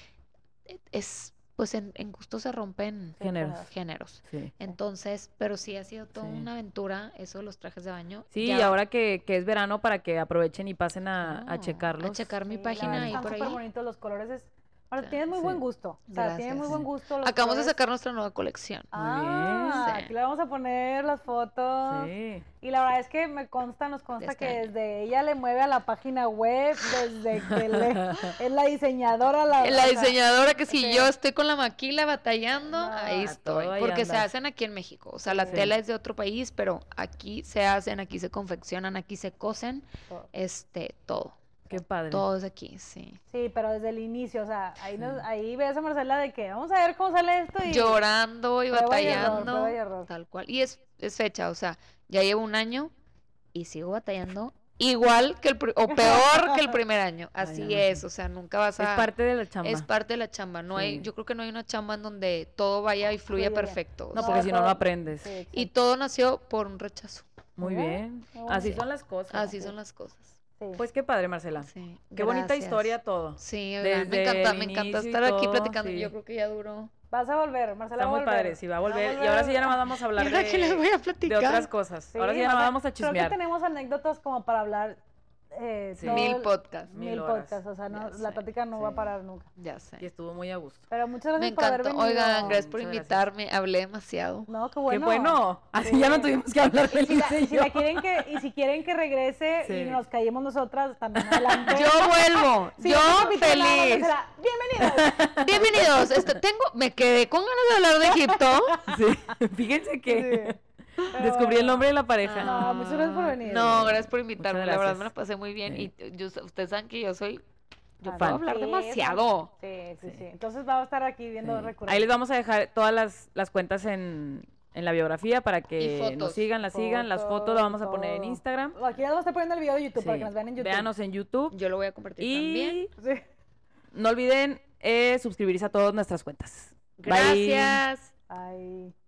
eh, es pues en, en gusto se rompen Géneros. géneros. Sí. Entonces, pero sí ha sido toda Sí. una aventura eso de los trajes de baño. Sí, Ya y ahora que, que es verano para que aprovechen y pasen a, a No, checarlos. A checar mi Sí, página ahí están por súper ahí. bonitos los colores. Es... Ahora, tienes muy Sí. buen gusto. O sea, tienes Gracias. muy buen gusto. Acabamos de sacar nuestra nueva colección. Ah, Sí. aquí le vamos a poner las fotos. Sí. Y la verdad es que me consta, nos consta este que año. desde ella le mueve a la página web, desde que le- [LAUGHS] es la diseñadora. La, diseñadora que si yo estoy con la maquila batallando, ahí estoy. Porque se hacen aquí en México. O sea, la Sí. tela es de otro país, pero aquí se hacen, aquí se confeccionan, aquí se cosen, todo. este, todo. Qué padre. Todo es aquí, sí. Sí, pero desde el inicio, o sea, ahí, nos- Sí. ahí ves a Marcela de que vamos a ver cómo sale esto y... Llorando y error, batallando. error. Tal cual. Y es, es fecha, o sea, ya llevo un año y sigo batallando igual que el o peor que el [LAUGHS] primer año. Así es, o sea, nunca vas Es a parte de la chamba. es parte de la chamba. No hay, yo creo que no hay una chamba en donde todo vaya y fluya Fluye perfecto. o No, sea, porque si no, no aprendes. Sí, y todo nació por un rechazo. Muy bien. Así son las cosas. Así son las cosas. Sí. Pues qué padre, Marcela. Sí, Qué bonita historia todo. Sí, me encanta, me encanta estar aquí platicando. sí. Yo creo que ya duró. Vas a volver, Marcela Está va muy a volver. padre, sí, va a Va a volver. Y ahora sí ya nada más vamos a [LAUGHS] hablar ¿Y ahora qué les voy de, otras cosas. Sí, ahora sí ya nada más vamos a Creo que chismear. tenemos anécdotas como para hablar eh, Sí. todo Mil podcasts. Mil Mil horas. podcasts, o sea, no, la plática no va a parar nunca. Ya sé. Y estuvo muy a gusto. Pero muchas Me gracias por haber encantó. venido. Oigan, gracias por Muchas gracias. invitarme. Hablé demasiado. No, qué bueno. Qué bueno. Así ya no tuvimos que hablar del Si la, si la quieren que, y si quieren que regrese Sí. y nos callemos nosotras, también [LAUGHS] adelante. Yo vuelvo. Sí, yo nada feliz. será, Bienvenidos. Bienvenidos. Este, tengo, me quedé con ganas de hablar de Egipto. Sí. [LAUGHS] Fíjense que [LAUGHS] descubrí el nombre de la pareja. No, muchas gracias por venir. No, gracias por invitarme. La verdad me la pasé muy bien. Sí. Y yo, ustedes saben que yo soy. Yo Ah, puedo hablar Sí, demasiado. Sí, sí, sí, Sí. Entonces vamos a estar aquí viendo Sí. recurrentes. Ahí les vamos a dejar todas las, las cuentas en, en la biografía para que nos sigan, las sigan. Las fotos las vamos a poner en. Instagram. Aquí les vamos a estar poniendo el video de YouTube para que nos vean en YouTube. Véanos en YouTube. Yo lo voy a compartir también. Y Sí. no olviden eh, suscribirse a todas nuestras cuentas. Bye. Gracias. Ay.